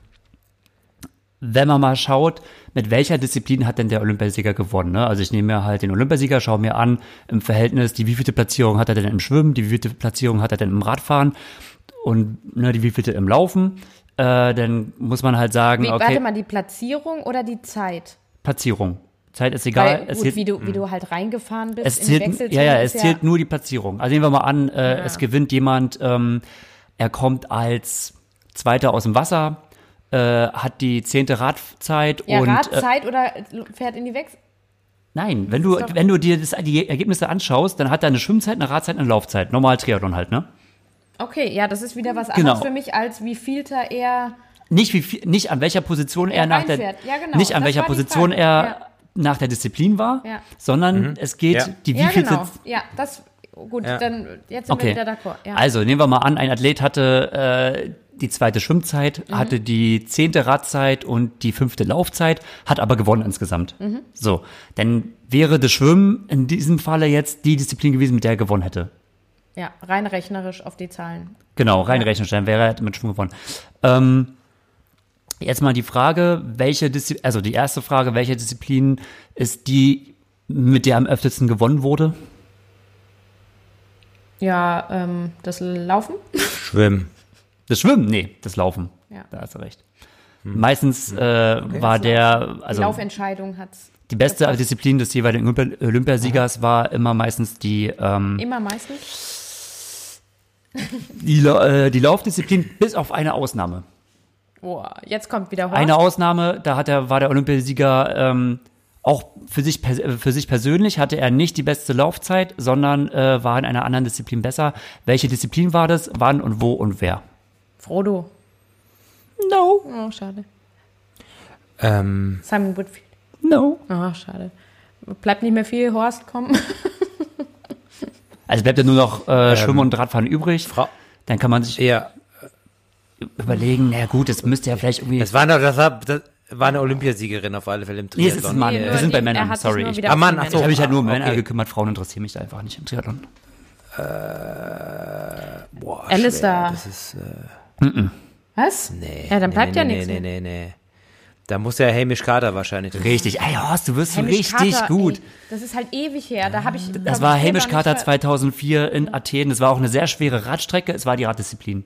wenn man mal schaut, mit welcher Disziplin hat denn der Olympiasieger gewonnen? Ne? Also ich nehme mir halt den Olympiasieger, schaue mir an im Verhältnis, die wievielte Platzierung hat er denn im Schwimmen, die wievielte Platzierung hat er denn im Radfahren und ne, die wievielte im Laufen. Äh, dann muss man halt sagen, Wie, okay, Warte mal, die Platzierung oder die Zeit? Platzierung. Zeit ist egal. Weil, es gut, zählt- wie, du, wie du halt reingefahren bist es zählt, ja, ja, es zählt nur die Platzierung. Also nehmen wir mal an, äh, es gewinnt jemand, ähm, er kommt als Zweiter aus dem Wasser, äh, hat die zehnte Radzeit Ja, und äh, Radzeit oder fährt in die Wechsel. nein, wenn du wenn du dir das, die Ergebnisse anschaust, dann hat er eine Schwimmzeit, eine Radzeit, eine Laufzeit, normal Triathlon halt, ne? Okay, ja, das ist wieder was Genau. anderes für mich, als wie vielter er. Nicht wie viel, nicht an welcher Position er, Er nach der. Ja, genau, nicht an das welcher Position er Ja. Nach der Disziplin war, Ja. sondern es geht Ja. die Ja, wievielte genau. Ja, das. Gut, Ja. dann jetzt sind Okay. wir wieder d'accord. Ja. Also nehmen wir mal an, ein Athlet hatte äh, die zweite Schwimmzeit, Mhm. hatte die zehnte Radzeit und die fünfte Laufzeit, hat aber gewonnen insgesamt. Mhm. So, dann wäre das Schwimmen in diesem Falle jetzt die Disziplin gewesen, mit der er gewonnen hätte. ja, rein rechnerisch auf die Zahlen. Genau, rein Rechenstein wäre er mit Schwimmen gewonnen. Ähm, jetzt mal die Frage, welche Disziplin, also die erste Frage, welche Disziplin ist die, mit der am öftesten gewonnen wurde? Ja, ähm, das Laufen? Schwimmen. Das Schwimmen? Nee, das Laufen. Ja. Da hast du recht. Meistens äh, war der, die also Laufentscheidung hat's die beste das- Disziplin des jeweiligen Olympi Olympiasiegers war immer meistens die, ähm, immer meistens. die, äh, die Laufdisziplin, bis auf eine Ausnahme. Boah, jetzt kommt wieder Horst. Eine Ausnahme, da hat er, war der Olympiasieger ähm, auch für sich, äh, für sich persönlich hatte er nicht die beste Laufzeit, sondern äh, war in einer anderen Disziplin besser. Welche Disziplin war das? Wann und wo und wer? Frodo. No, Oh, schade. Ähm, Simon Woodfield. no. Oh, schade. Bleibt nicht mehr viel Horst kommen. (laughs) Also bleibt ja nur noch äh, Schwimmen und Radfahren übrig. Frau, Dann kann man sich ja, überlegen, na gut, das müsste ja vielleicht irgendwie. das war, noch, das, war, das war eine Olympiasiegerin auf alle Fälle im Nee, es ist Triathlon. ein Mann. Nee, wir sind bei er Männern, sorry. Ich, Ah, Mann, ach ich so. habe mich halt nur um Männer okay. gekümmert, Frauen interessieren mich da einfach nicht im Triathlon. Boah, Alistair. schwer. Das ist, äh, Was? nee. Ja, dann nee, bleibt nee, ja nee, nichts Nee, mehr. nee, nee. Da muss ja Hamish Carter wahrscheinlich. Richtig. Ey, Horst, du wirst so Hamish richtig Carter, gut. Ey, das ist halt ewig her. Da habe ich. Das war Hamish Carter 2004 in Athen. Das war auch eine sehr schwere Radstrecke. Es war die Raddisziplin.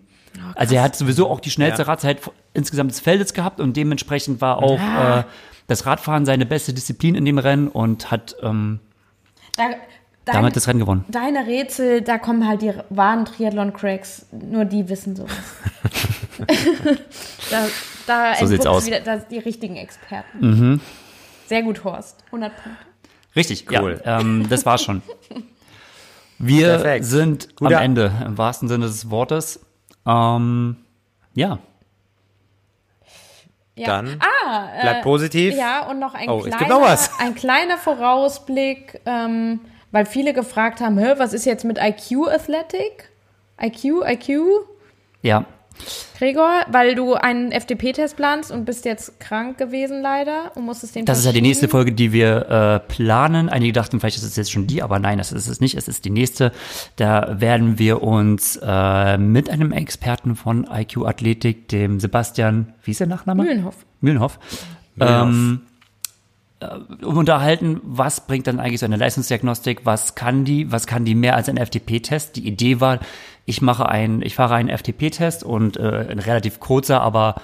Also er hat sowieso auch die schnellste Ja. Radzeit insgesamt des Feldes gehabt und dementsprechend war auch äh, das Radfahren seine beste Disziplin in dem Rennen und hat ähm, Da, dein, damit das Rennen gewonnen. deine Rätsel, da kommen halt die wahren Triathlon-Cracks. Nur die wissen sowas. (laughs) da da So sieht's aus. Wieder, die richtigen Experten. Sehr gut, Horst. 100 Punkte. Richtig, Cool. ja. Ähm, das war's schon. Wir Perfekt. sind Guter- am Ende, im wahrsten Sinne des Wortes. Ähm, ja, Ja. Dann ah, äh, Bleibt positiv. Ja, und noch ein, Oh, kleiner, gibt noch was. ein kleiner Vorausblick, ähm, weil viele gefragt haben, was ist jetzt mit IQ Athletic? IQ, IQ? ja. Gregor, weil du einen FDP-Test planst und bist jetzt krank gewesen leider und musstest den Das ist ja die nächste Folge, die wir äh, planen. Einige dachten, vielleicht ist es jetzt schon die, aber nein, das ist es nicht. Es ist die nächste. Da werden wir uns äh, mit einem Experten von IQ Athletik, dem Sebastian, wie ist der Nachname? Mühlenhoff. Mühlenhoff. Mühlenhoff. Ähm, äh, unterhalten, was bringt dann eigentlich so eine Leistungsdiagnostik, was kann die, was kann die mehr als ein FTP-Test? Die Idee war, ich mache ein, ich fahre einen FTP-Test und äh, ein relativ kurzer, aber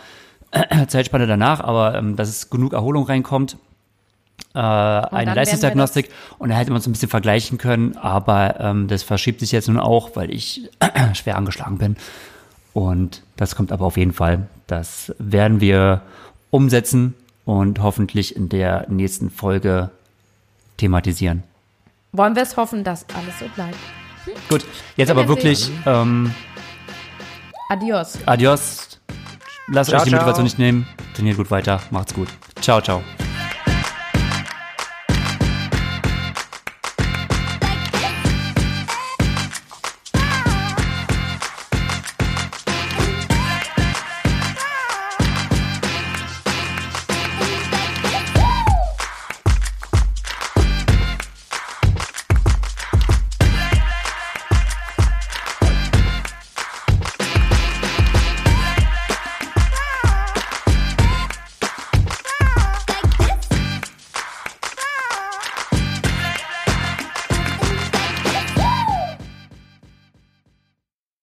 (clears throat) Zeitspanne danach, aber ähm, dass es genug Erholung reinkommt. Äh, eine Leistungsdiagnostik und da hätte man uns ein bisschen vergleichen können, aber ähm, das verschiebt sich jetzt nun auch, weil ich (clears throat) schwer angeschlagen bin. Und das kommt aber auf jeden Fall. Das werden wir umsetzen und hoffentlich in der nächsten Folge thematisieren. Wollen wir es hoffen, dass alles so bleibt. Gut, jetzt aber wir wirklich ähm, Adios. adios. Lasst Ciao, euch die ciao. Motivation nicht nehmen. Trainiert gut weiter. Macht's gut. Ciao, ciao.